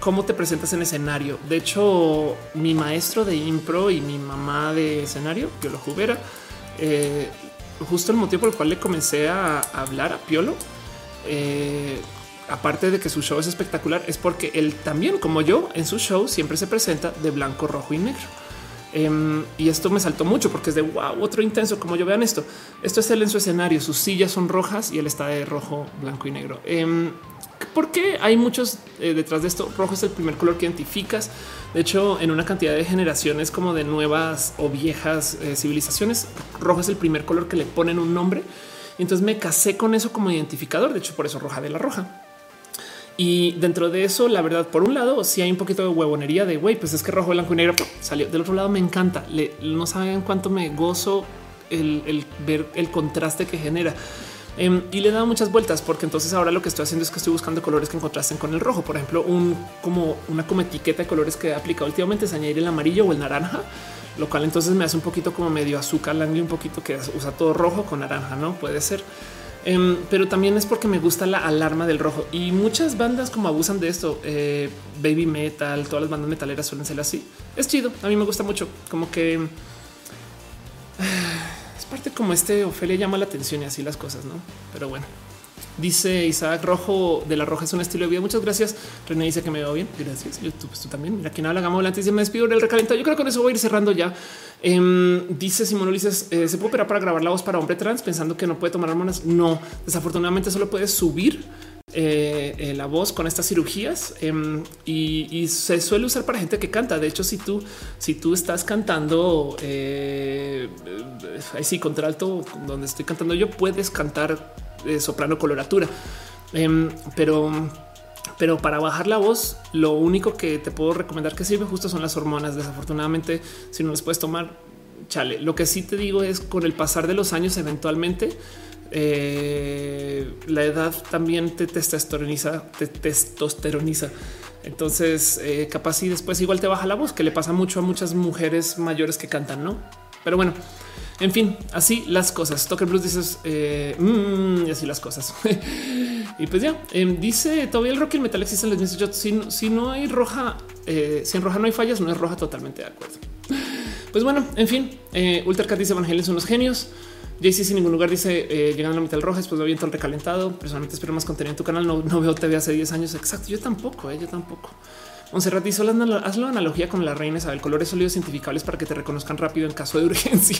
cómo te presentas en escenario. De hecho, mi maestro de impro y mi mamá de escenario, yo lo jubera, eh, justo el motivo por el cual le comencé a hablar a Piolo. Eh, aparte de que su show es espectacular, es porque él también, como yo, en su show siempre se presenta de blanco, rojo y negro. Um, y esto me saltó mucho porque es de wow, otro intenso. Como yo vean esto, esto es él en su escenario. Sus sillas son rojas y él está de rojo, blanco y negro. Um, ¿Por qué hay muchos eh, detrás de esto? Rojo es el primer color que identificas. De hecho, en una cantidad de generaciones como de nuevas o viejas eh, civilizaciones, rojo es el primer color que le ponen un nombre. entonces me casé con eso como identificador. De hecho, por eso roja de la roja. Y dentro de eso, la verdad, por un lado, si hay un poquito de huevonería de güey, pues es que rojo, blanco y negro salió. Del otro lado, me encanta. no saben cuánto me gozo el ver el contraste que genera. Em, y le he dado muchas vueltas porque entonces ahora lo que estoy haciendo es que estoy buscando colores que contrasten con el rojo. Por ejemplo, un como una como etiqueta de colores que he aplicado últimamente es añadir el amarillo o el naranja, lo cual entonces me hace un poquito como medio azúcar langue, un poquito que usa todo rojo con naranja, no puede ser. Em, pero también es porque me gusta la alarma del rojo y muchas bandas como abusan de esto. Eh, baby metal, todas las bandas metaleras suelen ser así. Es chido. A mí me gusta mucho como que parte como este Ofelia llama la atención y así las cosas, no? Pero bueno, dice Isaac Rojo de la Roja es un estilo de vida. Muchas gracias. René dice que me veo bien. Gracias. Yo pues, tú también. Mira, quien habla gama volante y me despido del recalentado. Yo creo que con eso voy a ir cerrando ya. Em, dice Simón Ulises, eh, se puede operar para grabar la voz para hombre trans pensando que no puede tomar hormonas. No, desafortunadamente solo puedes subir eh, eh, la voz con estas cirugías em, y, se suele usar para gente que canta. De hecho, si tú, si tú estás cantando eh, así contralto donde estoy cantando yo, puedes cantar soprano coloratura, em, pero pero para bajar la voz, lo único que te puedo recomendar que sirve justo son las hormonas. Desafortunadamente, si no las puedes tomar, chale. Lo que sí te digo es con el pasar de los años, eventualmente eh, la edad también te testosteroniza, te testosteroniza. Entonces, eh, capaz y después igual te baja la voz, que le pasa mucho a muchas mujeres mayores que cantan, ¿no? Pero bueno, en fin, así las cosas. Toker Blues dices, eh, mm, y así las cosas. y pues ya, em, dice todavía el rock y el metal existen los si, si no hay roja, si en roja no hay fallas, no es roja totalmente de acuerdo. Pues bueno, en fin, Ultracat dice Evangelion son los genios. JC sin ningún lugar dice eh, llegando a la mitad rojo, después viento el recalentado. Personalmente espero más contenido en tu canal. No, veo TV hace 10 años. Exacto. Yo tampoco, eh, yo tampoco. Monserrat dice hazlo analogía con la reina Isabel, colores sólidos identificables para que te reconozcan rápido en caso de urgencia.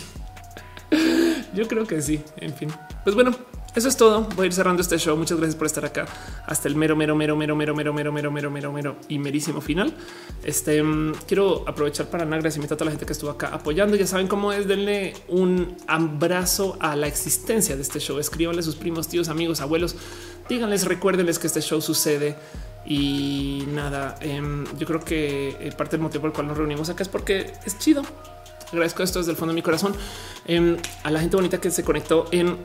yo creo que sí. En fin, pues bueno, eso es todo. Voy a ir cerrando este show. Muchas gracias por estar acá hasta el mero, mero, mero, mero, mero, mero, mero, mero, mero, mero, y merísimo final. Este quiero aprovechar para un agradecimiento a toda la gente que estuvo acá apoyando. Ya saben cómo es. Denle un abrazo a la existencia de este show. Escríbanle a sus primos, tíos, amigos, abuelos. Díganles, recuérdenles que este show sucede. Y nada, yo creo que parte del motivo por el cual nos reunimos acá es porque es chido. Agradezco esto desde el fondo de mi corazón a la gente bonita que se conectó en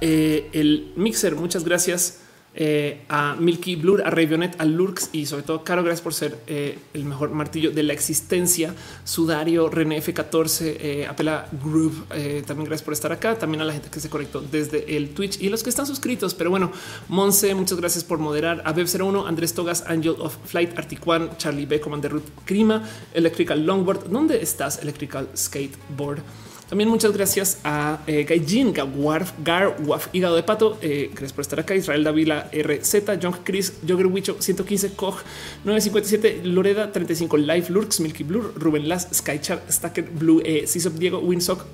eh, el mixer. Muchas gracias eh, a Milky Blur, a Ravionet, a Lurks y sobre todo Caro, gracias por ser eh, el mejor martillo de la existencia. Sudario, René F14, Apela Groove, también gracias por estar acá. También a la gente que se conectó desde el Twitch y los que están suscritos. Pero bueno, Monse, muchas gracias por moderar. A Web01, Andrés Togas, Angel of Flight, Articuan, Charlie B, Commander Root, Crima, Electrical Longboard. ¿Dónde estás? Electrical Skateboard. También muchas gracias a eh, Gaijin, Gawarf, Garwaf, Hígado de Pato. Eh, gracias por estar acá. Israel Davila, RZ, John Chris, Jogger Wicho, 115, Koch, 957, Loreda, 35, Life, Lurks, Milky Blur, Ruben Las, Skychar, Stacker, Blue, eh, Diego, Winsock,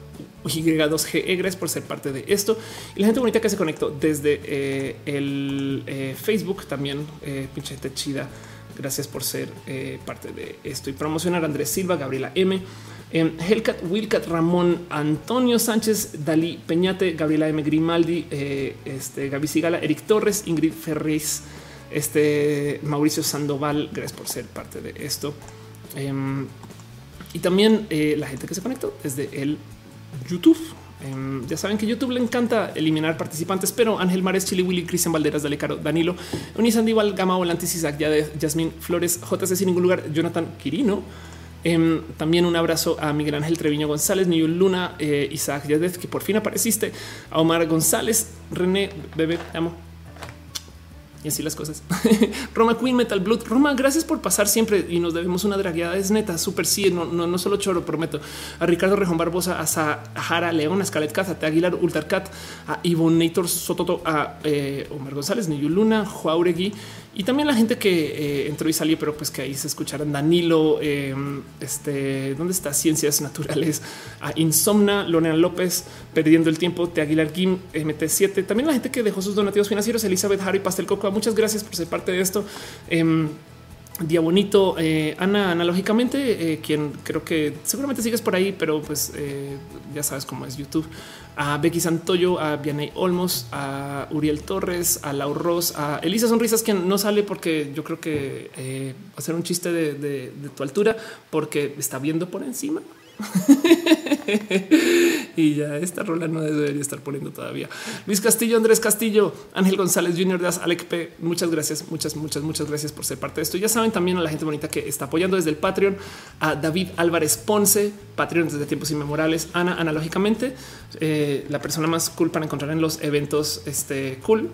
Y2GE, gracias por ser parte de esto. Y la gente bonita que se conectó desde eh, el Facebook también, pinche gente chida. Gracias por ser parte de esto y promocionar a Andrés Silva, Gabriela M. Eh, Hellcat, Wilcat, Ramón, Antonio Sánchez, Dalí Peñate, Gabriela M. Grimaldi, eh, este, Gaby Sigala, Eric Torres, Ingrid Ferriz, este, Mauricio Sandoval. Gracias por ser parte de esto. Em, y también eh, la gente que se conectó desde el YouTube. Em, ya saben que YouTube le encanta eliminar participantes, pero Ángel Mares, Chili Willy, Cristian Valderas, Dale Caro, Danilo, Unisandival, Gama Volantes, Isaac, Yasmin Flores, JC sin ningún lugar, Jonathan Quirino, Em, también un abrazo a Miguel Ángel Treviño González, Niul Luna, eh, Isaac Yadez, que por fin apareciste, a Omar González, René, bebé, te amo. Y así las cosas. Roma Queen Metal Blood. Roma, gracias por pasar siempre y nos debemos una dragueada. Es neta, súper sí, no, no, no, solo choro, prometo. A Ricardo Rejón Barbosa, a Sahara León, a Scarlett Cat, a Te Aguilar, Ultarcat, a Nator Sototo, a eh, Omar González, Niyu Luna, Juauregui Y también la gente que eh, entró y salió, pero pues que ahí se escucharan Danilo, em, este, ¿dónde está? Ciencias Naturales, Insomna, Lorena López, Perdiendo el Tiempo, Te Aguilar Kim, MT7. También la gente que dejó sus donativos financieros, Elizabeth Harry, Pastel Coco. Muchas gracias por ser parte de esto. Em, Día bonito, eh, Ana, analógicamente, eh, quien creo que seguramente sigues por ahí, pero pues eh, ya sabes cómo es YouTube. A Becky Santoyo, a Vianey Olmos, a Uriel Torres, a Lau Ross, a Elisa Sonrisas, quien no sale porque yo creo que ser un chiste de tu altura porque está viendo por encima. y ya esta rola no debería estar poniendo todavía. Luis Castillo, Andrés Castillo, Ángel González Jr. de Alec P. Muchas gracias, muchas, muchas, muchas gracias por ser parte de esto. Ya saben también a la gente bonita que está apoyando desde el Patreon, a David Álvarez Ponce, Patreon desde tiempos inmemoriales, Ana, analógicamente, eh, la persona más cool para encontrar en los eventos este cool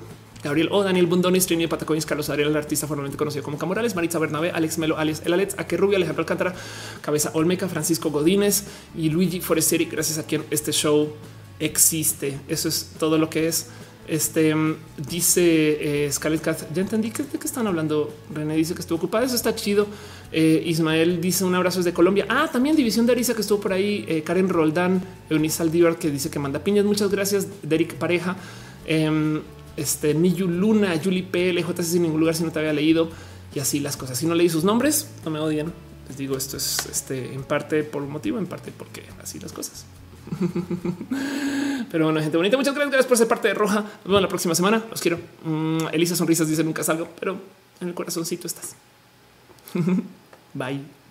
Gabriel O, Daniel Bundonis, Trini Patacoins, Carlos Ariel, el artista formalmente conocido como Camorales, Maritza Bernabé, Alex Melo, Alex El Alex, Aque Rubio, Alejandro Alcántara, Cabeza Olmeca, Francisco Godínez y Luigi Forestieri, gracias a quien este show existe. Eso es todo lo que es. Este dice eh, Scarlett Cat. Ya entendí que, de qué están hablando. René dice que estuvo ocupada. Eso está chido. Eh, Ismael dice un abrazo desde Colombia. Ah, también División de Arisa que estuvo por ahí. Eh, Karen Roldán, Eunice Aldívar que dice que manda piñas. Muchas gracias. Derek Pareja. Este Niyu Luna, Julie P, LJ sin ningún lugar si no te había leído y así las cosas. Si no leí sus nombres, no me odian. Les digo, esto es este en parte por un motivo, en parte porque así las cosas. Pero bueno, gente bonita, muchas gracias por ser parte de Roja. Nos vemos la próxima semana. Los quiero. Mm, Elisa Sonrisas dice nunca salgo, pero en el corazoncito estás. Bye.